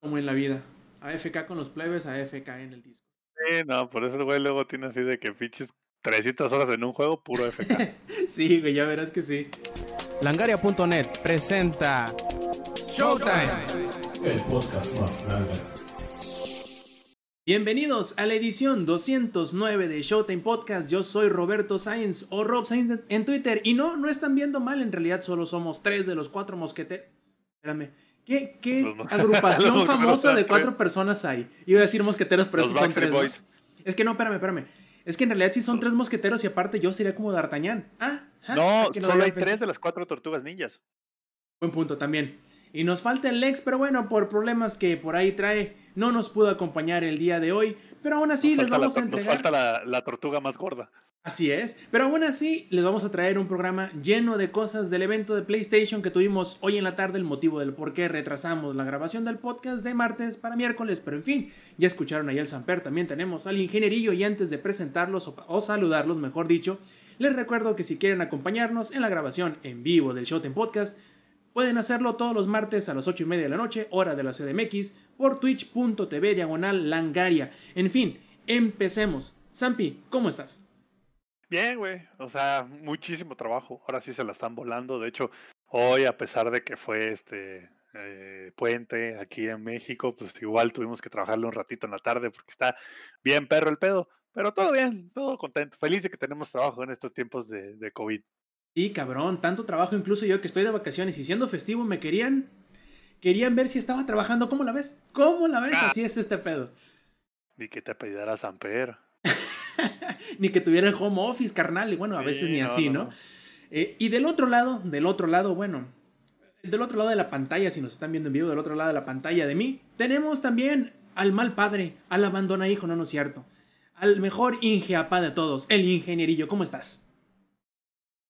Como en la vida. AFK con los plebes, AFK en el disco. Sí, no, por eso el güey luego tiene así de que pinches 300 horas en un juego, puro AFK. sí, güey, ya verás que sí. Langaria.net presenta Showtime. El podcast más grande. Bienvenidos a la edición 209 de Showtime Podcast. Yo soy Roberto Sainz o Rob Sainz en Twitter. Y no, no están viendo mal, en realidad solo somos tres de los cuatro mosqueteros. Espérame. ¿Qué, qué agrupación famosa de cuatro personas hay? Iba a decir mosqueteros, pero sí son tres. Es que no, espérame, espérame. Es que en realidad sí son tres mosqueteros y aparte yo sería como D'Artagnan. Ah, ah, No, solo hay pensado. tres de las cuatro tortugas ninjas. Buen punto también. Y nos falta el Lex, pero bueno, por problemas que por ahí trae, no nos pudo acompañar el día de hoy. Pero aún así nos les vamos a la, nos entregar. falta la, la tortuga más gorda. Así es. Pero aún así les vamos a traer un programa lleno de cosas del evento de PlayStation que tuvimos hoy en la tarde, el motivo del por qué retrasamos la grabación del podcast de martes para miércoles. Pero en fin, ya escucharon ahí al Samper, también tenemos al ingenierillo y antes de presentarlos o, o saludarlos, mejor dicho, les recuerdo que si quieren acompañarnos en la grabación en vivo del Showtime Podcast, Pueden hacerlo todos los martes a las 8 y media de la noche, hora de la CDMX, por twitch.tv diagonal langaria. En fin, empecemos. Zampi, ¿cómo estás? Bien, güey. O sea, muchísimo trabajo. Ahora sí se la están volando. De hecho, hoy, a pesar de que fue este eh, puente aquí en México, pues igual tuvimos que trabajarlo un ratito en la tarde porque está bien perro el pedo. Pero todo bien, todo contento. Feliz de que tenemos trabajo en estos tiempos de, de COVID. Sí, cabrón, tanto trabajo, incluso yo que estoy de vacaciones y siendo festivo me querían querían ver si estaba trabajando. ¿Cómo la ves? ¿Cómo la ves? Ah. Así es este pedo. Ni que te pedara Samper. Ni que tuviera el home office, carnal, y bueno, a Sí, veces ni no, así, no, ¿no? Eh, y del otro lado, del otro lado, bueno, del otro lado de la pantalla, si nos están viendo en vivo, del otro lado de la pantalla de mí, tenemos también al mal padre, al abandona hijo, no, no es cierto. Al mejor ingeapá de todos, el ingenierillo, ¿cómo estás?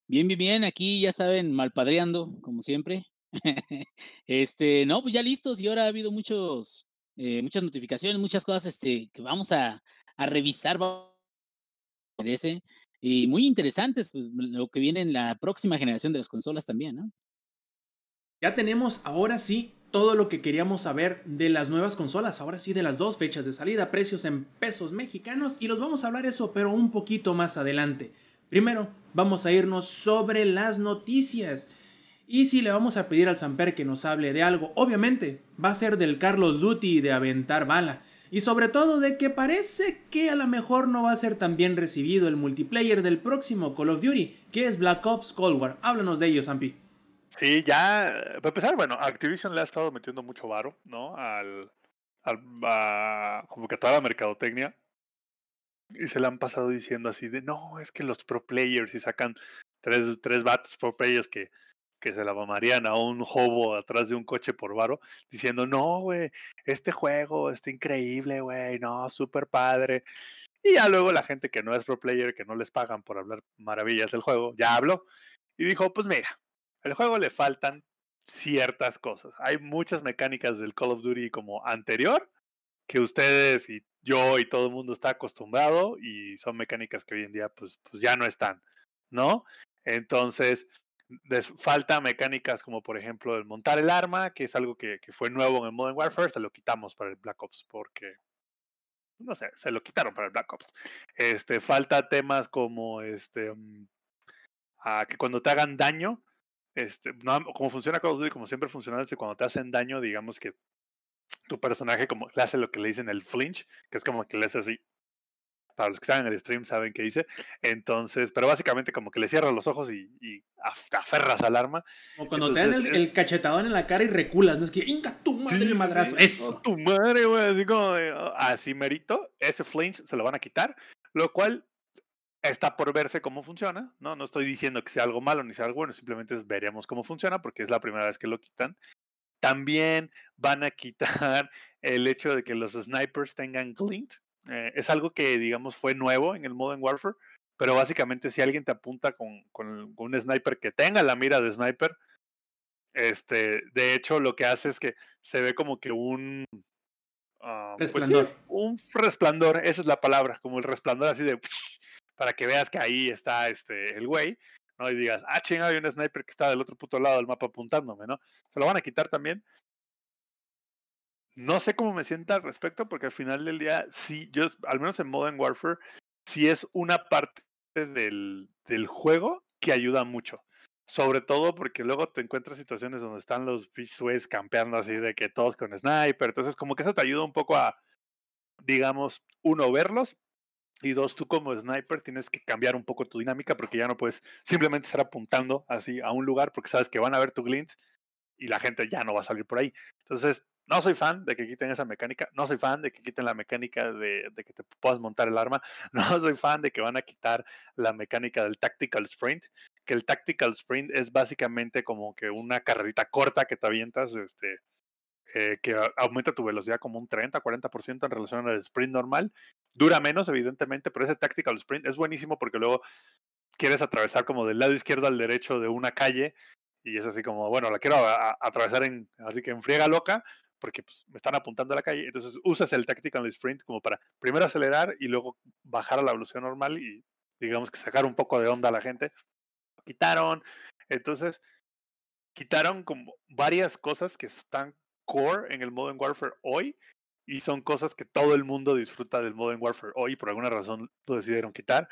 Bien, bien, bien. Aquí ya saben, malpadreando, como siempre. este, no, pues ya listos. Y ahora ha habido muchos, eh, muchas notificaciones, muchas cosas este, que vamos a, a revisar. Y muy interesantes, pues, lo que viene en la próxima generación de las consolas también, ¿no? Ya tenemos ahora sí todo lo que queríamos saber de las nuevas consolas, ahora sí de las dos fechas de salida, precios en pesos mexicanos y los vamos a hablar eso pero un poquito más adelante. Primero vamos a irnos sobre las noticias. Y si le vamos a pedir al Samper que nos hable de algo, obviamente va a ser del Carlos Duty de aventar bala. Y sobre todo de que parece que a lo mejor no va a ser tan bien recibido el multiplayer del próximo Call of Duty, que es Black Ops Cold War. Háblanos de ello, Zampi. Sí, ya, para empezar, bueno, Activision le ha estado metiendo mucho varo, ¿no? Al, al a- como que a toda la mercadotecnia. Y se le han pasado diciendo así de, no, es que los pro players y sacan tres, tres vatos pro players que, que se la mamarían a un hobo atrás de un coche por varo, diciendo, no, güey, este juego está increíble, güey, no, súper padre. Y ya luego la gente que no es pro player, que no les pagan por hablar maravillas del juego, ya habló. Y dijo, pues mira, al juego le faltan ciertas cosas. Hay muchas mecánicas del Call of Duty como anterior que ustedes y yo y todo el mundo está acostumbrado y son mecánicas que hoy en día pues, pues ya no están, ¿no? Entonces, les falta mecánicas como por ejemplo el montar el arma, que es algo que, que fue nuevo en el Modern Warfare, se lo quitamos para el Black Ops porque no sé, se lo quitaron para el Black Ops. Este, falta temas como este mm, a que cuando te hagan daño, este, no, como funciona Call of Duty, como siempre funciona, es que cuando te hacen daño, digamos que tu personaje como le hace lo que le dicen el flinch, que es como que le hace así. Para los que están en el stream saben qué dice. Entonces, pero básicamente como que le cierras los ojos y, aferras al arma. Como cuando te dan el, el cachetadón en la cara y reculas, ¿no? Es que, ¡inga tu madre Sí, madrazo! sí. ¡Eso! ¡Oh, tu madre, güey! Así como de, "Oh", así merito, ese flinch se lo van a quitar, lo cual está por verse cómo funciona, ¿no? No estoy diciendo que sea algo malo ni sea algo bueno, simplemente veremos cómo funciona porque es la primera vez que lo quitan. También van a quitar el hecho de que los snipers tengan glint. Eh, es algo que, digamos, fue nuevo en el Modern Warfare, pero básicamente si alguien te apunta con, con un sniper que tenga la mira de sniper, este, de hecho, lo que hace es que se ve como que un ah, pues sí, Resplandor. un resplandor, esa es la palabra, como el resplandor así de para que veas que ahí está este el güey, ¿no? Y digas, ah, chinga, hay un sniper que está del otro puto lado del mapa apuntándome, ¿no? Se lo van a quitar también. No sé cómo me sienta al respecto, porque al final del día, sí, yo, al menos en Modern Warfare, sí es una parte del, del juego que ayuda mucho. Sobre todo porque luego te encuentras situaciones donde están los Fish campeando así de que todos con sniper. Entonces, como que eso te ayuda un poco a, digamos, uno, verlos. Y dos, tú como sniper tienes que cambiar un poco tu dinámica porque ya no puedes simplemente estar apuntando así a un lugar porque sabes que van a ver tu glint y la gente ya no va a salir por ahí. Entonces, no soy fan de que quiten esa mecánica, no soy fan de que quiten la mecánica de, que te puedas montar el arma, no soy fan de que van a quitar la mecánica del tactical sprint, que el tactical sprint es básicamente como que una carrerita corta que te avientas, este, eh, que aumenta tu velocidad como un 30, 40% en relación al sprint normal. Dura menos, evidentemente, pero ese tactical sprint es buenísimo porque luego quieres atravesar como del lado izquierdo al derecho de una calle y es así como, bueno, la quiero atravesar en, así que en friega loca, porque pues, me están apuntando a la calle. Entonces usas el tactical sprint como para primero acelerar y luego bajar a la velocidad normal y digamos que sacar un poco de onda a la gente. Lo quitaron. Entonces, quitaron como varias cosas que están core en el Modern Warfare hoy y son cosas que todo el mundo disfruta del Modern Warfare hoy por alguna razón lo decidieron quitar.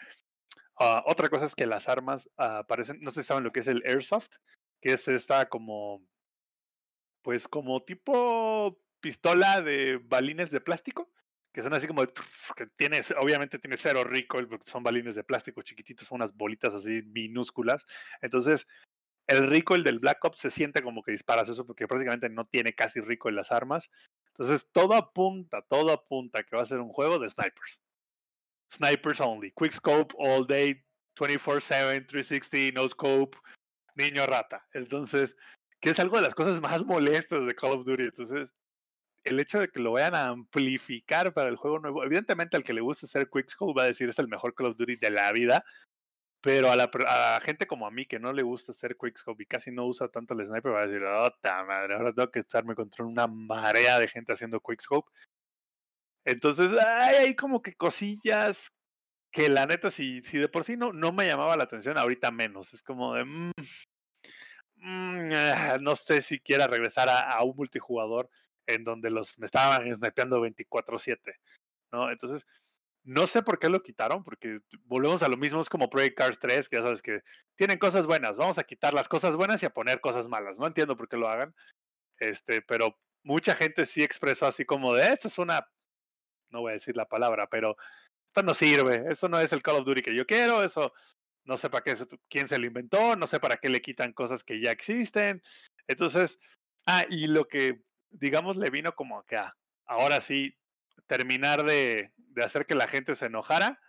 Ah, otra cosa es que las armas aparecen, no sé si saben lo que es el Airsoft, que es esta como pues como tipo pistola de balines de plástico, que son así como que tienes, obviamente tiene cero rico, son balines de plástico chiquititos, son unas bolitas así minúsculas. Entonces, el rico, el del Black Ops, se siente como que disparas eso porque prácticamente no tiene casi rico en las armas. Entonces, todo apunta, todo apunta que va a ser un juego de snipers. Snipers only. Quick scope all day, 24-7, 360, no scope, niño rata. Entonces, que es algo de las cosas más molestas de Call of Duty. Entonces, el hecho de que lo vayan a amplificar para el juego nuevo, evidentemente al que le gusta hacer Quickscope va a decir es el mejor Call of Duty de la vida, pero a la, gente como a mí que no le gusta hacer Quickscope y casi no usa tanto el sniper va a decir, oh, madre, ahora tengo que estarme contra una marea de gente haciendo Quickscope. Entonces, hay, hay como que cosillas que la neta, si, si de por sí no, no me llamaba la atención, ahorita menos. Es como de, mm, no sé si quiera regresar a, un multijugador en donde los me estaban snipeando 24/7, ¿no? Entonces, no sé por qué lo quitaron, porque volvemos a lo mismo, es como Project Cars 3, que ya sabes que tienen cosas buenas, vamos a quitar las cosas buenas y a poner cosas malas, no entiendo por qué lo hagan, este, pero mucha gente sí expresó así como de, esto es una, no voy a decir la palabra, pero esto no sirve, eso no es el Call of Duty que yo quiero, eso no sé para qué, quién se lo inventó, no sé para qué le quitan cosas que ya existen. Entonces, ah, y lo que, digamos, le vino como que ahora sí, terminar de, de hacer que la gente se enojara,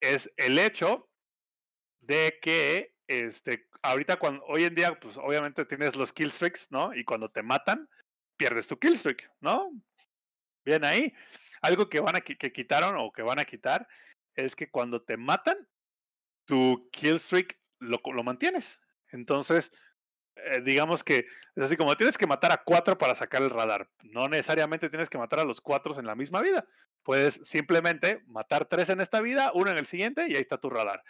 es el hecho de que este, ahorita cuando, hoy en día, pues obviamente tienes los kill streaks, ¿no? Y cuando te matan, pierdes tu kill streak, ¿no? Bien ahí. Algo que van a que quitaron o que van a quitar es que cuando te matan, tu kill streak lo, mantienes. Entonces, eh, digamos que es así como tienes que matar a cuatro para sacar el radar. No necesariamente tienes que matar a los cuatro en la misma vida. Puedes simplemente matar tres en esta vida, uno en el siguiente y ahí está tu radar.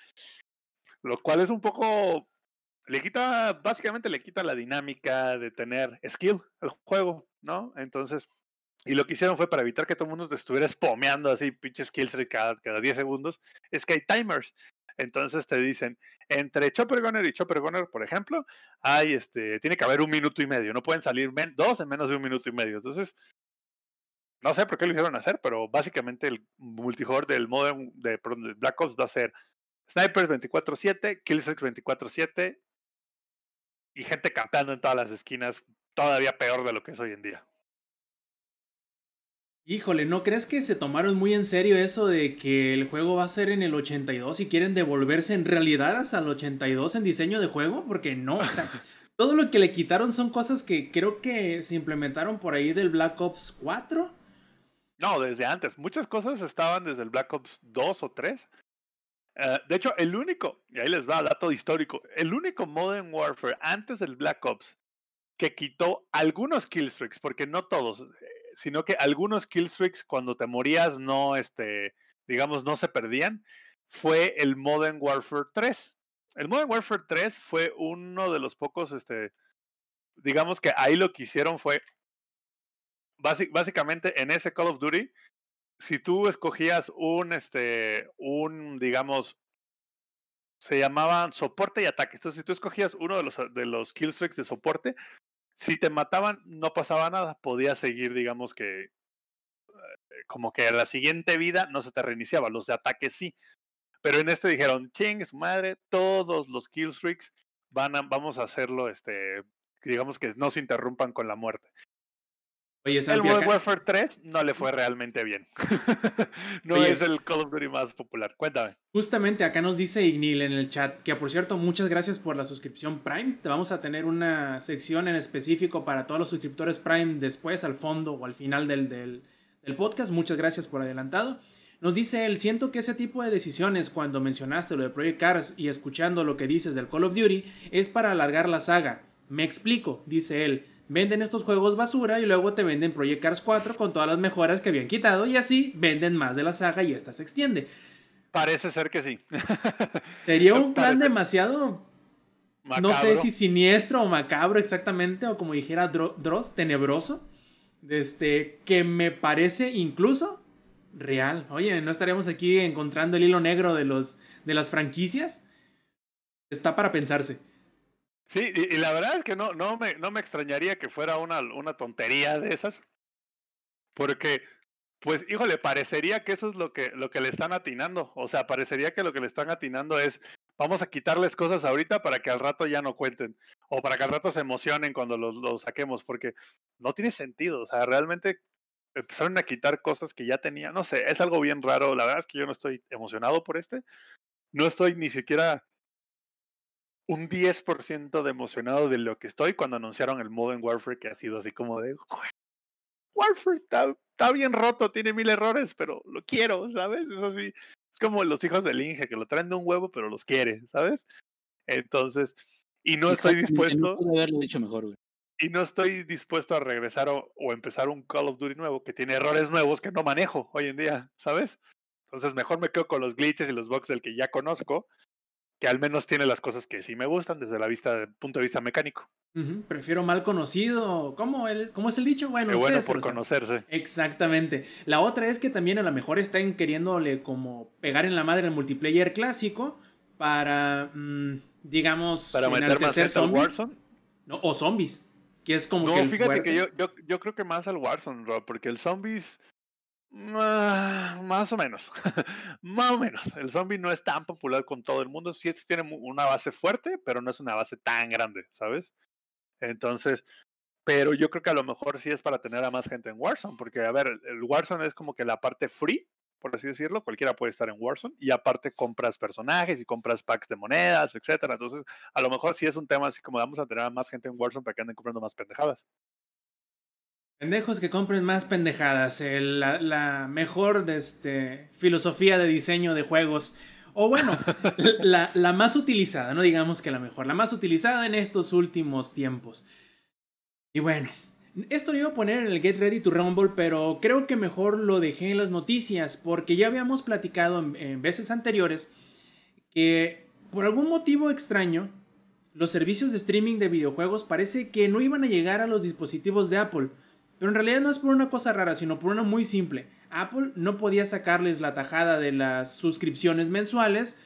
Lo cual es un poco. Le quita, básicamente le quita la dinámica de tener skill al juego, ¿no? Entonces, y lo que hicieron fue para evitar que todo el mundo te estuviera spameando así, pinches kills cada, cada 10 segundos, es que hay timers. Entonces te dicen, entre Chopper Gunner y Chopper Gunner, por ejemplo, hay este, tiene que haber un minuto y medio. No pueden salir dos en menos de un minuto y medio. Entonces, no sé por qué lo hicieron hacer, pero básicamente el multijugador del modem de, Black Ops va a ser Snipers 24-7, Killstreaks 24-7 y gente campeando en todas las esquinas, todavía peor de lo que es hoy en día. Híjole, ¿no crees que se tomaron muy en serio eso de que el juego va a ser en el 82 y quieren devolverse en realidad hasta el 82 en diseño de juego? Porque no, o sea, todo lo que le quitaron son cosas que creo que se implementaron por ahí del Black Ops 4. No, desde antes. Muchas cosas estaban desde el Black Ops 2 o 3. Eh, de hecho, el único, y ahí les va, dato histórico, el único Modern Warfare antes del Black Ops que quitó algunos killstreaks, porque no todos, sino que algunos killstreaks cuando te morías no, este, digamos, no se perdían, fue el Modern Warfare 3. El Modern Warfare 3 fue uno de los pocos, este, digamos que ahí lo que hicieron fue básicamente en ese Call of Duty, si tú escogías un, este, un, digamos, se llamaban soporte y ataque. Entonces, si tú escogías uno de los, de los killstreaks de soporte, si te mataban, no pasaba nada. Podías seguir, digamos que, eh, como que a la siguiente vida no se te reiniciaba. Los de ataque sí. Pero en este dijeron, ching, su madre, todos los killstreaks van a, vamos a hacerlo, este, digamos que no se interrumpan con la muerte. Oye, El acá- Warfare 3 no le fue realmente bien. no Oye. es el Call of Duty más popular. Cuéntame. Justamente acá nos dice Ignil en el chat que por cierto muchas gracias por la suscripción Prime. Te vamos a tener una sección en específico para todos los suscriptores Prime después al fondo o al final del, del, del podcast. Muchas gracias por adelantado. Nos dice él, siento que ese tipo de decisiones cuando mencionaste lo de Project Cars y escuchando lo que dices del Call of Duty es para alargar la saga. Me explico, dice él. Venden estos juegos basura y luego te venden Project Cars 4 con todas las mejoras que habían quitado y así venden más de la saga y esta se extiende. Parece ser que sí. Sería un plan Parece demasiado, no sé macabro. si siniestro o macabro exactamente, o como dijera Dro- Dross, tenebroso, este, que me parece incluso real. Oye, ¿no estaríamos aquí encontrando el hilo negro de, los, de las franquicias? Está para pensarse. Sí, y, la verdad es que no, no, me, no me extrañaría que fuera una, una tontería de esas. Porque, pues, híjole, parecería que eso es lo que, lo que le están atinando. O sea, parecería que lo que le están atinando es, vamos a quitarles cosas ahorita para que al rato ya no cuenten. O para que al rato se emocionen cuando los, los saquemos. Porque no tiene sentido. O sea, realmente empezaron a quitar cosas que ya tenía. No sé, es algo bien raro. La verdad es que yo no estoy emocionado por este. No estoy ni siquiera un 10% de emocionado de lo que estoy cuando anunciaron el Modern Warfare, que ha sido así como de. "Joder, Warfare está, está bien roto, tiene mil errores, pero lo quiero, ¿sabes? Es así. Es como los hijos del Inge, que lo traen de un huevo, pero los quiere, ¿sabes? Entonces, y no estoy dispuesto, No pude haberlo dicho mejor, güey. y no estoy dispuesto a regresar o, o empezar un Call of Duty nuevo que tiene errores nuevos que no manejo hoy en día, ¿sabes? Entonces mejor me quedo con los glitches y los bugs del que ya conozco, que al menos tiene las cosas que sí me gustan desde la vista, punto de vista mecánico. Prefiero mal conocido. ¿Cómo, el- ¿Cómo es el dicho? Bueno, Qué bueno ustedes se por conocerse. Exactamente. La otra es que también a lo mejor están queriéndole como pegar en la madre el multiplayer clásico para, mm, digamos, Para meter más al zombies. Warzone. No, o zombies, que es como No, que el fíjate fuerte. que yo, yo, yo creo que más al Warzone, Rob, porque el Zombies. Ah, más o menos. más o menos. El zombie no es tan popular con todo el mundo. Sí tiene una base fuerte, pero no es una base tan grande, ¿sabes? Entonces, pero yo creo que a lo mejor sí es para tener a más gente en Warzone, porque a ver, el Warzone es como que la parte free, por así decirlo, cualquiera puede estar en Warzone, y aparte compras personajes y compras packs de monedas, etcétera. Entonces, a lo mejor sí es un tema así como vamos a tener a más gente en Warzone para que anden comprando más pendejadas. Pendejos que compren más pendejadas. el- la, la mejor de este, filosofía de diseño de juegos. O bueno, la, la más utilizada, no digamos que la mejor, la más utilizada en estos últimos tiempos. Y bueno, esto lo iba a poner en el Get Ready to Rumble, pero creo que mejor lo dejé en las noticias, porque ya habíamos platicado en, en veces anteriores que por algún motivo extraño, los servicios de streaming de videojuegos parece que no iban a llegar a los dispositivos de Apple. Pero en realidad no es por una cosa rara, sino por una muy simple. Apple no podía sacarles la tajada de las suscripciones mensuales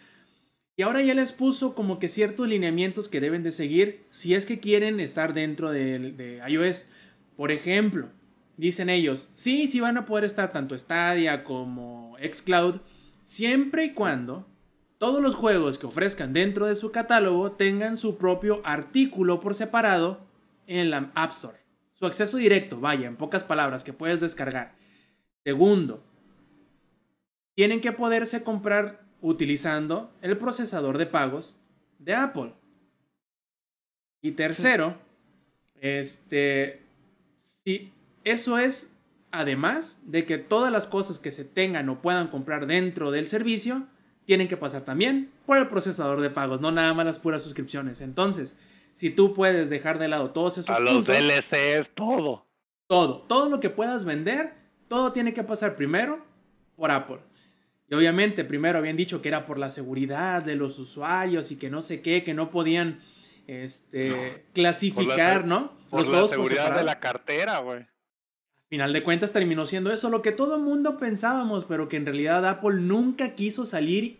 y ahora ya les puso como que ciertos lineamientos que deben de seguir si es que quieren estar dentro de, de iOS. Por ejemplo, dicen ellos, sí, sí van a poder estar tanto Stadia como Xcloud, siempre y cuando todos los juegos que ofrezcan dentro de su catálogo tengan su propio artículo por separado en la App Store. Su acceso directo, vaya, en pocas palabras, que puedes descargar. Segundo, tienen que poderse comprar utilizando el procesador de pagos de Apple. Y tercero, este, si eso es además de que todas las cosas que se tengan o puedan comprar dentro del servicio tienen que pasar también por el procesador de pagos, no nada más las puras suscripciones. Entonces, si tú puedes dejar de lado todos esos A los puntos, DLCs, todo. todo, todo lo que puedas vender, todo tiene que pasar primero por Apple. Y obviamente primero habían dicho que era por la seguridad de los usuarios y que no sé qué, que no podían este, clasificar, se- ¿no? Por los la juegos por seguridad de la cartera, güey. Al Final de cuentas terminó siendo eso, lo que todo el mundo pensábamos, pero que en realidad Apple nunca quiso salir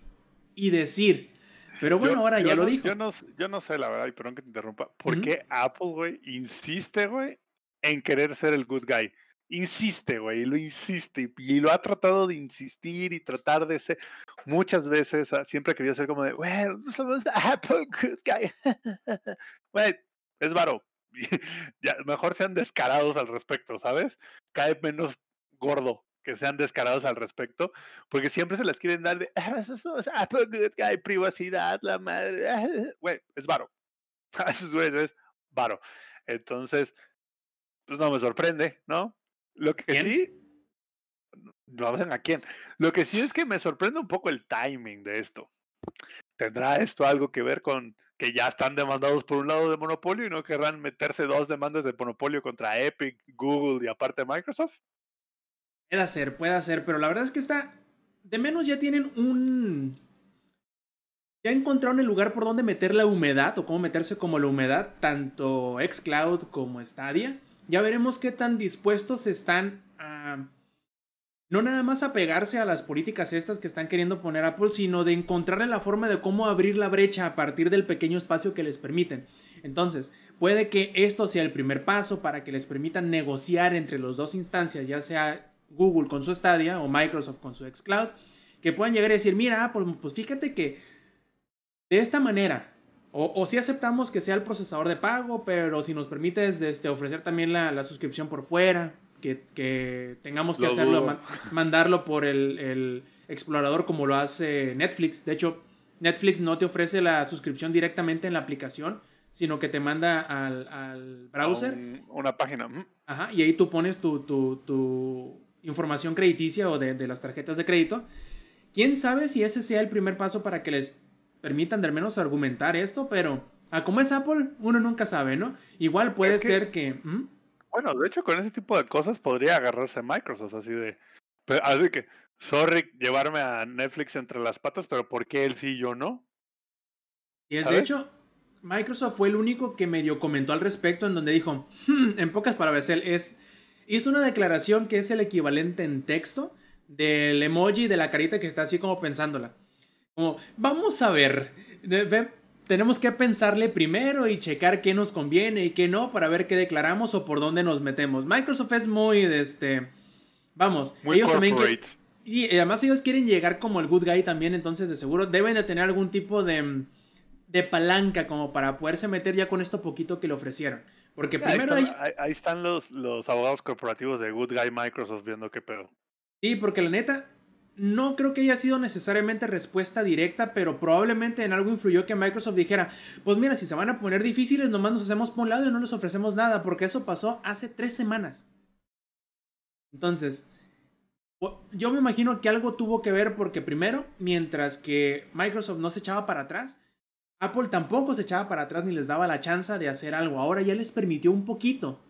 y decir. Pero bueno, Yo- ahora yo ya lo dijo. Yo no, yo no sé, la verdad, y perdón que te interrumpa. ¿Por qué Apple, güey, insiste, güey, en querer ser el good guy? Insiste, güey, y lo insiste, y, lo ha tratado de insistir y tratar de ser. Muchas veces ah, siempre ha querido ser como de, güey, somos Apple good guy. Güey, es varo. ya, mejor sean descarados al respecto, ¿sabes? Cae menos gordo que sean descarados al respecto, porque siempre se las quieren dar de, "Ah, Apple good guy, privacidad, la madre. Güey, es varo. Esos güeyes es varo. Entonces, pues no me sorprende, ¿no? Lo que ¿Quién? sí, no sé a quién. Lo que sí es que me sorprende un poco el timing de esto. ¿Tendrá esto algo que ver con que ya están demandados por un lado de monopolio y no querrán meterse dos demandas de monopolio contra Epic, Google y aparte Microsoft? Puede ser, puede ser, pero la verdad es que está. De menos ya tienen un. Ya encontraron el lugar por donde meter la humedad o cómo meterse como la humedad, tanto Xcloud como Stadia. Ya veremos qué tan dispuestos están a. No nada más a pegarse a las políticas estas que están queriendo poner Apple, sino de encontrarle la forma de cómo abrir la brecha a partir del pequeño espacio que les permiten. Entonces, puede que esto sea el primer paso para que les permitan negociar entre las dos instancias, ya sea Google con su Stadia o Microsoft con su Xcloud, que puedan llegar y decir, mira, Apple, pues fíjate que de esta manera, o, o si aceptamos que sea el procesador de pago, pero si nos permites este, ofrecer también la, la suscripción por fuera, que, que tengamos que Lo hacerlo, mandarlo por el, el explorador como lo hace Netflix. De hecho, Netflix no te ofrece la suscripción directamente en la aplicación, sino que te manda al, al A browser. un- una página. Ajá, y ahí tú pones tu, tu, tu información crediticia o de, de las tarjetas de crédito. ¿Quién sabe si ese sea el primer paso para que les permitan de al menos argumentar esto? Pero, a como es Apple, uno nunca sabe, ¿no? Igual puede Es que- ser que... Bueno, de hecho, con ese tipo de cosas podría agarrarse Microsoft, así de. Así que, sorry, llevarme a Netflix entre las patas, pero ¿por qué él sí y yo no? Y es de hecho, Microsoft fue el único que medio comentó al respecto en donde dijo, "Hmm", en pocas palabras, él es, hizo una declaración que es el equivalente en texto del emoji de la carita que está así como pensándola. Como, vamos a ver, tenemos que pensarle primero y checar qué nos conviene y qué no para ver qué declaramos o por dónde nos metemos. Microsoft es muy, de este, vamos, Muy ellos también... y además ellos quieren llegar como el good guy también, entonces de seguro deben de tener algún tipo de, de palanca como para poderse meter ya con esto poquito que le ofrecieron. Porque primero están, hay... ahí- están los, los abogados corporativos de Good Guy Microsoft viendo qué pedo. Sí, porque la neta, no creo que haya sido necesariamente respuesta directa, pero probablemente en algo influyó que Microsoft dijera, pues mira, si se van a poner difíciles, nomás nos hacemos por un lado y no les ofrecemos nada, porque eso pasó hace tres semanas. Entonces, yo me imagino que algo tuvo que ver porque primero, mientras que Microsoft no se echaba para atrás, Apple tampoco se echaba para atrás ni les daba la chance de hacer algo. Ahora ya les permitió un poquito.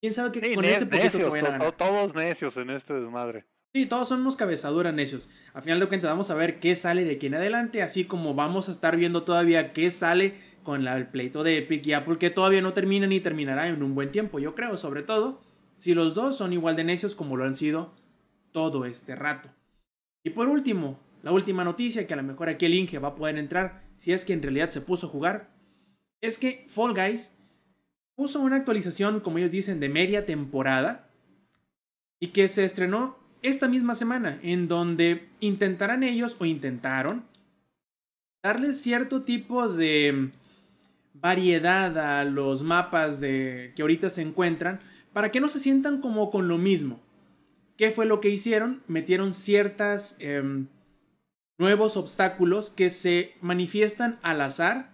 ¿Quién sabe qué Sí, con ese poquito necios, to- to- todos necios en este desmadre. Sí, todos son unos cabezaduras necios. A final de cuentas, vamos a ver qué sale de aquí en adelante, así como vamos a estar viendo todavía qué sale con la- el pleito de Epic y Apple, que todavía no termina ni terminará en un buen tiempo, yo creo, sobre todo si los dos son igual de necios como lo han sido todo este rato. Y por último, la última noticia, que a lo mejor aquí el Inge va a poder entrar, si es que en realidad se puso a jugar, es que Fall Guys puso una actualización, como ellos dicen, de media temporada y que se estrenó esta misma semana, en donde intentarán ellos o intentaron darles cierto tipo de variedad a los mapas de que ahorita se encuentran para que no se sientan como con lo mismo. ¿Qué fue lo que hicieron? Metieron ciertas em, nuevos obstáculos que se manifiestan al azar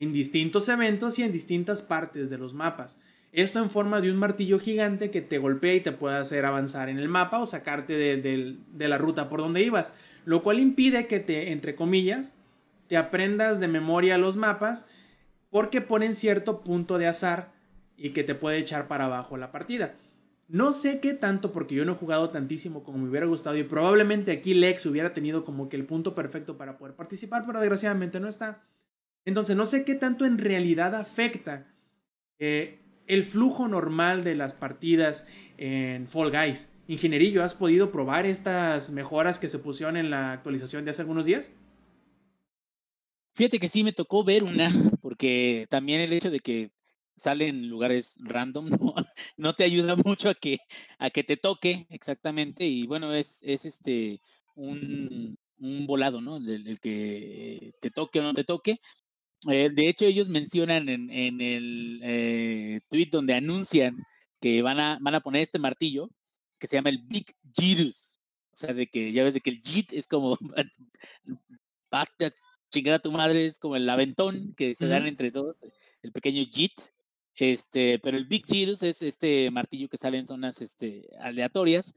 en distintos eventos y en distintas partes de los mapas. Esto en forma de un martillo gigante que te golpea y te puede hacer avanzar en el mapa o sacarte de, de- la ruta por donde ibas. Lo cual impide que te, entre comillas, te aprendas de memoria los mapas porque ponen cierto punto de azar y que te puede echar para abajo la partida. No sé qué tanto porque yo no he jugado tantísimo como me hubiera gustado y probablemente aquí Lex hubiera tenido como que el punto perfecto para poder participar, pero desgraciadamente no está. Entonces no sé qué tanto en realidad afecta eh, el flujo normal de las partidas en Fall Guys. Ingenierillo, ¿has podido probar estas mejoras que se pusieron en la actualización de hace algunos días? Fíjate que sí me tocó ver una, porque también el hecho de que salen lugares random no, no te ayuda mucho a que, a que te toque exactamente. Y bueno, es, es este un, un volado, ¿no? El, el que te toque o no te toque. Eh, de hecho, ellos mencionan en, en el eh, tweet donde anuncian que van a, van a poner este martillo que se llama el Big Jirus. O sea, de que ya ves de que el Jit es como basta chingar a tu madre, es como el aventón que se dan entre todos, el pequeño Jit. Este, pero el Big Jirus es este martillo que sale en zonas este, aleatorias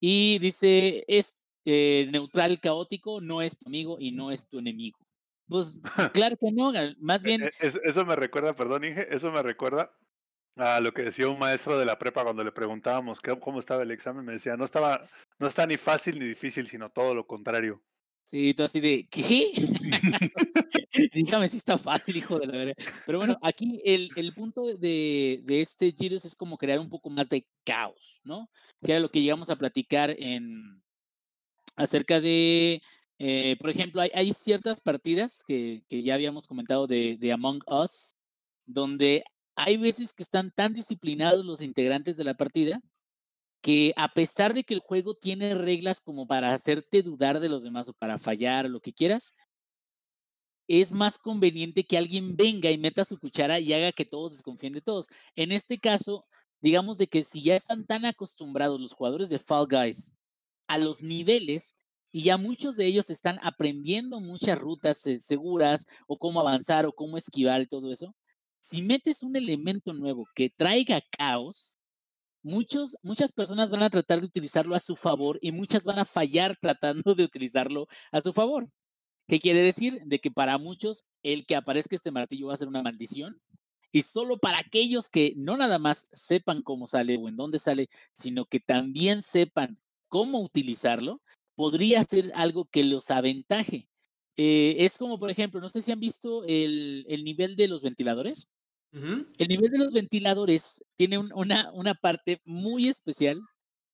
y dice es eh, neutral caótico, no es tu amigo y no es tu enemigo. Pues claro que no, más E- bien e- es- eso me recuerda, perdón, Inge, eso me recuerda a lo que decía un maestro de la prepa cuando le preguntábamos qué- cómo estaba el examen. Me decía, no estaba, no está ni fácil ni difícil, sino todo lo contrario. Sí, tú así de, ¿qué? Dígame si está fácil, hijo de la verga. Pero bueno, aquí el, el punto de, de este Girus es como crear un poco más de caos, ¿no? Que era lo que llegamos a platicar en acerca de, eh, por ejemplo, hay, hay ciertas partidas que, que ya habíamos comentado de, de Among Us, donde hay veces que están tan disciplinados los integrantes de la partida que a pesar de que el juego tiene reglas como para hacerte dudar de los demás o para fallar o lo que quieras, es más conveniente que alguien venga y meta su cuchara y haga que todos desconfíen de todos. En este caso, digamos de que si ya están tan acostumbrados los jugadores de Fall Guys a los niveles y ya muchos de ellos están aprendiendo muchas rutas eh, seguras o cómo avanzar o cómo esquivar y todo eso, si metes un elemento nuevo que traiga caos, muchos, muchas personas van a tratar de utilizarlo a su favor y muchas van a fallar tratando de utilizarlo a su favor. ¿Qué quiere decir? De que para muchos el que aparezca este martillo va a ser una maldición. Y solo para aquellos que no nada más sepan cómo sale o en dónde sale, sino que también sepan cómo utilizarlo, podría ser algo que los aventaje. Eh, es como, por ejemplo, no sé si han visto el, el nivel de los ventiladores. El nivel de los ventiladores tiene un- una, una parte muy especial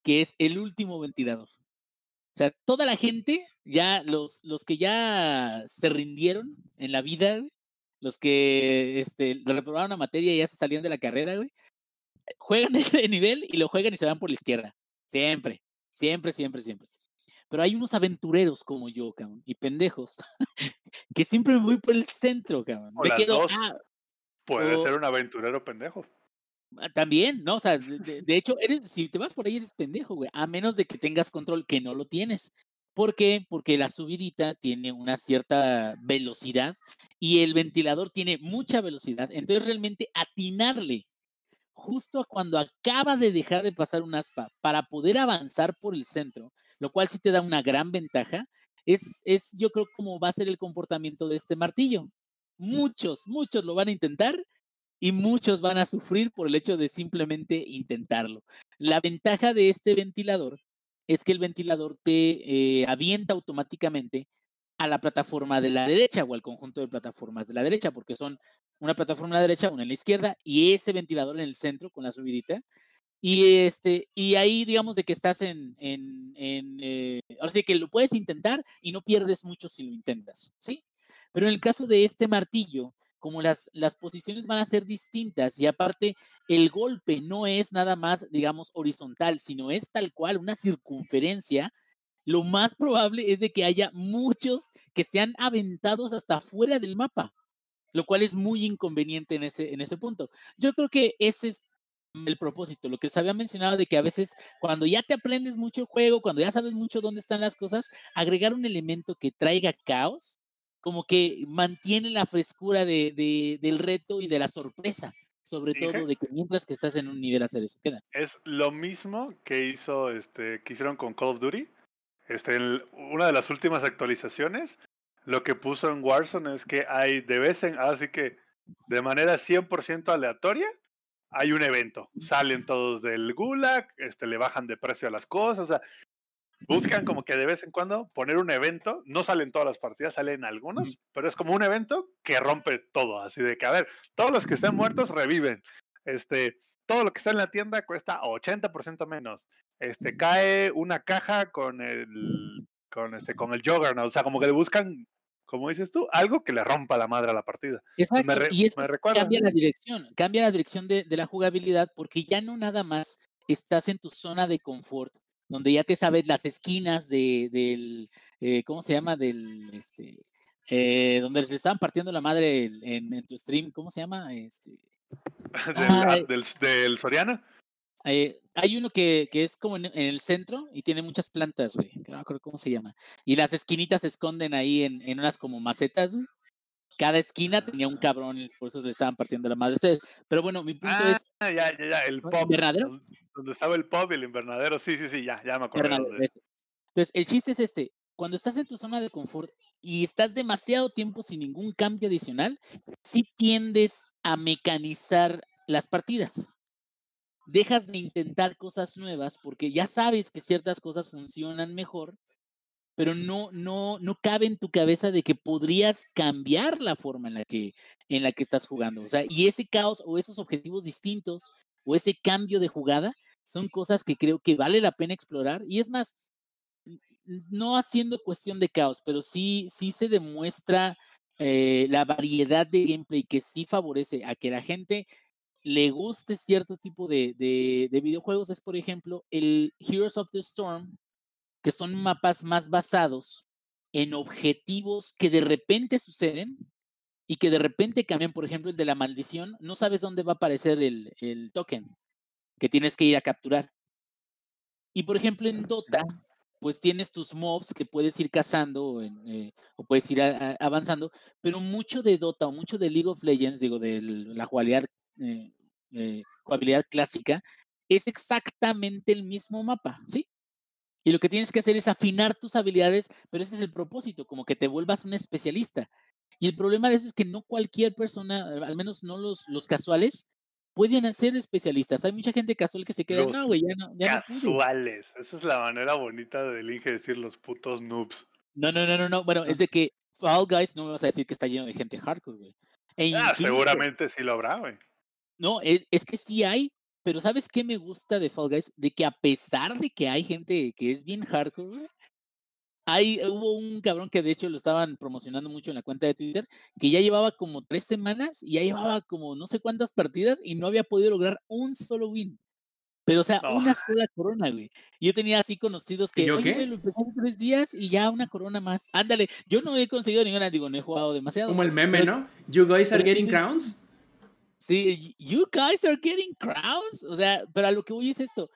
que es el último ventilador. O sea, toda la gente, ya los, los que ya se rindieron en la vida, los que este, reprobaron la materia y ya se salían de la carrera, güey, juegan ese nivel y lo juegan y se van por la izquierda. Siempre, siempre, siempre, siempre. Pero hay unos aventureros como yo, cabrón, y pendejos, que siempre me voy por el centro, cabrón. O Me quedo, ah, Puede o- ser un aventurero pendejo. Ah, También, ¿no? O sea, de, de- de hecho, eres, si te vas por ahí eres pendejo, güey, a menos de que tengas control, que no lo tienes. ¿Por qué? Porque la subidita tiene una cierta velocidad y el ventilador tiene mucha velocidad. Entonces, realmente atinarle justo a cuando acaba de dejar de pasar un aspa para poder avanzar por el centro, lo cual sí te da una gran ventaja, es, es yo creo como va a ser el comportamiento de este martillo. Muchos, muchos lo van a intentar y muchos van a sufrir por el hecho de simplemente intentarlo. La ventaja de este ventilador es que el ventilador te eh, avienta automáticamente a la plataforma de la derecha o al conjunto de plataformas de la derecha, porque son una plataforma a la derecha, una en la izquierda y ese ventilador en el centro con la subidita. Y, este, y ahí digamos de que estás en, en, en eh, ahora sí que lo puedes intentar y no pierdes mucho si lo intentas, ¿sí? Pero en el caso de este martillo, como las, las posiciones van a ser distintas y aparte el golpe no es nada más, digamos, horizontal, sino es tal cual una circunferencia, lo más probable es de que haya muchos que sean aventados hasta fuera del mapa, lo cual es muy inconveniente en ese, en ese punto. Yo creo que ese es el propósito, lo que se había mencionado de que a veces cuando ya te aprendes mucho el juego, cuando ya sabes mucho dónde están las cosas, agregar un elemento que traiga caos, como que mantiene la frescura de, de- del reto y de la sorpresa, sobre todo de que mientras que estás en un nivel hacer eso. Queda. Es lo mismo que hizo, este, que hicieron con Call of Duty. Este, el- una de las últimas actualizaciones, lo que puso en Warzone es que hay de vez en, así que de manera 100% aleatoria, hay un evento. Salen todos del gulag, este, le bajan de precio a las cosas, o sea, buscan como que de vez en cuando poner un evento, no salen todas las partidas, salen algunos, pero es como un evento que rompe todo, así de que, a ver, todos los que estén muertos reviven. este, todo lo que está en la tienda cuesta 80% menos. Este, cae una caja con el, con este, con el Juggernaut. O sea, como que le buscan, como dices tú, algo que le rompa la madre a la partida. Exacto. Me, re- y esto me recuerda. cambia la dirección, cambia la dirección de, de la jugabilidad porque ya no nada más estás en tu zona de confort, donde ya te sabes las esquinas de, del, eh, ¿cómo se llama? Del, este, eh, donde les estaban partiendo la madre en, tu stream, ¿cómo se llama? Este, del, ah, Ay. del, del Soriana. eh, hay uno que, que es como en, en el centro y tiene muchas plantas, güey, no me acuerdo cómo se llama. Y las esquinitas se esconden ahí en, en unas como macetas, güey. Cada esquina tenía un cabrón, y por eso le estaban partiendo la madre a ustedes. Pero bueno, mi punto Ah, es, ya, ya, ya, el pub. ¿Invernadero? Don- Donde estaba el pub y el invernadero. Sí, sí, sí, ya, ya me acordé. Invernadero, dónde es. ese. Entonces, el chiste es este, cuando estás en tu zona de confort y estás demasiado tiempo sin ningún cambio adicional, sí tiendes a mecanizar las partidas. Dejas de intentar cosas nuevas porque ya sabes que ciertas cosas funcionan mejor, pero no, no, no cabe en tu cabeza de que podrías cambiar la forma en la que, en la que estás jugando. O sea, y ese caos o esos objetivos distintos o ese cambio de jugada son cosas que creo que vale la pena explorar. Y es más, no haciendo cuestión de caos, pero sí, sí se demuestra eh, la variedad de gameplay que sí favorece a que la gente le guste cierto tipo de, de- de videojuegos. Es, por ejemplo, el Heroes of the Storm, que son mapas más basados en objetivos que de repente suceden y que de repente cambian. Por ejemplo, el de la maldición, no sabes dónde va a aparecer el, el token que tienes que ir a capturar. Y por ejemplo, en Dota, pues tienes tus mobs que puedes ir cazando en, eh, o puedes ir a- a- avanzando, pero mucho de Dota o mucho de League of Legends, digo, de la jugabilidad, eh, eh, jugabilidad clásica, es exactamente el mismo mapa, ¿sí? Y lo que tienes que hacer es afinar tus habilidades, pero ese es el propósito, como que te vuelvas un especialista. Y el problema de eso es que no cualquier persona, al menos no los, los casuales, pueden ser especialistas. Hay mucha gente casual que se queda, Los no, güey, ya no, ya no pude". Casuales. Esa es la manera bonita del Inge decir los putos noobs. No, no, no, no, no. Bueno, es de que Fall Guys no me vas a decir que está lleno de gente hardcore, güey. E Ah, incluso- seguramente sí lo habrá, güey. No, es, es que sí hay, pero ¿sabes qué me gusta de Fall Guys? De que a pesar de que hay gente que es bien hardcore, güey, hay, hubo un cabrón que de hecho lo estaban promocionando mucho en la cuenta de Twitter, que ya llevaba como tres semanas y ya llevaba como no sé cuántas partidas y no había podido lograr un solo win. Pero, o sea, No. una sola corona, güey. Yo tenía así conocidos que, yo oye, güey, lo empecé hace tres días y ya una corona más. Ándale, yo no he conseguido ninguna, digo, no he jugado demasiado. Como el meme, pero- ¿no? You guys are getting crowns. Sí, you guys are getting crowns. O sea, pero a lo que voy es esto.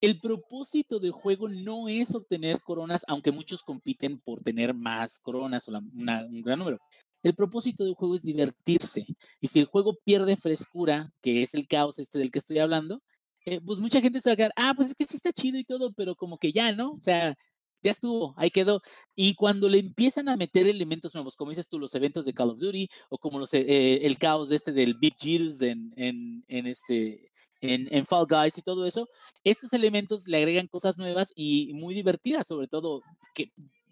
El propósito del juego no es obtener coronas, aunque muchos compiten por tener más coronas o la- un gran número. El propósito del juego es divertirse. Y si el juego pierde frescura, que es el caos este del que estoy hablando, eh, pues mucha gente se va a quedar, ah, pues es que sí está chido y todo, pero como que ya, ¿no? O sea, ya estuvo, ahí quedó. Y cuando le empiezan a meter elementos nuevos, como dices tú, los eventos de Call of Duty, o como los, eh, el caos de este del Big Jitters en, en este, en, en Fall Guys y todo eso, estos elementos le agregan cosas nuevas y muy divertidas, sobre todo que,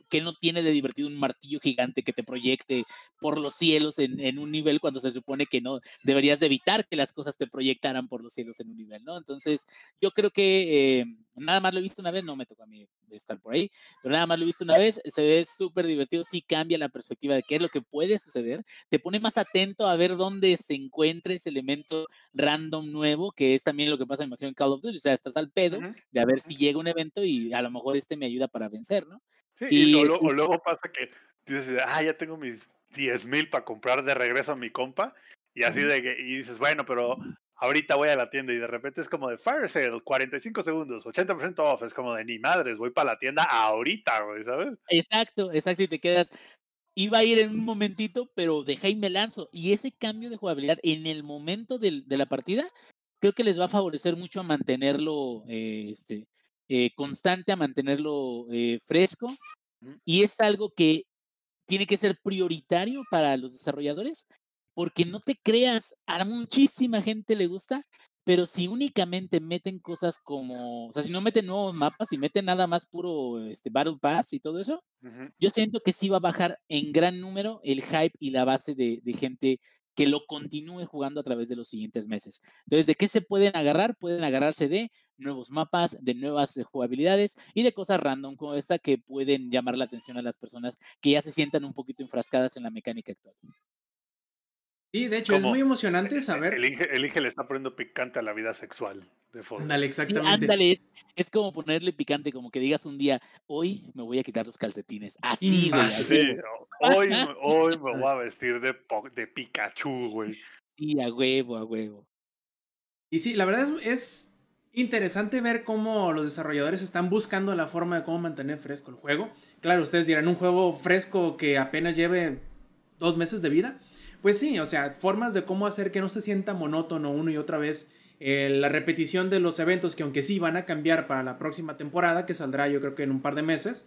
que no tiene de divertido un martillo gigante que te proyecte por los cielos en, en un nivel cuando se supone que no deberías de evitar que las cosas te proyectaran por los cielos en un nivel, ¿no? Entonces, yo creo que eh, nada más lo he visto una vez, no me tocó a mí estar por ahí, pero nada más lo he visto una vez, se ve súper divertido, sí cambia la perspectiva de qué es lo que puede suceder, te pone más atento a ver dónde se encuentra ese elemento random nuevo, que es también lo que pasa, me imagino, en Call of Duty, o sea, estás al pedo de a ver si llega un evento y a lo mejor este me ayuda para vencer, ¿no? Sí, y, o, Y- lo- o luego pasa que dices, ah, ya tengo mis 10 mil para comprar de regreso a mi compa. Y así de que, y dices, bueno, pero ahorita voy a la tienda y de repente es como de Fire Sale, 45 segundos, 80% off. Es como de ni madres, voy para la tienda ahorita, güey, ¿sabes? Exacto, exacto, y te quedas. Iba a ir en un momentito, pero deja y me lanzo. Y ese cambio de jugabilidad en el momento del- de la partida, creo que les va a favorecer mucho a mantenerlo eh, este, eh, constante, a mantenerlo eh, fresco. Y es algo que tiene que ser prioritario para los desarrolladores, porque no te creas, a muchísima gente le gusta, pero si únicamente meten cosas como, o sea, si no meten nuevos mapas y meten nada más puro este, Battle Pass y todo eso, yo siento que sí va a bajar en gran número el hype y la base de, de gente que lo continúe jugando a través de los siguientes meses. Entonces, ¿de qué se pueden agarrar? Pueden agarrarse de nuevos mapas, de nuevas eh, jugabilidades y de cosas random como esta que pueden llamar la atención a las personas que ya se sientan un poquito enfrascadas en la mecánica actual. Sí, de hecho, es muy emocionante saber. el Inge, el Inge le está poniendo picante a la vida sexual de fondo. Ándale, Sí, exactamente. ándale, es, es como ponerle picante, como que digas un día, hoy me voy a quitar los calcetines. Así, güey. Ah, a sí, huevo. hoy, me- hoy me voy a vestir de, de Pikachu, güey. Sí, a huevo, a huevo. Y sí, la verdad es, es interesante ver cómo los desarrolladores están buscando la forma de cómo mantener fresco el juego. Claro, ustedes dirán, un juego fresco que apenas lleve dos meses de vida. Pues sí, o sea, formas de cómo hacer que no se sienta monótono una y otra vez eh, la repetición de los eventos que aunque sí van a cambiar para la próxima temporada, que saldrá yo creo que en un par de meses,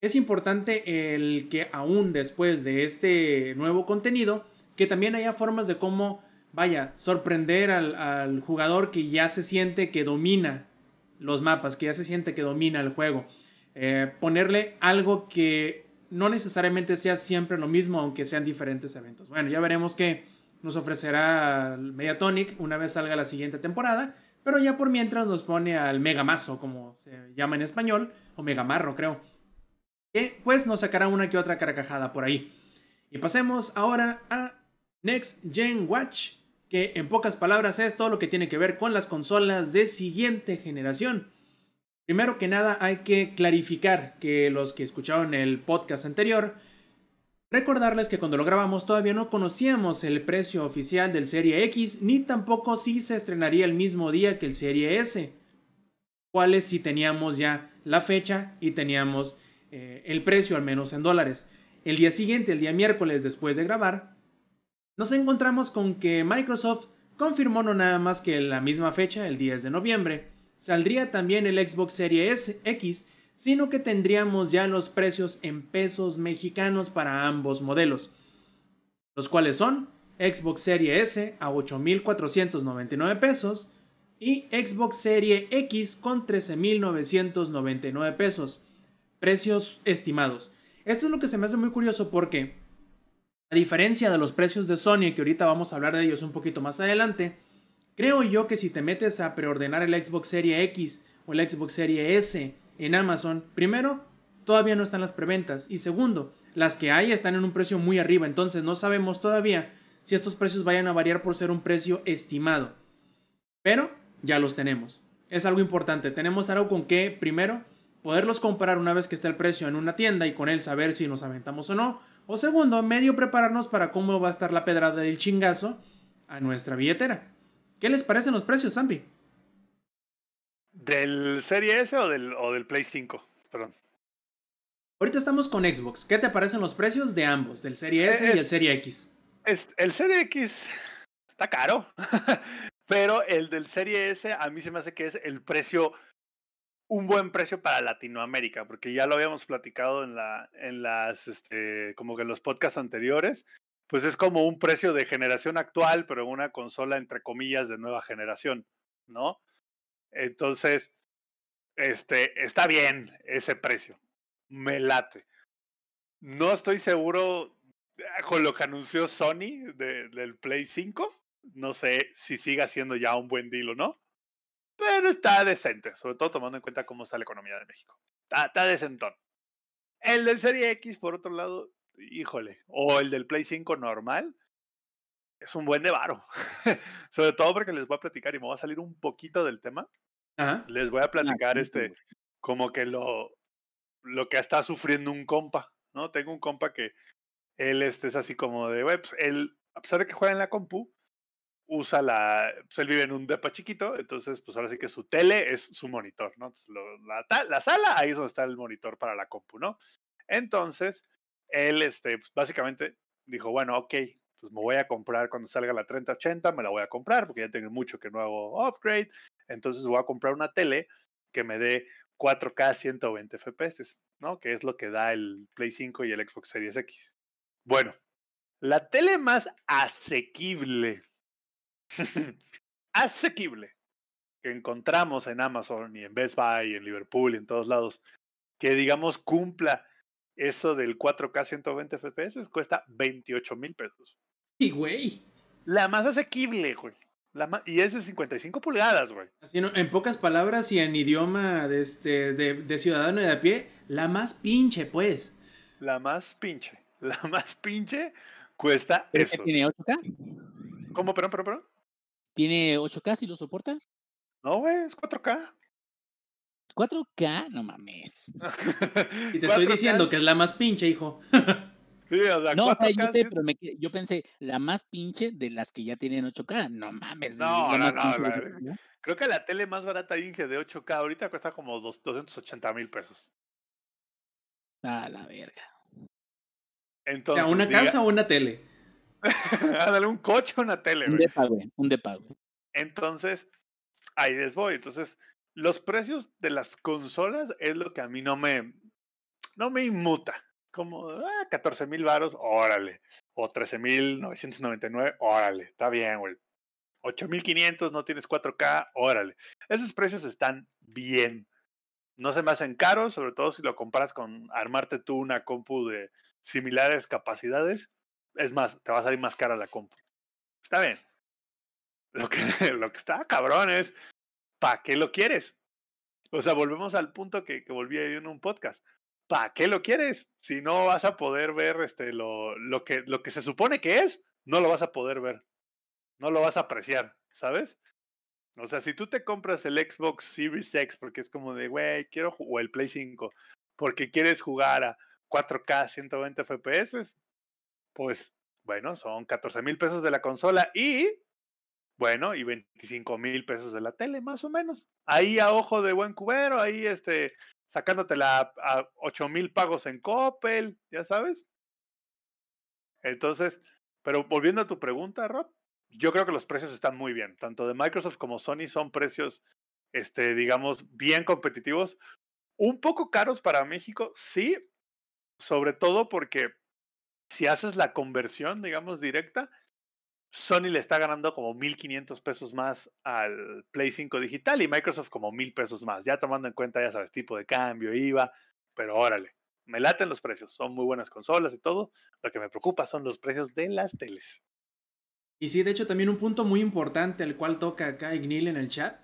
es importante el que aún después de este nuevo contenido, que también haya formas de cómo, vaya, sorprender al, al jugador que ya se siente que domina los mapas, que ya se siente que domina el juego. Eh, ponerle algo que no necesariamente sea siempre lo mismo, aunque sean diferentes eventos. Bueno, ya veremos qué nos ofrecerá Mediatonic una vez salga la siguiente temporada, pero ya por mientras nos pone al Megamazo, como se llama en español, o Megamarro, creo. Que pues nos sacará una que otra carcajada por ahí. Y pasemos ahora a Next Gen Watch, que en pocas palabras es todo lo que tiene que ver con las consolas de siguiente generación. Primero que nada hay que clarificar que los que escucharon el podcast anterior, recordarles que cuando lo grabamos todavía no conocíamos el precio oficial del Serie X, ni tampoco si se estrenaría el mismo día que el Serie S. Cuáles si teníamos ya la fecha y teníamos eh, el precio al menos en dólares. El día siguiente, el día miércoles después de grabar, nos encontramos con que Microsoft confirmó no nada más que la misma fecha, el 10 de noviembre, saldría también el Xbox Series X, sino que tendríamos ya los precios en pesos mexicanos para ambos modelos, los cuales son Xbox Series S a 8.499 pesos y Xbox Series X con 13.999 pesos, precios estimados. Esto es lo que se me hace muy curioso porque, a diferencia de los precios de Sony, que ahorita vamos a hablar de ellos un poquito más adelante, creo yo que si te metes a preordenar el Xbox Series X o el Xbox Series S en Amazon, primero, todavía no están las preventas y segundo, las que hay están en un precio muy arriba, entonces no sabemos todavía si estos precios vayan a variar por ser un precio estimado. Pero ya los tenemos. Es algo importante, tenemos algo con que primero poderlos comparar una vez que esté el precio en una tienda y con él saber si nos aventamos o no. O segundo, medio prepararnos para cómo va a estar la pedrada del chingazo a nuestra billetera. ¿Qué les parecen los precios, Zampi? ¿Del Serie S o del, o del Play 5? Perdón. Ahorita estamos con Xbox. ¿Qué te parecen los precios de ambos, del Serie S y Es- el Serie X? Es- el Serie X está caro, pero el del Serie S a mí se me hace que es el precio, un buen precio para Latinoamérica, porque ya lo habíamos platicado en, la, en las, este, como que en los podcasts anteriores, pues es como un precio de generación actual, pero en una consola entre comillas de nueva generación, ¿no? Entonces, este, está bien ese precio, me late. No estoy seguro ah, con lo que anunció Sony de- del Play 5. No sé si siga siendo ya un buen deal o no. Pero está decente, sobre todo tomando en cuenta cómo está la economía de México. Está, está decentón. El del Serie X, por otro lado, híjole, o el del Play 5 normal, es un buen de varo. sobre todo porque les voy a platicar y me voy a salir un poquito del tema. Ajá. Les voy a platicar sí, este, como que lo, lo que está sufriendo un compa, ¿no? Tengo un compa que él este, es así como de, güey, pues él, a pesar de que juega en la compu, usa la, pues él vive en un depa chiquito, entonces pues ahora sí que su tele es su monitor, ¿no? Entonces, lo- la, la sala, ahí es donde está el monitor para la compu, ¿no? Entonces, él, este, pues básicamente dijo, bueno, ok, pues me voy a comprar cuando salga la 3080, me la voy a comprar porque ya tengo mucho que no hago upgrade, entonces voy a comprar una tele que me dé 4K 120 FPS, ¿no? Que es lo que da el Play 5 y el Xbox Series X. Bueno, la tele más asequible, asequible, que encontramos en Amazon y en Best Buy y en Liverpool y en todos lados, que digamos cumpla eso del 4K 120 FPS, cuesta 28 mil pesos. Y güey. La más asequible, güey. La ma- y es de 55 pulgadas, güey. Así no- en pocas palabras y en idioma de, este, de, de ciudadano de a pie, la más pinche, pues. La más pinche. La más pinche cuesta ¿Pero qué eso. tiene 8K? ¿Cómo? Perdón, perdón, perdón. ¿Tiene 8K si lo soporta? No, güey, es 4K. 4K, no mames. Y te estoy diciendo que es la más pinche, hijo. Sí, o sea, No, o sea, 4K yo sé, pero me que- yo pensé, la más pinche de las que ya tienen 8K. No mames. No, es la no, más no. Creo que la tele más barata Inge de 8K ahorita cuesta como dos- 280 mil pesos. A la verga. O Entonces, sea, una diga- casa o una tele. Ándale, un coche o una tele, Un güey. depa, güey. Un depa, güey. Entonces, ahí les voy. Entonces, los precios de las consolas es lo que a mí no me, no me inmuta. Como, ah, 14 mil varos, órale. O 13 mil 999, órale. Está bien, güey. 8500, no tienes 4K, órale. Esos precios están bien. No se me hacen caros, sobre todo si lo comparas con armarte tú una compu de similares capacidades. Es más, te va a salir más cara la compu. Está bien. Lo que, lo que está cabrón es, ¿para qué lo quieres? O sea, volvemos al punto que, que volví ahí en un podcast. ¿Para qué lo quieres? Si no vas a poder ver este, lo, lo, que, lo que se supone que es, no lo vas a poder ver. No lo vas a apreciar, ¿sabes? O sea, si tú te compras el Xbox Series X porque es como de, güey, quiero, o el Play 5, porque quieres jugar a 4K 120 FPS, pues bueno, son 14 mil pesos de la consola y, bueno, y 25 mil pesos de la tele, más o menos. Ahí a ojo de buen cubero, ahí este, sacándotela a, a 8 mil pagos en Coppel, ya sabes. Entonces, pero volviendo a tu pregunta, Rob, yo creo que los precios están muy bien. Tanto de Microsoft como Sony son precios, este, digamos, bien competitivos. Un poco caros para México, sí, sobre todo porque si haces la conversión, digamos, directa, Sony le está ganando como 1.500 pesos más al Play 5 digital y Microsoft como 1.000 pesos más, ya tomando en cuenta, ya sabes, tipo de cambio, IVA, pero órale, me laten los precios, son muy buenas consolas y todo, lo que me preocupa son los precios de las teles. Y sí, de hecho, también un punto muy importante, el cual toca acá Ignil en el chat,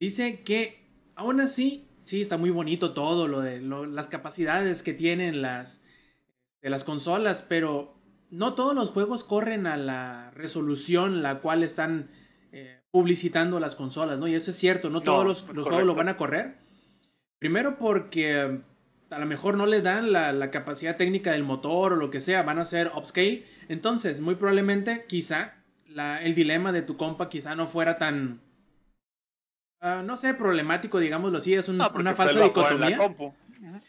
dice que aún así, sí, está muy bonito todo, lo de las capacidades que tienen las, de las consolas, pero no todos los juegos corren a la resolución la cual están eh, publicitando las consolas, ¿no? Y eso es cierto, no todos los, los juegos lo van a correr. Primero porque a lo mejor no le dan la, la capacidad técnica del motor o lo que sea, van a ser upscale. Entonces, muy probablemente, quizá, la- el dilema de tu compa quizá no fuera tan... ah, no sé, problemático, digámoslo así, es un- Ah, una usted falsa dicotomía.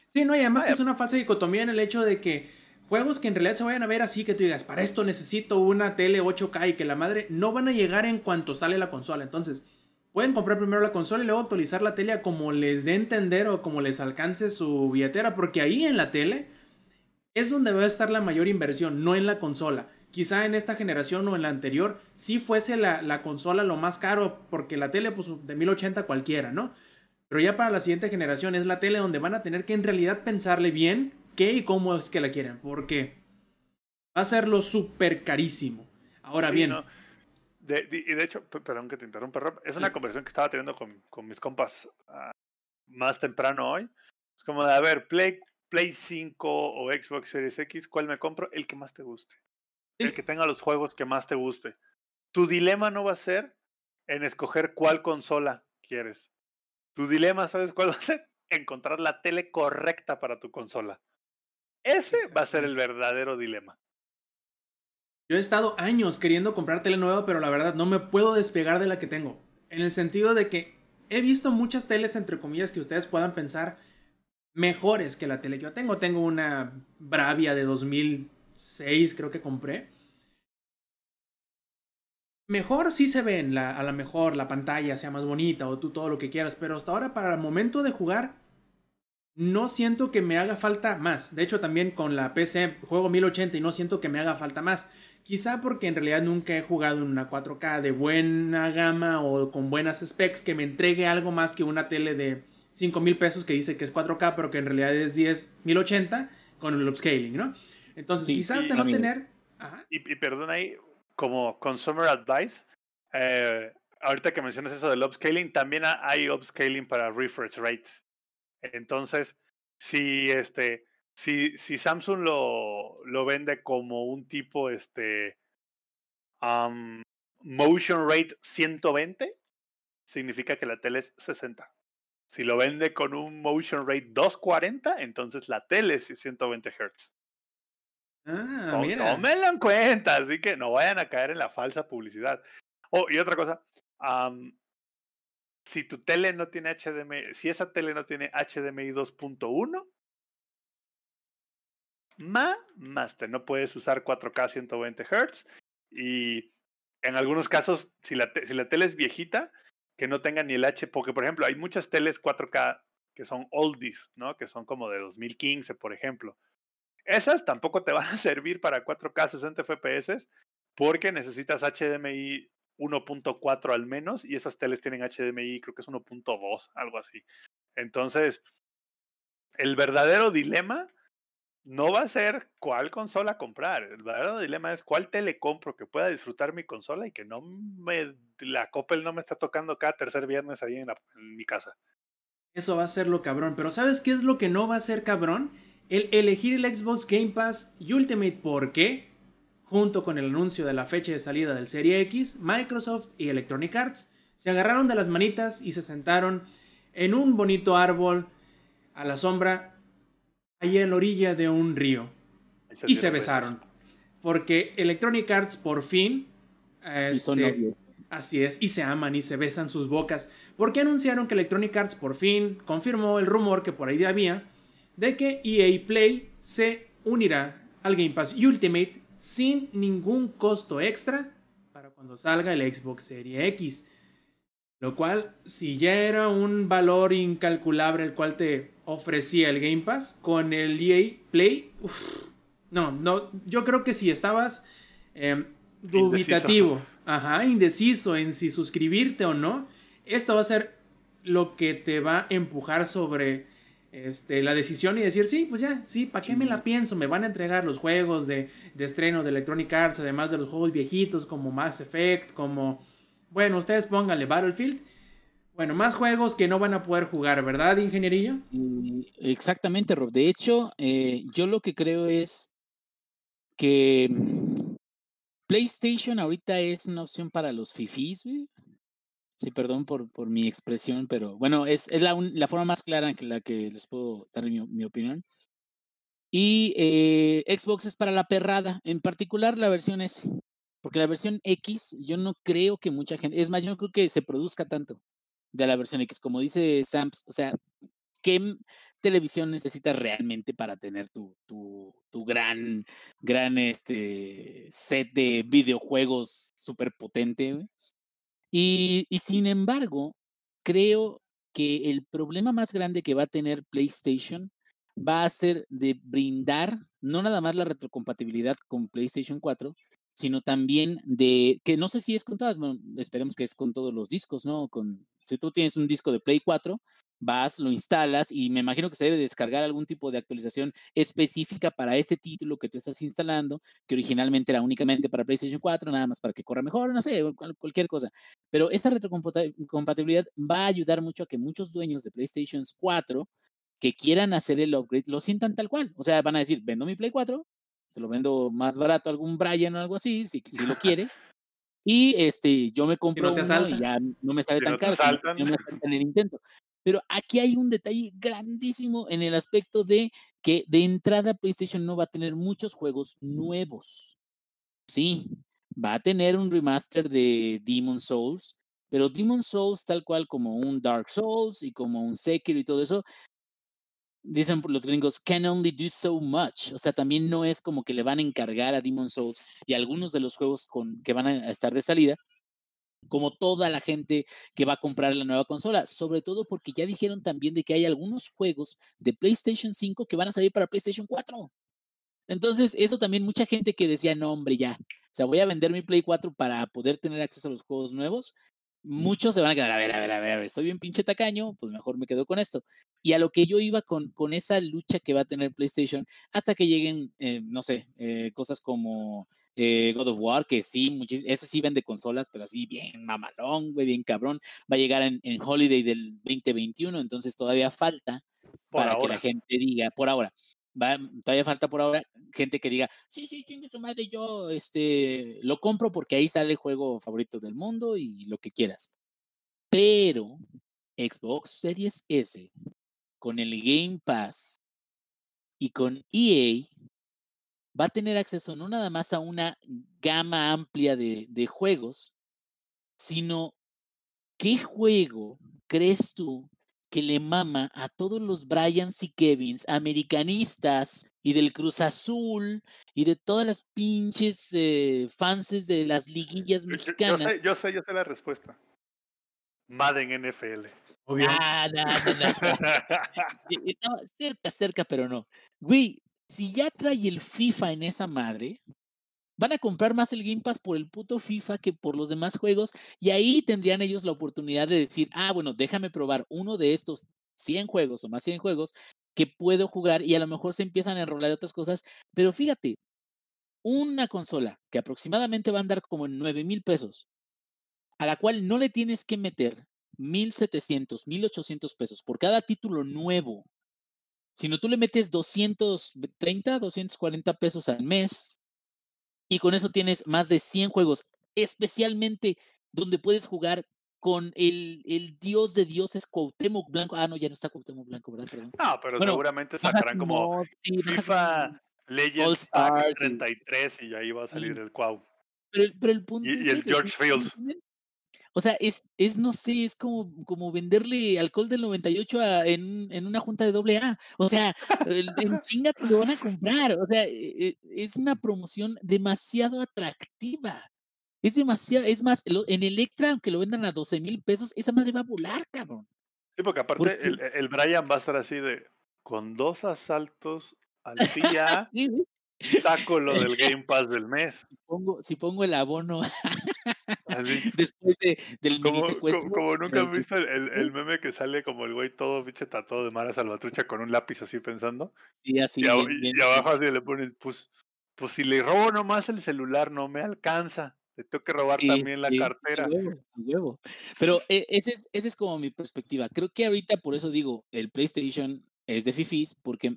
Sí, no, y además que Vaya. es una falsa dicotomía en el hecho de que juegos que en realidad se vayan a ver así, que tú digas, para esto necesito una tele 8K y que la madre no van a llegar en cuanto sale la consola. Entonces, pueden comprar primero la consola y luego actualizar la tele a como les dé entender o como les alcance su billetera, porque ahí en la tele es donde va a estar la mayor inversión, no en la consola. Quizá en esta generación o en la anterior sí fuese la, la consola lo más caro, porque la tele pues de 1080 cualquiera, ¿no? Pero ya para la siguiente generación es la tele donde van a tener que en realidad pensarle bien qué y cómo es que la quieren, porque va a ser lo súper carísimo. Ahora Sí, bien, no. De- de- y de hecho, perdón que te interrumpa, Rob, es una Sí. conversación que estaba teniendo con, con mis compas ah, más temprano hoy. Es como de, a ver, Play, Play 5 o Xbox Series X, ¿cuál me compro? El que más te guste. Sí. El que tenga los juegos que más te guste. Tu dilema no va a ser en escoger cuál consola quieres. Tu dilema, ¿sabes cuál va a ser? Encontrar la tele correcta para tu consola. Ese va a ser el verdadero dilema. Yo he estado años queriendo comprar tele nueva, pero la verdad no me puedo despegar de la que tengo. En el sentido de que he visto muchas teles, entre comillas, que ustedes puedan pensar mejores que la tele que yo tengo. Tengo una Bravia de 2006, creo que compré. Mejor sí se ven, la, a lo mejor la pantalla sea más bonita o tú todo lo que quieras, pero hasta ahora para el momento de jugar no siento que me haga falta más. De hecho, también con la PC juego 1080 y no siento que me haga falta más. Quizá porque en realidad nunca he jugado en una 4K de buena gama o con buenas specs que me entregue algo más que una tele de 5 mil pesos que dice que es 4K, pero que en realidad es 10 1080 con el upscaling, ¿no? Entonces, Sí, quizás hasta no amigo. tener. Ajá. Y, y perdón ahí, como consumer advice, eh, ahorita que mencionas eso del upscaling, también ha- hay upscaling para refresh rates. Entonces, si este, si, si Samsung lo, lo vende como un tipo este am, motion rate 120, significa que la tele es 60. Si lo vende con un motion rate 240, entonces la tele es 120 Hz. Ah, mira. Tómenlo en cuenta, así que no vayan a caer en la falsa publicidad. Oh, y otra cosa, si tu tele no tiene HDMI, si esa tele no tiene HDMI 2.1, ma, master, no puedes usar 4K 120 Hz y en algunos casos, si la, te- si la tele es viejita, que no tenga ni el H, porque por ejemplo, hay muchas teles 4K que son oldies, ¿no? Que son como de 2015, por ejemplo. Esas tampoco te van a servir para 4K 60 FPS porque necesitas HDMI 1.4 al menos y esas teles tienen HDMI creo que es 1.2, algo así. Entonces, el verdadero dilema no va a ser cuál consola comprar. El verdadero dilema es cuál tele compro que pueda disfrutar mi consola y que no me la Coppel no me está tocando cada tercer viernes ahí en, en mi casa. Eso va a ser lo cabrón. Pero ¿sabes qué es lo que no va a ser cabrón? El elegir el Xbox Game Pass Ultimate. ¿Por qué? Junto con el anuncio de la fecha de salida del Serie X, Microsoft y Electronic Arts se agarraron de las manitas y se sentaron en un bonito árbol a la sombra, allí en la orilla de un río. Y se besaron. Porque Electronic Arts por fin... Y son este, novios. Así es, y se aman y se besan sus bocas, porque anunciaron que Electronic Arts por fin confirmó el rumor que por ahí había de que EA Play se unirá al Game Pass Ultimate sin ningún costo extra para cuando salga el Xbox Series X. Lo cual, si ya era un valor incalculable el cual te ofrecía el Game Pass, con el EA Play, uf, no, no, yo creo que si estabas eh, dubitativo, ajá, indeciso en si suscribirte o no, esto va a ser lo que te va a empujar sobre este, la decisión y decir, sí, pues ya, sí, ¿para qué me la pienso? Me van a entregar los juegos de, de estreno de Electronic Arts, además de los juegos viejitos como Mass Effect, como, bueno, ustedes pónganle Battlefield. Bueno, más juegos que no van a poder jugar, ¿verdad, ingenierillo? Exactamente, Rob. De hecho, eh, yo lo que creo es que mm, PlayStation ahorita es una opción para los güey. Sí, perdón por, por mi expresión, pero bueno, es, es la, la forma más clara en que la que les puedo dar mi, mi opinión. Y eh, Xbox es para la perrada, en particular la versión S. Porque la versión X, yo no creo que mucha gente, es más, yo no creo que se produzca tanto de la versión X. Como dice Sams, o sea, ¿qué televisión necesitas realmente para tener tu, tu, tu gran, gran este, set de videojuegos súper potente? Y sin embargo, creo que el problema más grande que va a tener PlayStation va a ser de brindar no nada más la retrocompatibilidad con PlayStation 4, sino también de, que no sé si es con todas, bueno, esperemos que es con todos los discos, ¿no? Con, si tú tienes un disco de Play 4, vas, lo instalas y me imagino que se debe descargar algún tipo de actualización específica para ese título que tú estás instalando, que originalmente era únicamente para PlayStation 4, nada más para que corra mejor, no sé, cual- cualquier cosa. Pero esta retrocompatibilidad va a ayudar mucho a que muchos dueños de PlayStation 4 que quieran hacer el upgrade lo sientan tal cual. O sea, van a decir, vendo mi Play 4, se lo vendo más barato a algún Brian o algo así, si, si lo quiere. Y este, yo me compro te uno asaltan. y ya no me sale Si tan no caro, no me el intento. Pero aquí hay un detalle grandísimo en el aspecto de que de entrada PlayStation no va a tener muchos juegos nuevos. Sí, va a tener un remaster de Demon Souls, pero Demon Souls tal cual como un Dark Souls y como un Sekiro y todo eso, dicen los gringos, can only do so much. O sea, también no es como que le van a encargar a Demon Souls y algunos de los juegos con, que van a estar de salida, como toda la gente que va a comprar la nueva consola, sobre todo porque ya dijeron también de que hay algunos juegos de PlayStation 5 que van a salir para PlayStation 4. Entonces, eso también mucha gente que decía, no, hombre, ya, o sea, voy a vender mi Play 4 para poder tener acceso a los juegos nuevos. Muchos se van a quedar, a ver, a ver, a ver, a ver, soy bien pinche tacaño, pues mejor me quedo con esto. Y a lo que yo iba con, con esa lucha que va a tener PlayStation hasta que lleguen, eh, no sé, eh, cosas como eh, God of War, que sí, ese sí vende consolas, pero así bien mamalón, güey, bien cabrón. Va a llegar en, en Holiday del 2021, entonces todavía falta Por para que ahora. la gente diga, por ahora, va, todavía falta por ahora gente que diga, sí, sí, tiene su madre, yo este, lo compro porque ahí sale el juego favorito del mundo y lo que quieras. Pero Xbox Series S, con el Game Pass y con EA, va a tener acceso no nada más a una gama amplia de, de juegos, sino ¿qué juego crees tú que le mama a todos los Bryans y Kevins, americanistas y del Cruz Azul y de todas las pinches eh, fanses de las liguillas Yo- yo- Yo, mexicanas? sé, yo sé, yo sé la respuesta. Madden NFL. Obvio. Ah, no, no, no. E- Estaba cerca, cerca, pero no. Güey, si ya trae el FIFA en esa madre, van a comprar más el Game Pass por el puto FIFA que por los demás juegos y ahí tendrían ellos la oportunidad de decir, ah, bueno, déjame probar uno de estos 100 juegos o más 100 juegos que puedo jugar y a lo mejor se empiezan a enrolar otras cosas, pero fíjate, una consola que aproximadamente va a andar como en 9 mil pesos, a la cual no le tienes que meter 1.700, 1.800 pesos por cada título nuevo, sino tú le metes 230, 240 pesos al mes y con eso tienes más de 100 juegos, especialmente donde puedes jugar con el, el dios de dioses Cuauhtémoc Blanco. Ah, no, ya no está Cuauhtémoc Blanco, ¿verdad? Perdón. No, pero Bueno, seguramente sacarán como sí, FIFA Legends All Pack Stars y- 33 y ahí va a salir el Cuau. Pero, el- pero el punto Y, es y el ese, George ¿sí- sí me Fields. O sea, es, es, no sé, es como, como venderle alcohol del 98 a- en, en una junta de doble A. O sea, en chinga te lo van a comprar. O sea, e- e- es una promoción demasiado atractiva. Es demasiado, es más, en Electra, aunque lo vendan a 12 mil pesos, esa madre va a volar, cabrón. Sí, porque aparte el, el Brian va a estar así de con dos asaltos al día Sí, saco lo del Game Pass del mes. Si pongo, si pongo el abono Así. después de, del Como, mini co- secuestro. como nunca eh, han visto el, meme que sale como el güey todo pinche tatuado de Mara Salvatrucha con un lápiz así pensando. sí, así, y, a- bien- y- bien- y abajo así le ponen, pues, pues si le robo nomás el celular no me alcanza. Le tengo que robar Sí, también la sí, cartera. huevo, a huevo. Pero eh, ese es, ese es como mi perspectiva. Creo que ahorita por eso digo, el PlayStation es de fifis, porque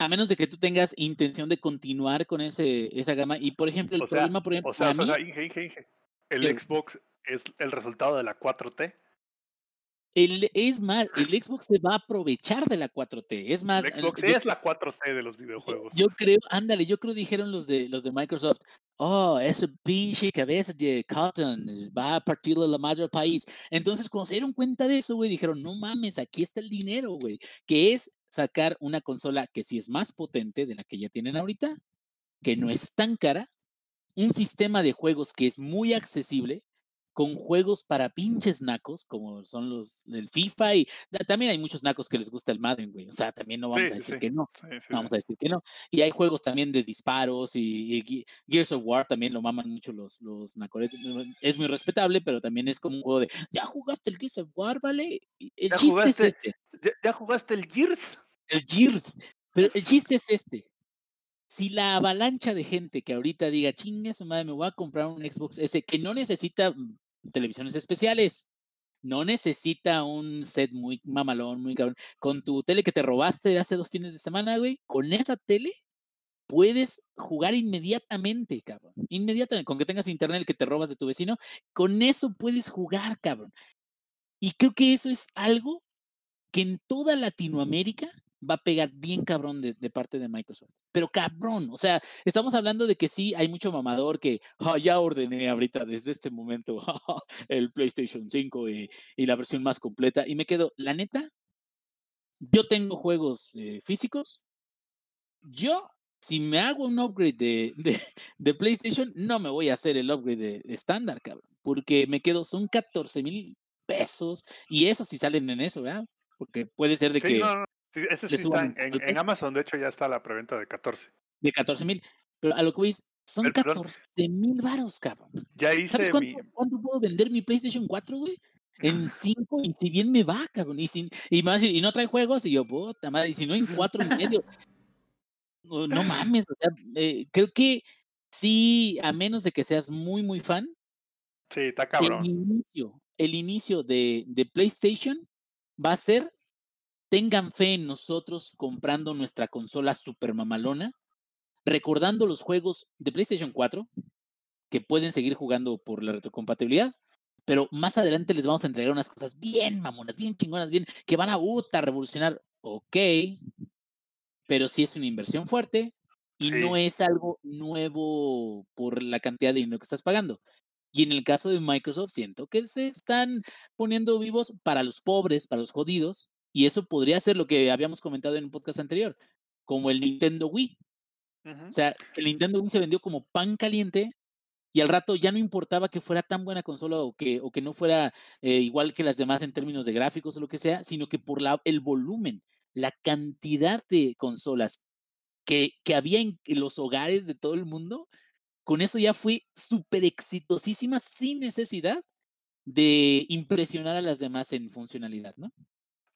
a menos de que tú tengas intención de continuar con ese, esa gama, y por ejemplo, el O sea, problema, por ejemplo, O sea, o mí, sea, Inge, Inge, Inge, El ¿Qué? Xbox es el resultado de la 4T. el, es más, el Xbox se va a aprovechar de la 4T. Es más, El el- Xbox yo- es la 4T de los videojuegos. Yo creo, ándale, yo creo dijeron los de los de Microsoft, oh, ese pinche cabeza de Cotton va a partirle la madre al país. Entonces, cuando se dieron cuenta de eso, güey, dijeron, no mames, aquí está el dinero, güey, que es sacar una consola que sí es más potente de la que ya tienen ahorita, que no es tan cara, un sistema de juegos que es muy accesible, con juegos para pinches nacos, como son los del FIFA, y da- también hay muchos nacos que les gusta el Madden, güey, o sea, también no vamos Sí, a decir sí. que no. Sí, sí, No vamos a decir que no. Y hay juegos también de disparos y, y Ge- Gears of War también lo maman mucho los, los nacoretes. Es muy respetable, pero también es como un juego de, ¿ya jugaste el Gears of War, vale? El ¿Ya chiste jugaste? es este, ¿Ya, ya jugaste el Gears? el Gears. Pero el chiste es este. Si la avalancha de gente que ahorita diga, chingue su madre, me voy a comprar un Xbox S que no necesita mm, televisiones especiales, no necesita un set muy mamalón, muy cabrón. Con tu tele que te robaste hace dos fines de semana, güey, con esa tele puedes jugar inmediatamente, cabrón. Inmediatamente, con que tengas internet el que te robas de tu vecino, con eso puedes jugar, cabrón. Y creo que eso es algo que en toda Latinoamérica va a pegar bien cabrón de, de parte de Microsoft. Pero cabrón, o sea, estamos hablando de que sí, hay mucho mamador que "Ah, ya ordené ahorita desde este momento el PlayStation 5 y, y la versión más completa. Y me quedo, la neta, yo tengo juegos eh, físicos. Yo, si me hago un upgrade de, de, de PlayStation, no me voy a hacer el upgrade de estándar, cabrón. Porque me quedo, son 14 mil pesos. Y eso si salen en eso, ¿verdad? Porque puede ser de Sí, que no, no. Sí, ese sí está en. Amazon, de hecho, ya está la preventa de 14. de 14 mil. Pero a lo que voy es, son perdón. 14 mil varos, cabrón. Ya ¿Sabes hice cuánto, mi. cuánto puedo vender mi PlayStation 4, güey? En 5 y si bien me va, cabrón. Y, sin, y, decir, y no trae juegos, y yo, puta madre, y si no en 4 y medio. No, no mames, o sea, eh, creo que sí, a menos de que seas muy, muy fan, Sí, está el cabrón. inicio, el inicio de, de PlayStation va a ser, tengan fe en nosotros comprando nuestra consola super mamalona, recordando los juegos de PlayStation 4, que pueden seguir jugando por la retrocompatibilidad, pero más adelante les vamos a entregar unas cosas bien mamonas, bien chingonas, bien, que van a uta, revolucionar, ok, pero sí es una inversión fuerte y no es algo nuevo por la cantidad de dinero que estás pagando. Y en el caso de Microsoft, siento que se están poniendo vivos para los pobres, para los jodidos, y eso podría ser lo que habíamos comentado en un podcast anterior, como el Nintendo Wii. O sea, el Nintendo Wii se vendió como pan caliente y al rato ya no importaba que fuera tan buena consola o que, o que no fuera eh, igual que las demás en términos de gráficos o lo que sea, sino que por la, el volumen, la cantidad de consolas que, que había en los hogares de todo el mundo, con eso ya fue súper exitosísima sin necesidad de impresionar a las demás en funcionalidad, ¿no?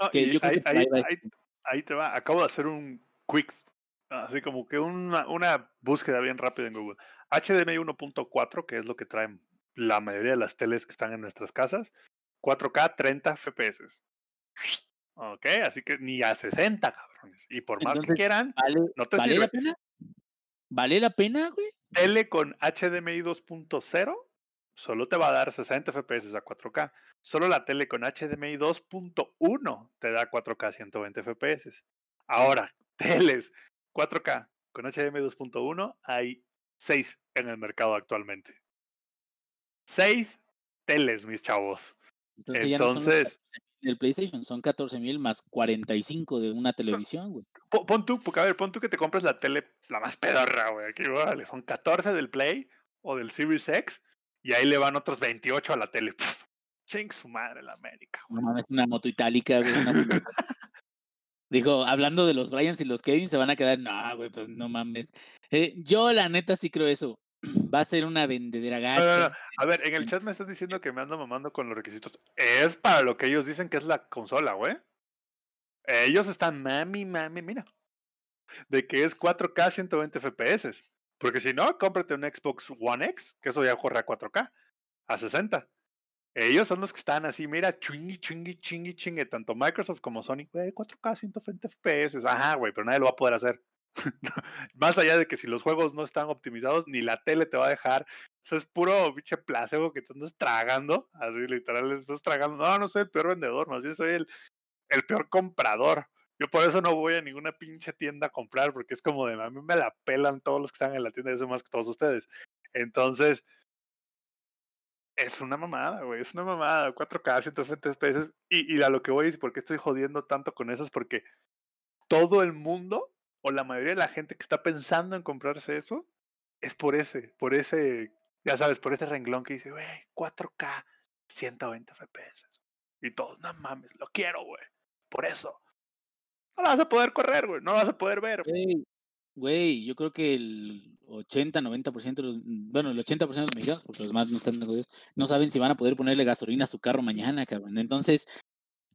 No, Que y yo creo ahí, que por ahí- ahí va ahí- ahí te va. Acabo de hacer un quick, así como que una, una búsqueda bien rápida en Google. HDMI 1.4, que es lo que traen la mayoría de las teles que están en nuestras casas. 4K 30 FPS. Ok, así que ni a 60, cabrones. Y por más que quieran, ¿Vale, no te ¿vale la pena? ¿Vale la pena, güey? Tele con HDMI 2.0 solo te va a dar 60 FPS a 4K. Solo la tele con HDMI 2.1 te da 4K 120 FPS. Ahora, teles 4K con HDMI 2.1 hay 6 en el mercado actualmente. 6 teles, mis chavos. Entonces no 14,000 del PlayStation, son 14 mil más 45 de una televisión, güey. po- pon tú, porque a ver, pon tú que te compres la tele la más pedorra, güey. Aquí, órale, son 14 del Play o del Series X y ahí le van otros 28 a la tele. Pff, ching su madre la América, güey. No mames, una moto itálica, güey. una moto itálica. Dijo, hablando de los Bryans y los Kevin, se van a quedar, no, güey, pues no mames. Eh, yo, la neta, sí creo eso. Va a ser una vendedera No, no, no. gacha. A ver, en el chat me estás diciendo que me ando mamando con los requisitos. Es para lo que ellos dicen que es la consola, güey. Ellos están mami, mami, mira. De que es 4K 120 FPS. Porque si no, cómprate un Xbox One X, que eso ya corre a 4K, a 60. Ellos son los que están así, mira, chingui, chingui, chingui, chingue, tanto Microsoft como Sony, güey, 4K 120 FPS. Ajá, güey, pero nadie lo va a poder hacer. Más allá de que si los juegos no están optimizados, ni la tele te va a dejar. Eso es puro pinche placebo que te andas tragando. Así literal, estás tragando. No, no soy el peor vendedor, más bien soy el, el peor comprador. Yo por eso no voy a ninguna pinche tienda a comprar, porque es como de a mí me la pelan todos los que están en la tienda, eso más que todos ustedes. Entonces, es una mamada, güey, es una mamada. 4K, 120 FPS. Y, y a lo que voy es por qué estoy jodiendo tanto con eso, es porque todo el mundo, o la mayoría de la gente que está pensando en comprarse eso, es por ese, por ese, ya sabes, por ese renglón que dice, güey, 4K, 120 FPS. Y todos, no mames, lo quiero, güey. Por eso. Vas a poder correr, güey. No vas a poder ver. güey. Yo creo que el 80, 90% de los, bueno, el 80% de los mexicanos, porque los demás no están jodidos, no saben si van a poder ponerle gasolina a su carro mañana, cabrón. Entonces,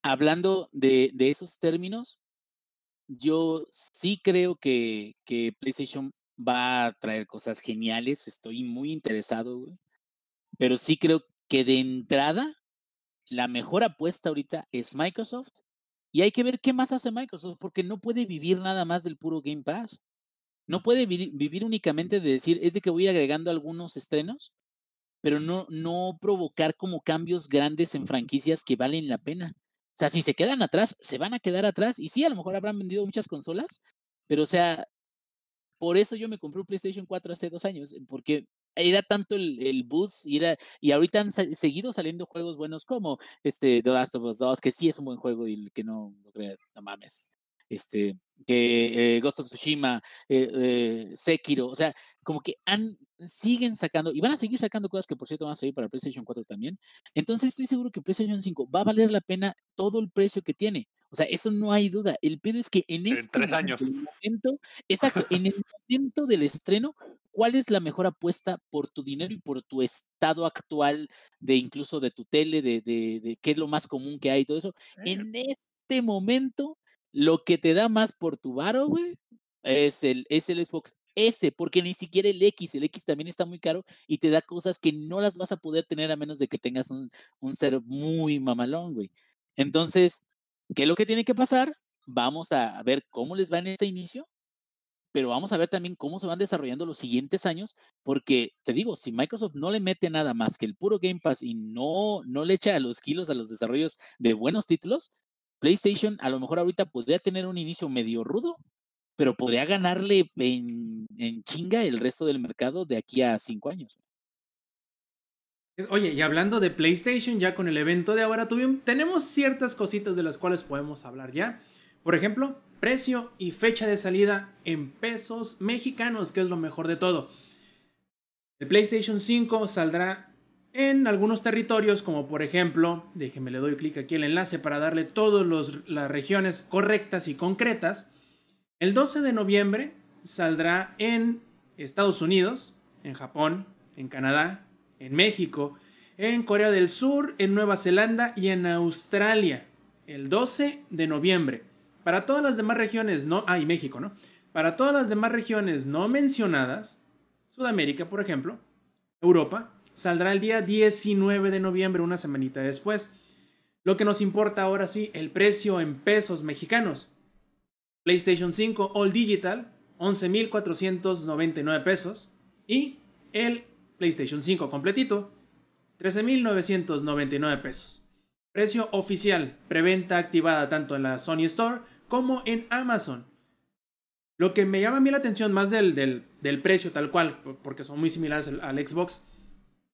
hablando de, de esos términos, yo sí creo que, que PlayStation va a traer cosas geniales. Estoy muy interesado, güey. Pero sí creo que de entrada, la mejor apuesta ahorita es Microsoft. Y hay que ver qué más hace Microsoft, porque no puede vivir nada más del puro Game Pass. No puede vi- vivir únicamente de decir, es de que voy a ir agregando algunos estrenos, pero no, no provocar como cambios grandes en franquicias que valen la pena. O sea, si se quedan atrás, se van a quedar atrás. Y sí, a lo mejor habrán vendido muchas consolas, pero o sea, por eso yo me compré un PlayStation 4 hace dos años, porque era tanto el, el buzz y, era, y ahorita han sa- seguido saliendo juegos buenos como este The Last of Us 2, que sí es un buen juego y que no crea, no mames. Este, que eh, Ghost of Tsushima, eh, eh, Sekiro, o sea, como que han, siguen sacando, y van a seguir sacando cosas que por cierto van a salir para PlayStation 4 también. Entonces estoy seguro que PlayStation 5 va a valer la pena todo el precio que tiene. O sea, eso no hay duda. El pedo es que en En este tres años. momento, exacto, en el momento del estreno, ¿cuál es la mejor apuesta por tu dinero y por tu estado actual de incluso de tu tele, de, de, de qué es lo más común que hay y todo eso? En este momento, lo que te da más por tu varo, güey, es el, es el Xbox S, porque ni siquiera el X, el X también está muy caro y te da cosas que no las vas a poder tener a menos de que tengas un, un ser muy mamalón, güey. Entonces, ¿qué es lo que tiene que pasar? Vamos a ver cómo les va en este inicio, pero vamos a ver también cómo se van desarrollando los siguientes años, porque te digo, si Microsoft no le mete nada más que el puro Game Pass y no, no le echa los kilos a los desarrollos de buenos títulos, PlayStation a lo mejor ahorita podría tener un inicio medio rudo, pero podría ganarle en, en chinga el resto del mercado de aquí a cinco años. Oye, y hablando de PlayStation, ya con el evento de ahora tenemos ciertas cositas de las cuales podemos hablar ya. Por ejemplo, precio y fecha de salida en pesos mexicanos, que es lo mejor de todo. El PlayStation 5 saldrá en algunos territorios, como por ejemplo, déjenme le doy clic aquí el enlace para darle todas las regiones correctas y concretas. El 12 de noviembre saldrá en Estados Unidos, en Japón, en Canadá, en México, en Corea del Sur, en Nueva Zelanda y en Australia. El 12 de noviembre. Para todas las demás regiones no... Ah, México, ¿no? Para todas las demás regiones no mencionadas, Sudamérica, por ejemplo, Europa, saldrá el día 19 de noviembre, una semanita después. Lo que nos importa ahora sí, el precio en pesos mexicanos. PlayStation 5 All Digital, 11.499 pesos. Y el PlayStation 5 completito, 13.999 pesos. Precio oficial, preventa activada tanto en la Sony Store como en Amazon. Lo que me llama a mí la atención más del, del, precio tal cual, porque son muy similares al, Xbox.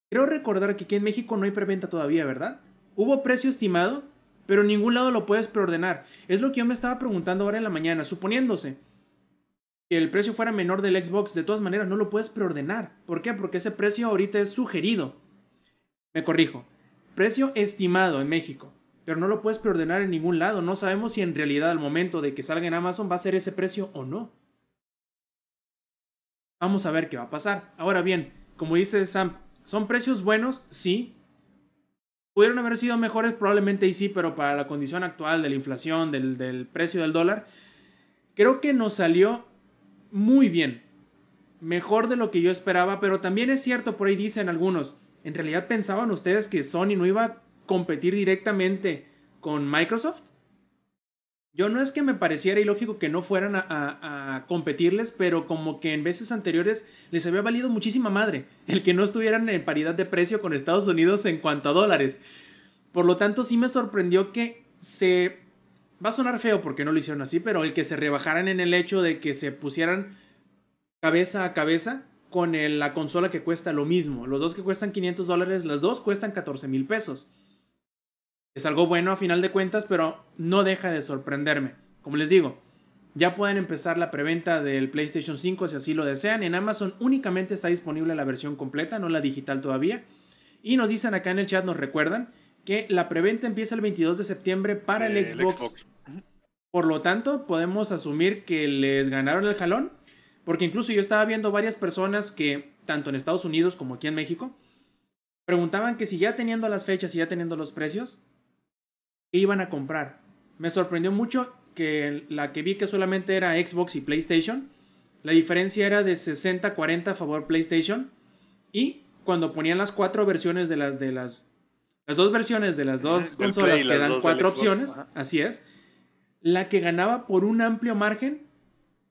Quiero recordar que aquí en México no hay preventa todavía, ¿verdad? Hubo precio estimado, pero en ningún lado lo puedes preordenar. Es lo que yo me estaba preguntando ahora en la mañana, suponiéndose que el precio fuera menor del Xbox, de todas maneras no lo puedes preordenar. ¿Por qué? Porque ese precio ahorita es sugerido. Me corrijo. Precio estimado en México. Pero no lo puedes preordenar en ningún lado. No sabemos si en realidad al momento de que salga en Amazon va a ser ese precio o no. Vamos a ver qué va a pasar. Ahora bien, como dice Sam, ¿son precios buenos? Sí. ¿Pudieron haber sido mejores? Probablemente y sí, pero para la condición actual de la inflación, del, del precio del dólar, creo que nos salió muy bien. Mejor de lo que yo esperaba, pero también es cierto, por ahí dicen algunos, ¿en realidad pensaban ustedes que Sony no iba competir directamente con Microsoft? Yo no es que me pareciera ilógico que no fueran a, competirles, pero como que en veces anteriores les había valido muchísima madre el que no estuvieran en paridad de precio con Estados Unidos en cuanto a dólares. Por lo tanto, sí me sorprendió que se va a sonar feo porque no lo hicieron así, pero el que se rebajaran en el hecho de que se pusieran cabeza a cabeza con la consola que cuesta lo mismo. Los dos que cuestan 500 dólares, las dos cuestan 14 mil pesos. Es algo bueno a final de cuentas, pero no deja de sorprenderme. Como les digo, ya pueden empezar la preventa del PlayStation 5 si así lo desean. En Amazon únicamente está disponible la versión completa, no la digital todavía. Y nos dicen acá en el chat, nos recuerdan, que la preventa empieza el 22 de septiembre para el, Xbox. Por lo tanto, podemos asumir que les ganaron el jalón, porque incluso yo estaba viendo varias personas que, tanto en Estados Unidos como aquí en México, preguntaban que si ya teniendo las fechas y ya teniendo los precios, ¿qué iban a comprar? Me sorprendió mucho que la que vi que solamente era Xbox y PlayStation, la diferencia era de 60-40 a favor PlayStation, y cuando ponían las cuatro versiones de las de las las dos versiones de las dos consolas que dan cuatro opciones, así es. La que ganaba por un amplio margen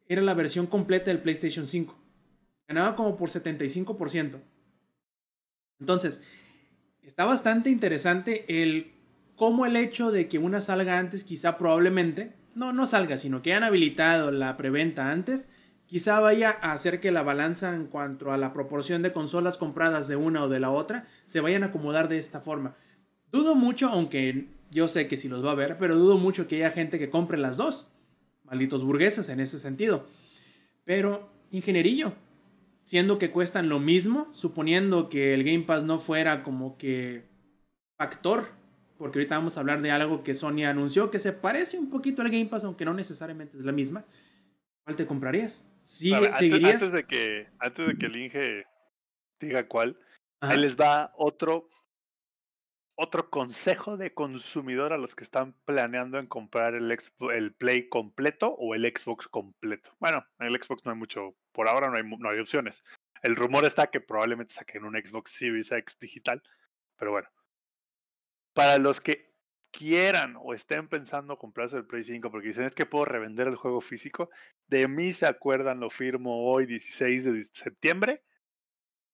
era la versión completa del PlayStation 5. Ganaba como por 75%. Entonces, está bastante interesante el cómo el hecho de que una salga antes, quizá probablemente, no, no salga, sino que hayan habilitado la preventa antes, quizá vaya a hacer que la balanza en cuanto a la proporción de consolas compradas de una o de la otra se vayan a acomodar de esta forma. Dudo mucho, aunque yo sé que si los va a ver, pero dudo mucho que haya gente que compre las dos. Malditos burgueses en ese sentido. Pero, ingenierillo, siendo que cuestan lo mismo, suponiendo que el Game Pass no fuera como que factor, porque ahorita vamos a hablar de algo que Sony anunció que se parece un poquito al Game Pass, aunque no necesariamente es la misma. ¿Cuál te comprarías? Sí, ¿Seguirías? Antes, de que, antes de que el Inge diga cuál, ahí les va otro otro consejo de consumidor a los que están planeando en comprar el, el Play completo o el Xbox completo. Bueno, en el Xbox no hay mucho, por ahora no hay, no hay opciones. El rumor está que probablemente saquen un Xbox Series X digital, pero bueno. Para los que quieran o estén pensando comprarse el Play 5 porque dicen es que puedo revender el juego físico, de mí se acuerdan, lo firmo hoy 16 de septiembre,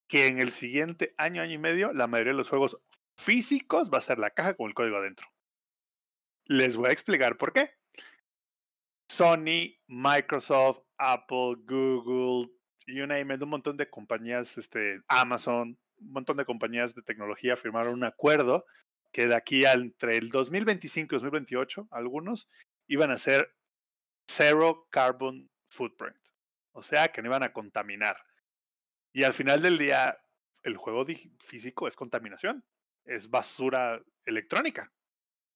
que en el siguiente año, año y medio, la mayoría de los juegos físicos va a ser la caja con el código adentro. Les voy a explicar por qué. Sony, Microsoft, Apple, Google, you name it, un montón de compañías, este, Amazon, un montón de compañías de tecnología firmaron un acuerdo que de aquí entre el 2025 y 2028, algunos iban a ser zero carbon footprint. O sea, que no iban a contaminar. Y al final del día, el juego físico es contaminación, es basura electrónica.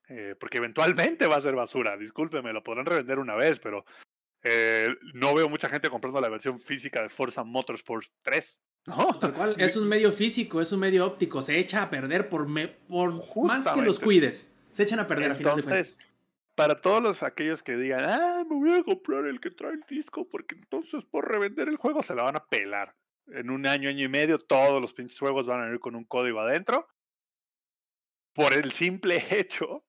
eh, porque eventualmente va a ser basura. Discúlpeme, lo podrán revender una vez, pero eh, no veo mucha gente comprando la versión física de Forza Motorsport 3. ¿No? Tal cual, es un medio físico, es un medio óptico, se echa a perder por, me- por más que los cuides. Se echan a perder a final de Entonces, cuentas. para todos los aquellos que digan, ah, me voy a comprar el que trae el disco porque entonces por revender el juego se la van a pelar. En un año, año y medio, todos los pinches juegos van a venir con un código adentro. Por el simple hecho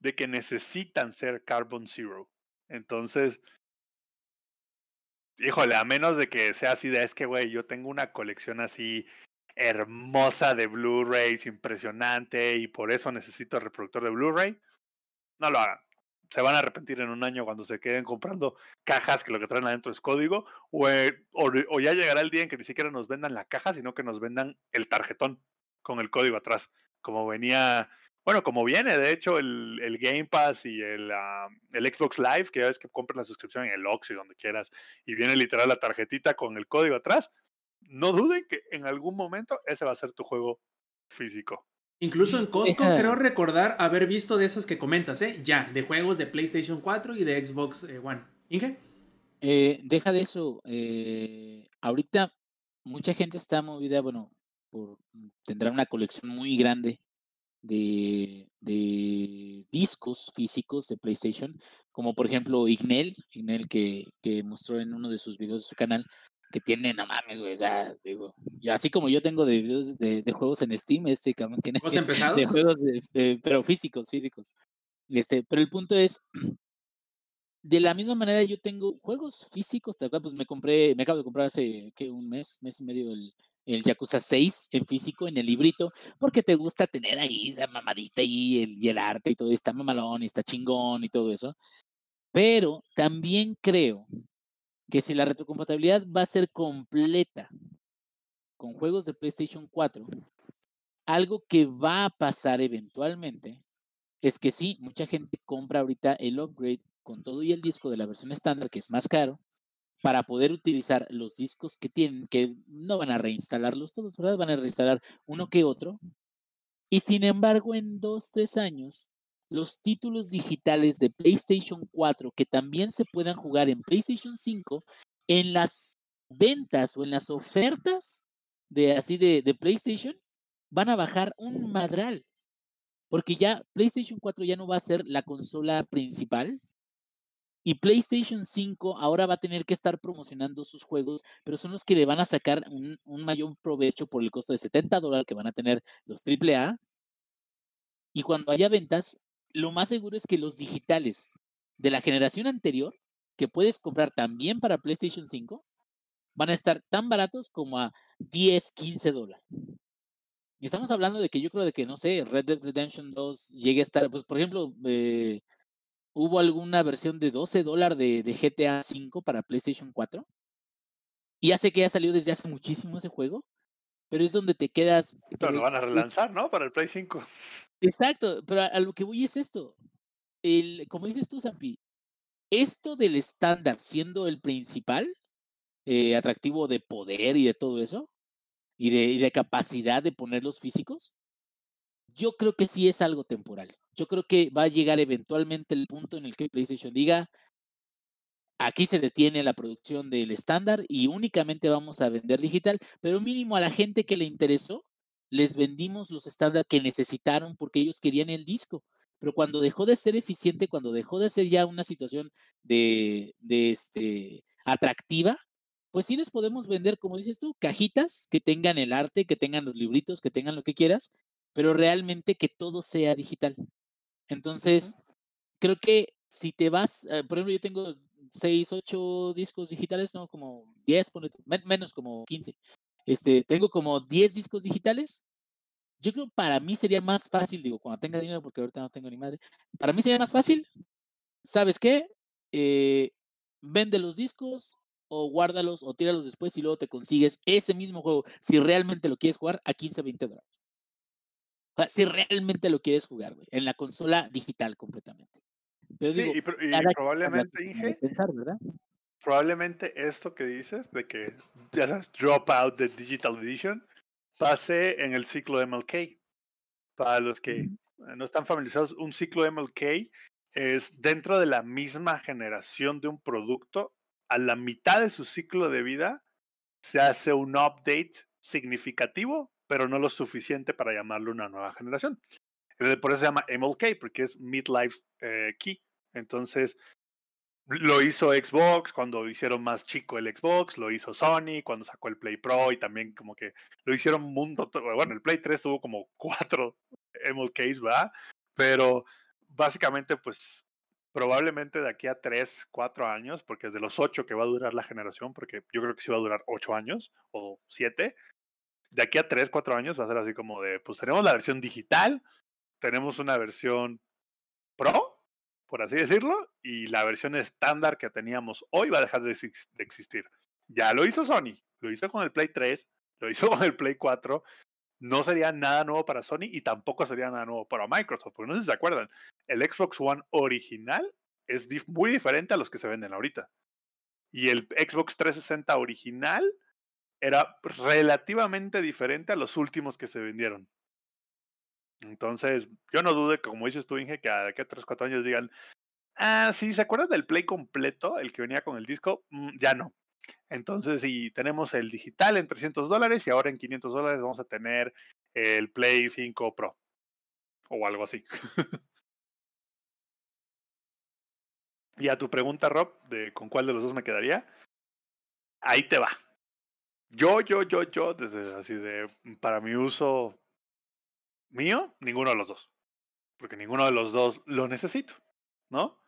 de que necesitan ser Carbon Zero. Entonces, híjole, a menos de que sea así de, es que, güey, yo tengo una colección así hermosa de Blu-rays, impresionante, y por eso necesito reproductor de Blu-ray, no lo hagan. Se van a arrepentir en un año cuando se queden comprando cajas que lo que traen adentro es código, o, eh, o ya llegará el día en que ni siquiera nos vendan la caja, sino que nos vendan el tarjetón con el código atrás, como venía, bueno, como viene, de hecho, el, el Game Pass y el, ah, el Xbox Live, que ya ves que compras la suscripción en el Oxxo y donde quieras, y viene literal la tarjetita con el código atrás, no duden que en algún momento ese va a ser tu juego físico. Incluso en Costco Deja- creo recordar haber visto de esas que comentas, ¿eh? Ya, de juegos de PlayStation 4 y de Xbox eh, One. ¿Inge? Eh, deja de eso. eh, ahorita mucha gente está movida, bueno, por, tendrá una colección muy grande de, de discos físicos de PlayStation, como por ejemplo Ignel, Ignel que, que mostró en uno de sus videos de su canal, que tiene, no mames, güey, digo, así como yo tengo de videos de, de juegos en Steam, este cabrón tiene de juegos, de- pero físicos, físicos. Este, pero el punto es, de la misma manera yo tengo juegos físicos, tal cual, pues me compré, me acabo de comprar hace ¿qué? un mes, mes y medio el, el Yakuza 6 en físico, en el librito, porque te gusta tener ahí esa mamadita y el, y el arte y todo, y está mamalón y está chingón y todo eso. Pero también creo que si la retrocompatibilidad va a ser completa con juegos de PlayStation 4, algo que va a pasar eventualmente es que sí, mucha gente compra ahorita el upgrade con todo y el disco de la versión estándar, que es más caro, para poder utilizar los discos que tienen, que no van a reinstalarlos todos, ¿verdad? Van a reinstalar uno que otro. Y sin embargo, en dos, tres años, los títulos digitales de PlayStation 4 que también se puedan jugar en PlayStation 5, en las ventas o en las ofertas de así de, de PlayStation, van a bajar un madral. Porque ya PlayStation 4 ya no va a ser la consola principal. Y PlayStation 5 ahora va a tener que estar promocionando sus juegos, pero son los que le van a sacar un, mayor provecho por el costo de 70 dólares que van a tener los AAA. Y cuando haya ventas, lo más seguro es que los digitales de la generación anterior, que puedes comprar también para PlayStation 5, van a estar tan baratos como a 10, 15 dólares. Y estamos hablando de que yo creo de que, no sé, Red Dead Redemption 2 llegue a estar, pues por ejemplo, eh, hubo alguna versión de 12 dólares de, de GTA 5 para PlayStation 4. Y ya sé que ya salió desde hace muchísimo ese juego, pero es donde te quedas. Pero lo van a relanzar, ¿no? Para el Play 5. Exacto, pero a, a lo que voy es esto. El, como dices tú, Zampi, esto del estándar siendo el principal eh, atractivo de poder y de todo eso, y de, y de capacidad de ponerlos físicos, yo creo que sí es algo temporal. Yo creo que va a llegar eventualmente el punto en el que PlayStation diga, aquí se detiene la producción del estándar y únicamente vamos a vender digital, pero mínimo a la gente que le interesó, les vendimos los estándar que necesitaron porque ellos querían el disco. Pero cuando dejó de ser eficiente, cuando dejó de ser ya una situación de este, atractiva, pues sí les podemos vender, como dices tú, cajitas que tengan el arte, que tengan los libritos, que tengan lo que quieras, pero realmente que todo sea digital. Entonces, creo que si te vas, eh, por ejemplo, yo tengo 6, 8 discos digitales, no, como 10, menos como 15. Este, tengo como 10 discos digitales. Yo creo para mí sería más fácil, digo, cuando tenga dinero, porque ahorita no tengo ni madre, para mí sería más fácil, ¿sabes qué? Eh, vende los discos o guárdalos o tíralos después y luego te consigues ese mismo juego, si realmente lo quieres jugar, a 15, 20 dólares. O sea, si realmente lo quieres jugar, güey, en la consola digital completamente. Pero digo, sí, y, probablemente, Inge, ¿verdad? probablemente esto que dices, de que ya sabes, drop out the digital edition, pase en el ciclo de MLK. Para los que no están familiarizados, un ciclo de MLK es dentro de la misma generación de un producto, a la mitad de su ciclo de vida, se hace un update significativo, pero no lo suficiente para llamarlo una nueva generación. Por eso se llama MLK, porque es Midlife eh, Key. Entonces, lo hizo Xbox cuando hicieron más chico el Xbox, lo hizo Sony cuando sacó el Play Pro y también como que lo hicieron mundo. Bueno, el Play 3 tuvo como cuatro MLKs, ¿verdad? Pero básicamente, pues probablemente de aquí a 3, 4 años, porque de los 8 que va a durar la generación, porque yo creo que sí va a durar 8 años o 7, de aquí a 3, 4 años va a ser así como de, pues tenemos la versión digital, tenemos una versión Pro, por así decirlo, y la versión estándar que teníamos hoy va a dejar de, existir. Ya lo hizo Sony, lo hizo con el Play 3, lo hizo con el Play 4, no sería nada nuevo para Sony y tampoco sería nada nuevo para Microsoft, porque no sé si se acuerdan, el Xbox One original es muy diferente a los que se venden ahorita. Y el Xbox 360 original era relativamente diferente a los últimos que se vendieron. Entonces, yo no dude, como dices tú, Inge, que a, que 3, 4 años digan, ah, sí, ¿se acuerdan del Play completo, el que venía con el disco? Mm, ya no. Entonces, si tenemos el digital en 300 dólares y ahora en 500 dólares vamos a tener el Play 5 Pro o algo así. y a tu pregunta, Rob, de con cuál de los dos me quedaría, ahí te va. Yo, yo, yo, yo, desde así de, para mi uso mío, ninguno de los dos. Porque ninguno de los dos lo necesito, ¿no?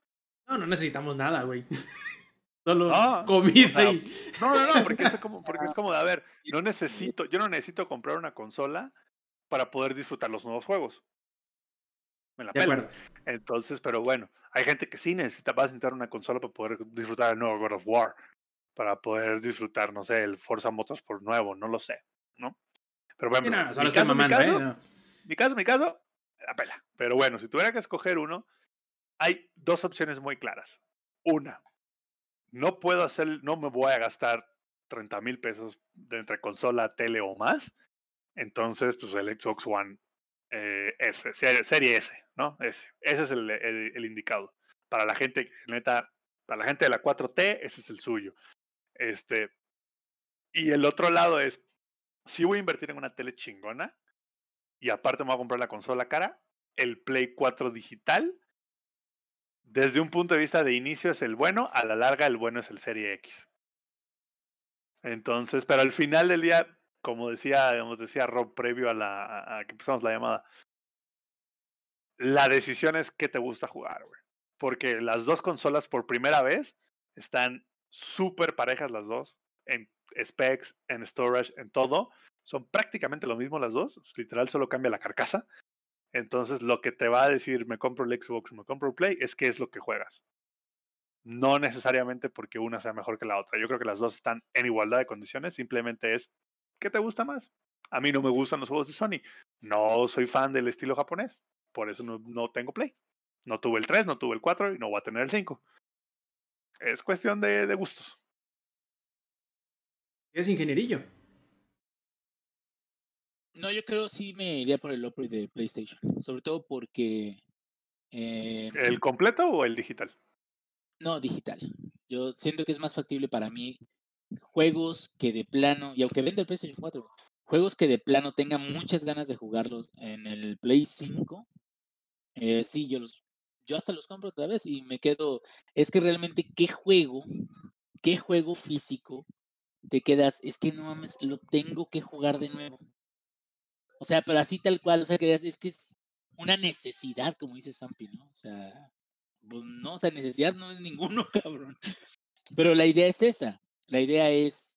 No, no necesitamos nada, güey. Solo comida y... No, no, no, porque es como, porque es como de, a ver, no necesito, yo no necesito comprar una consola para poder disfrutar los nuevos juegos. Me la pelo. Entonces, pero bueno, hay gente que sí necesita, va a necesitar una consola para poder disfrutar el nuevo God of War, para poder disfrutar, no sé, el Forza Motorsport nuevo, no lo sé, ¿no? Pero bueno, mi, caso, mi, caso, ¿eh? mi caso, mi caso, la pela. Pero bueno, si tuviera que escoger uno, hay dos opciones muy claras. Una, no puedo hacer, no me voy a gastar 30 mil pesos de entre consola, tele o más. Entonces, pues el Xbox One eh, S, serie S, ¿no? Ese, ese es el, el, indicado. Para la gente, neta, para la gente de la 4T, ese es el suyo. Este, y el otro lado es, si voy a invertir en una tele chingona y aparte me voy a comprar la consola cara, el Play 4 digital desde un punto de vista de inicio es el bueno, a la larga el bueno es el Serie X. Entonces, pero al final del día, como decía, decía Rob previo a, la, que empezamos la llamada, la decisión es qué te gusta jugar. Porque las dos consolas por primera vez están súper parejas las dos, en specs, en storage, en todo. Son prácticamente lo mismo las dos, literal solo cambia la carcasa. Entonces, lo que te va a decir, me compro el Xbox o me compro el Play, es qué es lo que juegas. No necesariamente porque una sea mejor que la otra. Yo creo que las dos están en igualdad de condiciones, simplemente es, ¿qué te gusta más? A mí no me gustan los juegos de Sony. No soy fan del estilo japonés, por eso no, no tengo Play. No tuve el 3, no tuve el 4 y no voy a tener el 5. Es cuestión de, de gustos. Es ingenierillo. No, yo creo sí me iría por el upgrade de PlayStation. Sobre todo porque. Eh, ¿El completo o el digital? No, digital. Yo siento que es más factible para mí juegos que de plano. Y aunque vende el PlayStation 4, juegos que de plano tenga muchas ganas de jugarlos en el Play 5, eh, sí, yo los, yo hasta los compro otra vez y me quedo, es que realmente qué juego, qué juego físico te quedas, es que no mames, lo tengo que jugar de nuevo. O sea, pero así tal cual, o sea, que es que es una necesidad, como dice Sampi, ¿no? O sea, pues no, o sea, necesidad no es ninguno, cabrón. Pero la idea es esa. La idea es,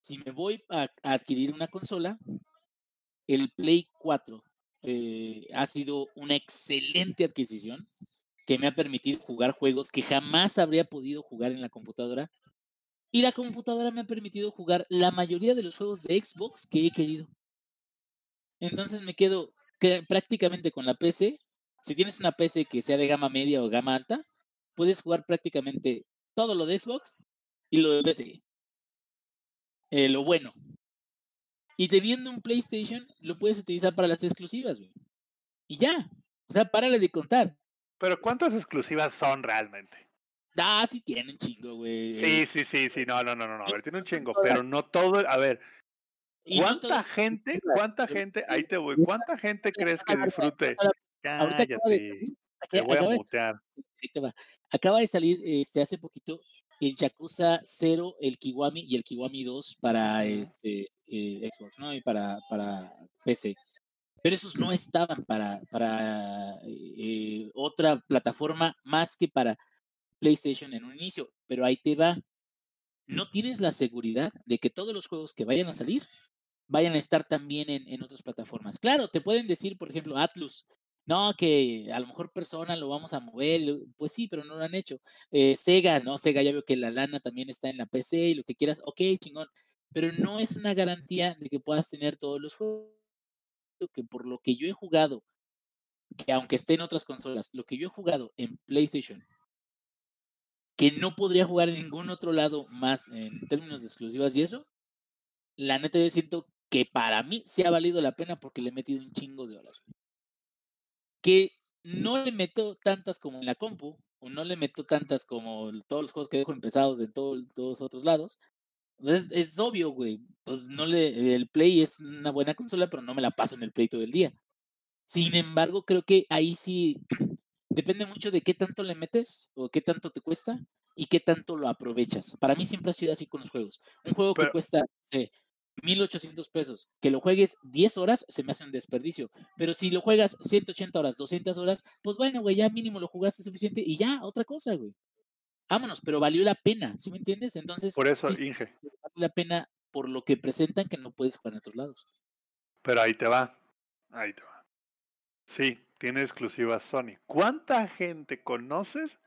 si me voy a, adquirir una consola, el Play 4 eh, ha sido una excelente adquisición que me ha permitido jugar juegos que jamás habría podido jugar en la computadora. Y la computadora me ha permitido jugar la mayoría de los juegos de Xbox que he querido. Entonces me quedo que prácticamente con la PC. Si tienes una PC que sea de gama media o gama alta, puedes jugar prácticamente todo lo de Xbox y lo de PC. Eh, lo bueno. Y teniendo un PlayStation, lo puedes utilizar para las exclusivas, güey. Y ya. O sea, párale de contar. Pero ¿cuántas exclusivas son realmente? Ah, sí tienen chingo, güey. Sí, sí, sí, sí. No, no, no, no. A ver, tiene un chingo, pero no todo. A ver, ¿cuánta gente, cuánta gente, ahí te voy, cuánta gente crees que disfrute? Cállate. Te voy a mutear. Acaba de salir este, hace poquito el Yakuza 0, el Kiwami y el Kiwami 2 para este, eh, Xbox, ¿no? Y para, para PC. Pero esos no estaban para, para eh, otra plataforma más que para PlayStation en un inicio. Pero ahí te va. No tienes la seguridad de que todos los juegos que vayan a salir vayan a estar también en, en otras plataformas. Claro, te pueden decir, por ejemplo, Atlus, no, que a lo mejor persona lo vamos a mover, pues sí, pero no lo han hecho. Eh, Sega, no, Sega ya veo que la lana también está en la PC y lo que quieras, ok, chingón, pero no es una garantía de que puedas tener todos los juegos, que por lo que yo he jugado, que aunque esté en otras consolas, lo que yo he jugado en PlayStation, que no podría jugar en ningún otro lado más en términos de exclusivas y eso, la neta yo siento que para mí sí ha valido la pena porque le he metido un chingo de horas que no le meto tantas como en la compu, o no le meto tantas como todos los juegos que dejo empezados de todos los otros lados. Pues, es, obvio, güey. Pues no le. El Play es una buena consola, pero no me la paso en el Play todo el día. Sin embargo, creo que ahí sí depende mucho de qué tanto le metes o qué tanto te cuesta y qué tanto lo aprovechas. Para mí siempre ha sido así con los juegos. Un juego que cuesta, 1800 pesos. Que lo juegues 10 horas se me hace un desperdicio. Pero si lo juegas 180 horas, 200 horas, pues bueno, güey, ya mínimo lo jugaste suficiente y ya, otra cosa, güey. Vámonos, pero valió la pena, ¿sí me entiendes? Entonces. Por eso, Inge. Valió la pena por lo que presentan que no puedes jugar en otros lados. Pero ahí te va. Ahí te va. Sí, tiene exclusivas Sony. ¿Cuánta gente conoces?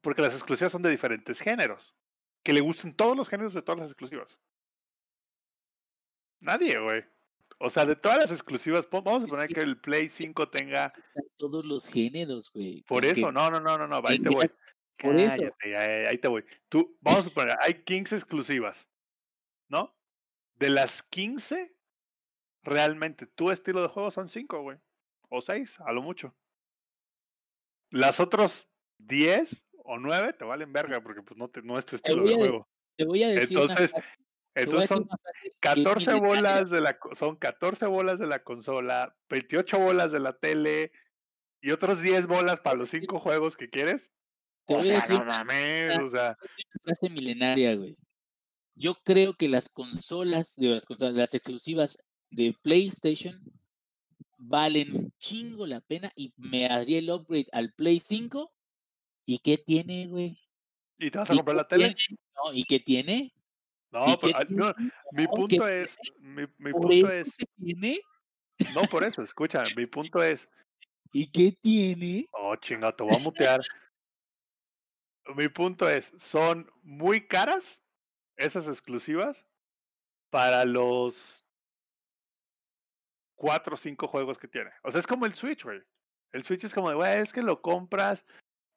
Porque las exclusivas son de diferentes géneros. Que le gusten todos los géneros de todas las exclusivas. Nadie, güey. O sea, de todas las exclusivas, vamos a poner que el Play 5 tenga. Todos los géneros, güey. Por eso, no, no, no, no, no, ahí te voy. Por eso. Ahí te voy. Tú, vamos a poner, hay 15 exclusivas, ¿no? De las 15, realmente tu estilo de juego son 5, güey. O 6, a lo mucho. Las otras 10 o 9 te valen verga porque pues no, te, no es tu estilo de juego. Te voy a decir Entonces, entonces son 14 bolas de la son 14 bolas de la consola, 28 bolas de la tele y otros 10 bolas para los 5 juegos que quieres. Te voy a decir o sea, frase milenaria, güey. Yo creo que las consolas, de las consolas, las exclusivas de PlayStation valen un chingo la pena y me haría el upgrade al Play 5. ¿Y qué tiene, güey? ¿Y te vas a comprar la tele? No, ¿y qué tiene? No, pero, ah, mi punto es, mi, mi punto es, tiene? no por eso, escucha, mi punto es. ¿Y qué tiene? Oh, chinga, te voy a mutear. mi punto es, son muy caras esas exclusivas para los cuatro o cinco juegos que tiene. O sea, es como el Switch, güey. El Switch es como de, güey, es que lo compras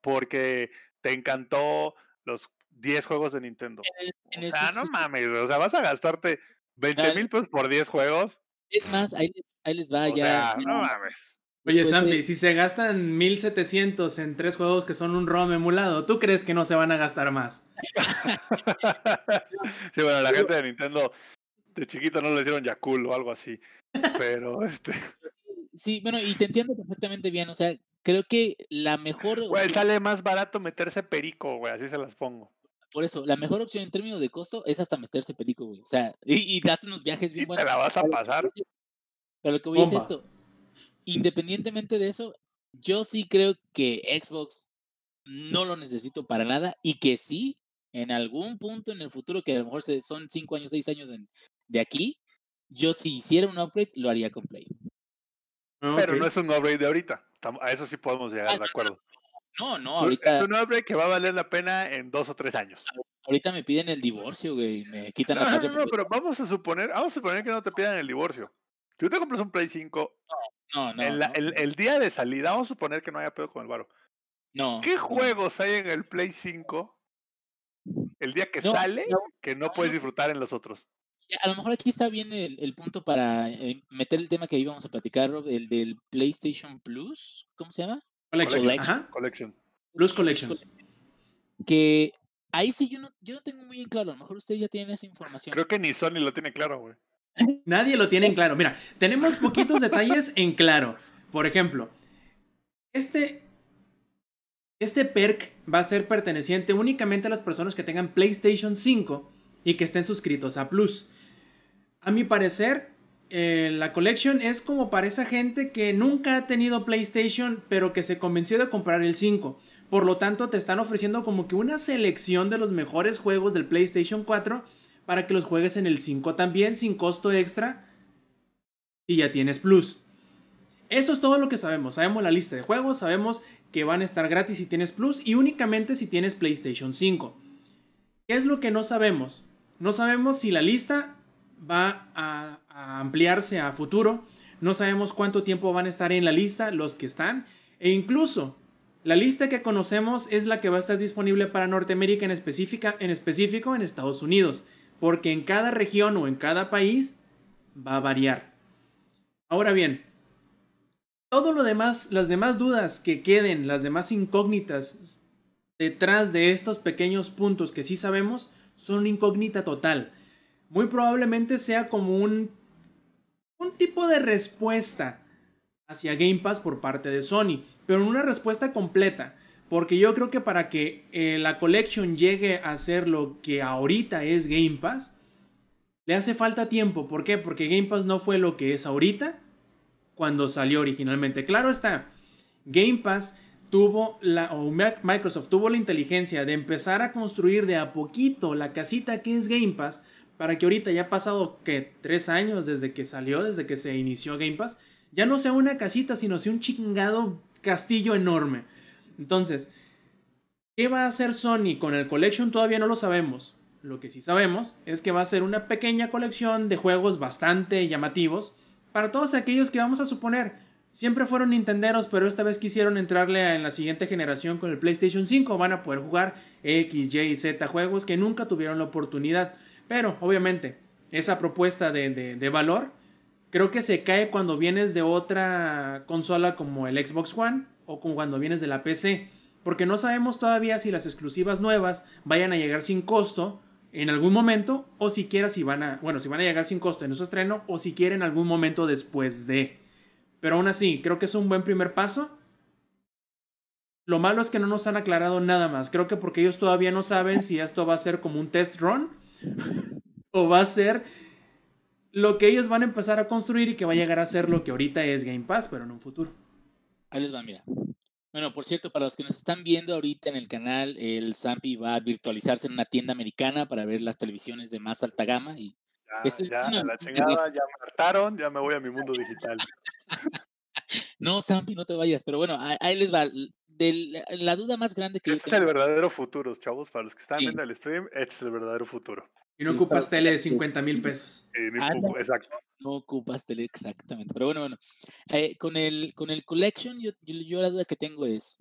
porque te encantó los 10 juegos de Nintendo. o sea, no mames, o sea, vas a gastarte 20 mil pesos por 10 juegos. Es más, ahí les, ahí les va o ya. Sea, no mames. Oye, pues Santi, si se gastan 1700 en tres juegos que son un ROM emulado, ¿tú crees que no se van a gastar más? sí, bueno, la gente de Nintendo de chiquito no le hicieron Yakul o algo así. Pero este. Sí, bueno, y te entiendo perfectamente bien. O sea, creo que la mejor. Güey, sale más barato meterse perico, güey, así se las pongo. Por eso, la mejor opción en términos de costo es hasta meterse perico, güey. O sea, y, y das unos viajes bien te buenos. la vas a Pero- pasar. Pero lo que voy es Bomba. esto. Independientemente de eso, yo sí creo que Xbox no lo necesito para nada y que sí, en algún punto en el futuro, que a lo mejor son cinco años, seis años en- de aquí, yo si hiciera un upgrade, lo haría con Play. Pero Ok. no es un upgrade de ahorita. A eso sí podemos llegar Ah, de no, no, acuerdo. No, no, ahorita, Es un upgrade que va a valer la pena en dos o tres años. ahorita me piden el divorcio, güey. Me quitan No, la no, patria. no, potestad. pero vamos a suponer, vamos a suponer que no te pidan el divorcio. Si tú te compras un Play 5, No, no, no, el, el día de salida, vamos a suponer que no haya pedo con el varo. no, ¿Qué no. juegos hay en el Play 5 el día que No, sale no, que no no, puedes no. disfrutar en los otros? A lo mejor aquí está bien el, el punto para eh, meter el tema que íbamos a platicar, Rob, el del PlayStation Plus, ¿cómo se llama? Collection. Collection. Ajá. Collection. Plus Collections. Que ahí sí yo no, yo no tengo muy bien claro, a lo mejor ustedes ya tienen esa información. Creo que ni Sony lo tiene claro, güey. Nadie lo tiene en claro. Mira, tenemos poquitos detalles en claro. Por ejemplo, este, este perk va a ser perteneciente únicamente a las personas que tengan PlayStation 5 y que estén suscritos a Plus. A mi parecer, eh, la collection es como para esa gente que nunca ha tenido PlayStation, pero que se convenció de comprar el 5. Por lo tanto, te están ofreciendo como que una selección de los mejores juegos del PlayStation 4 para que los juegues en el 5 también, sin costo extra. Y ya tienes Plus. Eso es todo lo que sabemos. Sabemos la lista de juegos, sabemos que van a estar gratis si tienes Plus y únicamente si tienes PlayStation 5. ¿Qué es lo que no sabemos? No sabemos si la lista va a, a ampliarse a futuro. No sabemos cuánto tiempo van a estar en la lista los que están. E incluso la lista que conocemos es la que va a estar disponible para Norteamérica en, específica, en específico en Estados Unidos. Porque en cada región o en cada país va a variar. Ahora bien, todo lo demás, las demás dudas que queden, las demás incógnitas detrás de estos pequeños puntos que sí sabemos, son incógnita total. Muy probablemente sea como un, un tipo de respuesta hacia Game Pass por parte de Sony, pero una respuesta completa. Porque yo creo que para que eh, la collection llegue a ser lo que ahorita es Game Pass, le hace falta tiempo. ¿Por qué? Porque Game Pass no fue lo que es ahorita cuando salió originalmente. Claro está, Game Pass tuvo la, o Microsoft tuvo la inteligencia de empezar a construir de a poquito la casita que es Game Pass para que ahorita ya ha pasado que tres años desde que salió, desde que se inició Game Pass, ya no sea una casita, sino sea un chingado castillo enorme. Entonces, ¿qué va a hacer Sony con el Collection? Todavía no lo sabemos. Lo que sí sabemos es que va a ser una pequeña colección de juegos bastante llamativos para todos aquellos que vamos a suponer siempre fueron nintenderos, pero esta vez quisieron entrarle en la siguiente generación con el PlayStation 5. Van a poder jugar X, Y, Z juegos que nunca tuvieron la oportunidad. Pero, obviamente, esa propuesta de, de, valor creo que se cae cuando vienes de otra consola como el Xbox One o como cuando vienes de la PC. Porque no sabemos todavía si las exclusivas nuevas vayan a llegar sin costo en algún momento o siquiera si van a, bueno, si van a llegar sin costo en su estreno o siquiera en algún momento después de. Pero aún así, creo que es un buen primer paso. Lo malo es que no nos han aclarado nada más. Creo que porque ellos todavía no saben si esto va a ser como un test run o va a ser lo que ellos van a empezar a construir y que va a llegar a ser lo que ahorita es Game Pass, pero en un futuro. Ahí les va, mira. Bueno, por cierto, para los que nos están viendo ahorita en el canal, el Zampi va a virtualizarse en una tienda americana para ver las televisiones de más alta gama y Ya, ya, una- la chingada, ya me hartaron, ya me voy a mi mundo digital. no, Zampi, no te vayas, pero bueno, ahí, ahí les va. L- del- la duda más grande que yo Este es el verdadero futuro, chavos. Para los que están Sí. viendo el stream, este es el verdadero futuro. Y no Sí, ocupas está- tele de 50 mil pesos. Eh, Anda. pu- exacto. no ocupas tele exactamente, pero bueno, bueno. Eh, con, el, con el collection, yo, yo, yo la duda que tengo es,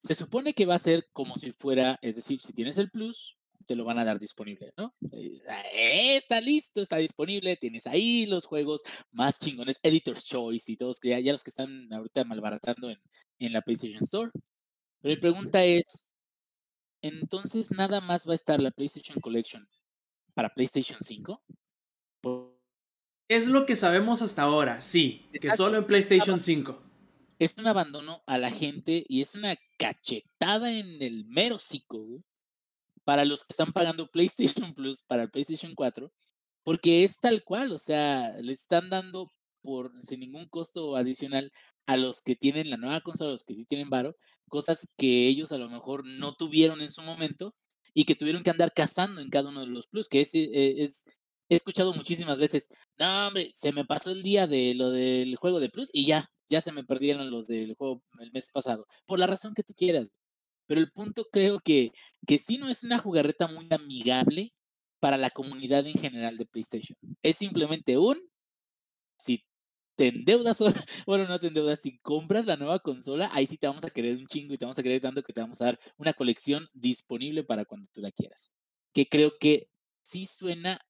se supone que va a ser como si fuera, es decir, si tienes el plus, te lo van a dar disponible, ¿no? Eh, eh, está listo, está disponible, tienes ahí los juegos más chingones, Editor's Choice y todos, ya, ya los que están ahorita malbaratando en, en la PlayStation Store. Pero mi pregunta es, entonces nada más va a estar la PlayStation Collection para PlayStation 5? Por- Es lo que sabemos hasta ahora, sí, que solo en PlayStation 5. Es un abandono a la gente y es una cachetada en el mero hocico, güey, para los que están pagando PlayStation Plus para el PlayStation 4, porque es tal cual, o sea, le están dando por sin ningún costo adicional a los que tienen la nueva consola, a los que sí tienen varo, cosas que ellos a lo mejor no tuvieron en su momento y que tuvieron que andar cazando en cada uno de los plus, que eh, es he escuchado muchísimas veces, no, hombre, se me pasó el día de lo del juego de Plus y ya, ya se me perdieron los del juego el mes pasado, por la razón que tú quieras. Pero el punto creo que, que sí no es una jugarreta muy amigable para la comunidad en general de PlayStation. Es simplemente un, si te endeudas, bueno, no te endeudas, si compras la nueva consola, ahí sí te vamos a querer un chingo y te vamos a querer tanto que te vamos a dar una colección disponible para cuando tú la quieras. Que creo que sí suena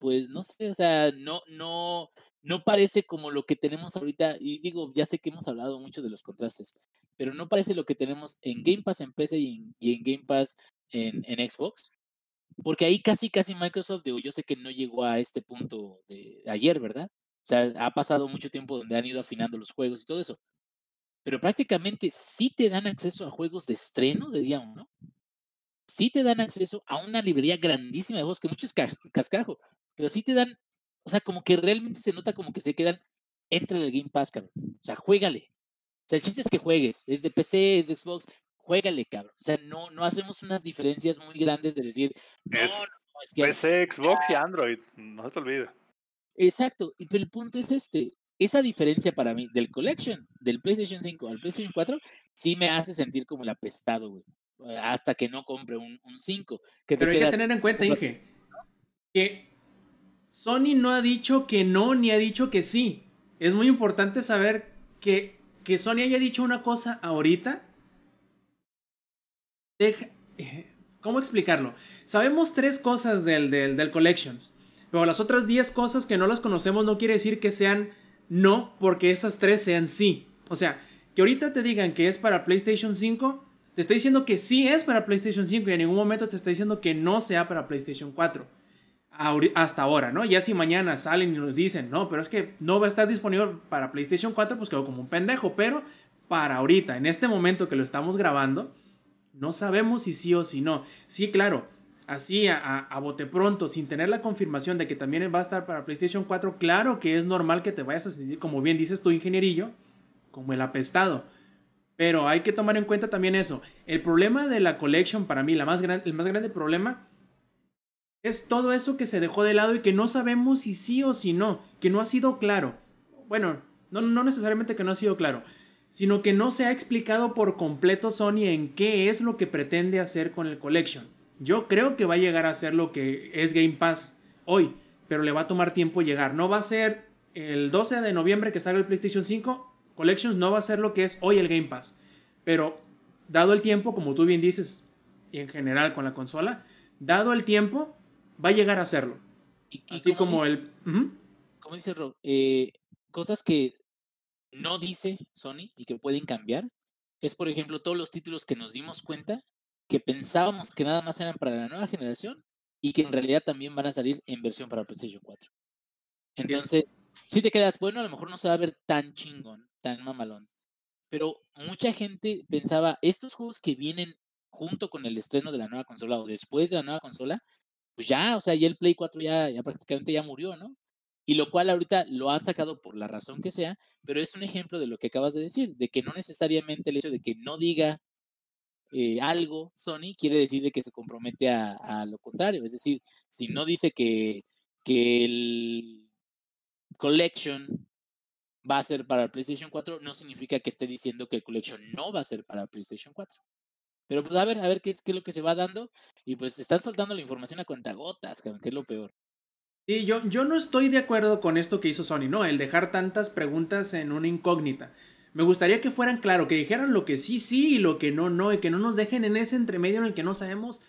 pues no sé, o sea, no, no, no parece como lo que tenemos ahorita, y digo, ya sé que hemos hablado mucho de los contrastes, pero no parece lo que tenemos en Game Pass en PC y en, y en Game Pass en, en Xbox, porque ahí casi, casi Microsoft, digo, yo sé que no llegó a este punto de ayer, ¿verdad? O sea, ha pasado mucho tiempo donde han ido afinando los juegos y todo eso, pero prácticamente sí te dan acceso a juegos de estreno de día uno, sí te dan acceso a una librería grandísima de juegos que mucho es cas- cascajo, pero sí te dan, o sea, como que realmente se nota como que se quedan entre el Game Pass, cabrón. O sea, juégale. O sea, el chiste es que juegues. Es de PC, es de Xbox, juégale, cabrón. O sea, no, no hacemos unas diferencias muy grandes de decir, no, Es no, no, es que... PC, Xbox y Android. No se te olvide. Exacto, y pero el punto es este. Esa diferencia para mí del Collection, del PlayStation 5 al PlayStation 4, sí me hace sentir como el apestado, güey. eh, Hasta que no compre un, un 5. Que Pero hay que tener en cuenta, Inge, que Sony no ha dicho que no ni ha dicho que sí. Es muy importante saber que, que Sony haya dicho una cosa ahorita. Deja, eh, ¿Cómo explicarlo? Sabemos tres cosas del, del, del Collections. Pero las otras 10 cosas que no las conocemos no quiere decir que sean no, porque esas tres sean sí. O sea, que ahorita te digan que es para PlayStation 5, te está diciendo que sí es para PlayStation 5 y en ningún momento te está diciendo que no sea para PlayStation 4. Ahori- Hasta ahora, ¿no? Ya si mañana salen y nos dicen, no, pero es que no va a estar disponible para PlayStation 4, pues quedo como un pendejo. Pero para ahorita, en este momento que lo estamos grabando, no sabemos si sí o si no. Sí, claro, así a, bote pronto, sin tener la confirmación de que también va a estar para PlayStation 4, claro que es normal que te vayas a sentir, como bien dices tu ingenierillo, como el apestado. Pero hay que tomar en cuenta también eso. El problema de la collection, para mí, la más el más grande problema, es todo eso que se dejó de lado y que no sabemos si sí o si no, que no ha sido claro. Bueno, no, no necesariamente que no ha sido claro, sino que no se ha explicado por completo Sony en qué es lo que pretende hacer con el collection. Yo creo que va a llegar a ser lo que es Game Pass hoy, pero le va a tomar tiempo llegar. No va a ser el 12 de noviembre que salga el PlayStation 5, Collections no va a ser lo que es hoy el Game Pass. Pero dado el tiempo, como tú bien dices, y en general con la consola, dado el tiempo, va a llegar a serlo. y- y Así como el... Ujú. como dice Rob, eh, cosas que no dice Sony y que pueden cambiar, es por ejemplo todos los títulos que nos dimos cuenta que pensábamos que nada más eran para la nueva generación y que en realidad también van a salir en versión para PlayStation 4. Entonces, si te quedas, bueno, a lo mejor no se va a ver tan chingón, tan mamalón, pero mucha gente pensaba, estos juegos que vienen junto con el estreno de la nueva consola o después de la nueva consola, pues ya, o sea, ya el Play 4 ya, ya prácticamente ya murió, ¿no? Y lo cual ahorita lo han sacado por la razón que sea, pero es un ejemplo de lo que acabas de decir, de que no necesariamente el hecho de que no diga eh, algo Sony quiere decir de que se compromete a, lo contrario. Es decir, si no dice que, que el Collection va a ser para el PlayStation 4, no significa que esté diciendo que el Collection no va a ser para el PlayStation 4. Pero pues a ver, a ver qué es, qué es lo que se va dando. Y pues están soltando la información a cuentagotas, que es lo peor. Sí, yo, yo no estoy de acuerdo con esto que hizo Sony, ¿no? El dejar tantas preguntas en una incógnita. Me gustaría que fueran claro, que dijeran lo que sí, sí y lo que no, no, y que no nos dejen en ese entremedio en el que no sabemos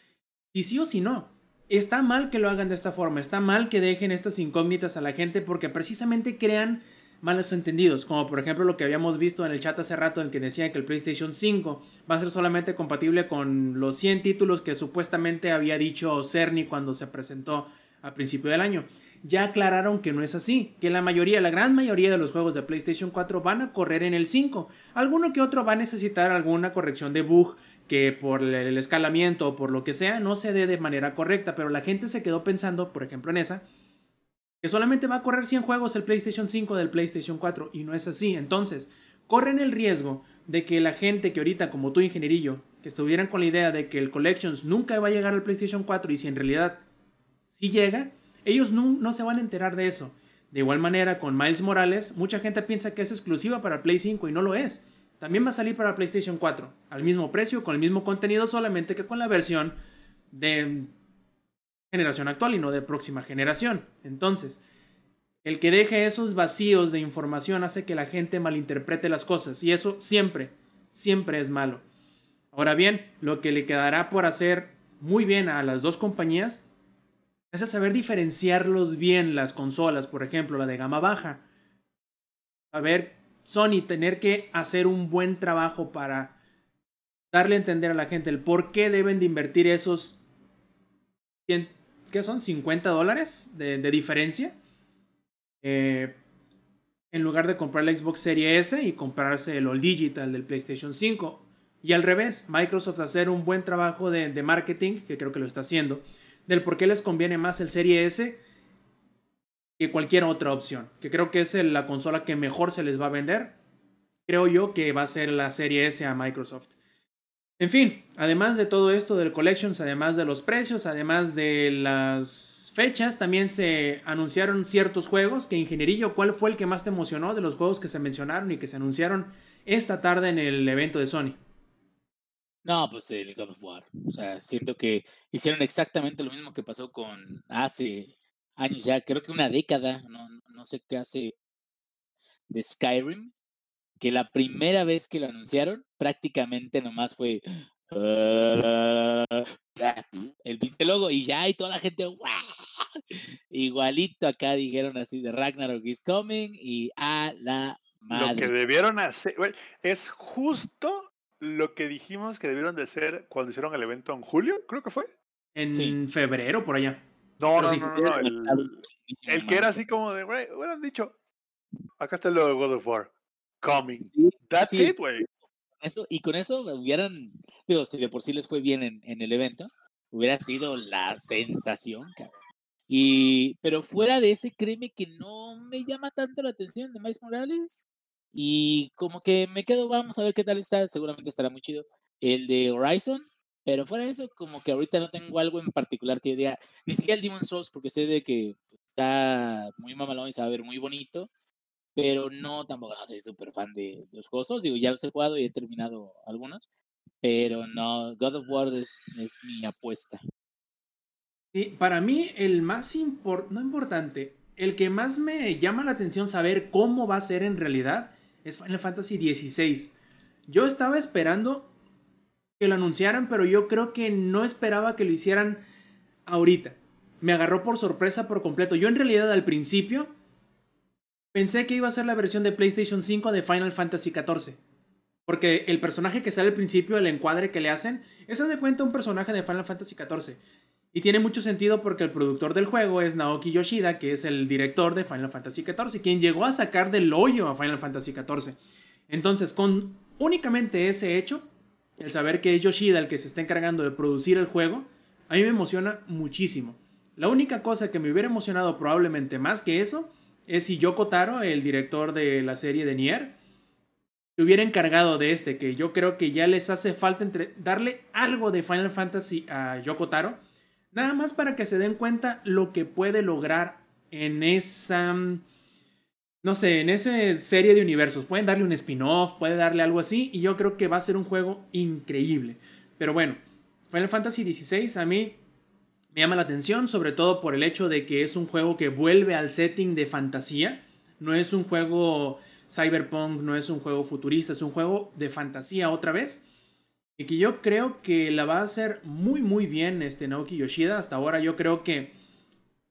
si sí o si no. Está mal que lo hagan de esta forma, está mal que dejen estas incógnitas a la gente porque precisamente crean malos entendidos, como por ejemplo lo que habíamos visto en el chat hace rato en que decían que el PlayStation 5 va a ser solamente compatible con los 100 títulos que supuestamente había dicho Cerny cuando se presentó a principio del año. Ya aclararon que no es así, que la mayoría, la gran mayoría de los juegos de PlayStation 4 van a correr en el 5. Alguno que otro va a necesitar alguna corrección de bug que por el escalamiento o por lo que sea no se dé de manera correcta, pero la gente se quedó pensando, por ejemplo en esa, que solamente va a correr 100 juegos el PlayStation 5 del PlayStation 4 y no es así. Entonces, corren el riesgo de que la gente que ahorita, como tú, ingenierillo, que estuvieran con la idea de que el Collections nunca va a llegar al PlayStation 4 y si en realidad sí llega, ellos no, no se van a enterar de eso. De igual manera, con Miles Morales, mucha gente piensa que es exclusiva para Play 5 y no lo es. También va a salir para PlayStation 4, al mismo precio, con el mismo contenido, solamente que con la versión de generación actual y no de próxima generación. Entonces, el que deje esos vacíos de información hace que la gente malinterprete las cosas y eso siempre, siempre es malo. Ahora bien, lo que le quedará por hacer muy bien a las dos compañías es el saber diferenciarlos bien las consolas, por ejemplo, la de gama baja. A ver, Sony tener que hacer un buen trabajo para darle a entender a la gente el por qué deben de invertir esos ¿qué son? 50 dólares de, diferencia. Eh, en lugar de comprar la Xbox Series S y comprarse el All Digital del PlayStation 5. Y al revés, Microsoft hacer un buen trabajo de, marketing, que creo que lo está haciendo, del por qué les conviene más el Serie S que cualquier otra opción. Que creo que es la consola que mejor se les va a vender. Creo yo que va a ser la Serie S a Microsoft. En fin, además de todo esto del Collections, además de los precios, además de las fechas, también se anunciaron ciertos juegos. Que Ingenierillo, ¿cuál fue el que más te emocionó de los juegos que se mencionaron y que se anunciaron esta tarde en el evento de Sony? No, pues el God of War. O sea, siento que hicieron exactamente lo mismo que pasó con hace años ya, creo que una década, no, no sé qué hace de Skyrim, que la primera vez que lo anunciaron, prácticamente nomás fue el pinche logo y ya, y toda la gente, igualito acá dijeron así de Ragnarok is coming y a la madre. Lo que debieron hacer, es justo lo que dijimos que debieron de hacer cuando hicieron el evento en julio, creo que fue. En febrero, por allá. No, no, no, no, El, que era así como de, güey, hubieran dicho, acá está el logo de God of War, coming. That's it, güey. Eso, y con eso hubieran, digo, si de por sí les fue bien en, en el evento, hubiera sido la sensación, cabrón. Y, pero fuera de ese, créeme que no me llama tanto la atención de Miles Morales. Y como que me quedo, vamos a ver qué tal está, seguramente estará muy chido. El de Horizon, pero fuera de eso, como que ahorita no tengo algo en particular que diga, ni siquiera el Demon's Souls, porque sé de que está muy mamalón y se va a ver muy bonito, pero no, tampoco no soy súper fan de los juegos. Digo, ya los he jugado y he terminado algunos, pero no, God of War es, es mi apuesta. Sí, para mí el más importante, no importante, el que más me llama la atención saber cómo va a ser en realidad es Final Fantasy XVI. Yo estaba esperando que lo anunciaran, pero yo creo que no esperaba que lo hicieran ahorita. Me agarró por sorpresa por completo. Yo en realidad al principio pensé que iba a ser la versión de PlayStation 5 de Final Fantasy XIV. Porque el personaje que sale al principio, el encuadre que le hacen, es de cuenta un personaje de Final Fantasy XIV. Y tiene mucho sentido porque el productor del juego es Naoki Yoshida, que es el director de Final Fantasy XIV, quien llegó a sacar del hoyo a Final Fantasy XIV. Entonces, con únicamente ese hecho, el saber que es Yoshida el que se está encargando de producir el juego, a mí me emociona muchísimo. La única cosa que me hubiera emocionado probablemente más que eso es si Yoko Taro, el director de la serie de Nier, se hubiera encargado de este, que yo creo que ya les hace falta entre darle algo de Final Fantasy a Yoko Taro Nada más para que se den cuenta lo que puede lograr en esa, mm, no sé, en esa serie de universos. Pueden darle un spin-off, puede darle algo así, y yo creo que va a ser un juego increíble. Pero bueno, Final Fantasy XVI a mí me llama la atención, sobre todo por el hecho de que es un juego que vuelve al setting de fantasía. No es un juego cyberpunk, no es un juego futurista, es un juego de fantasía otra vez. Y que yo creo que la va a hacer muy muy bien este Naoki Yoshida. Hasta ahora yo creo que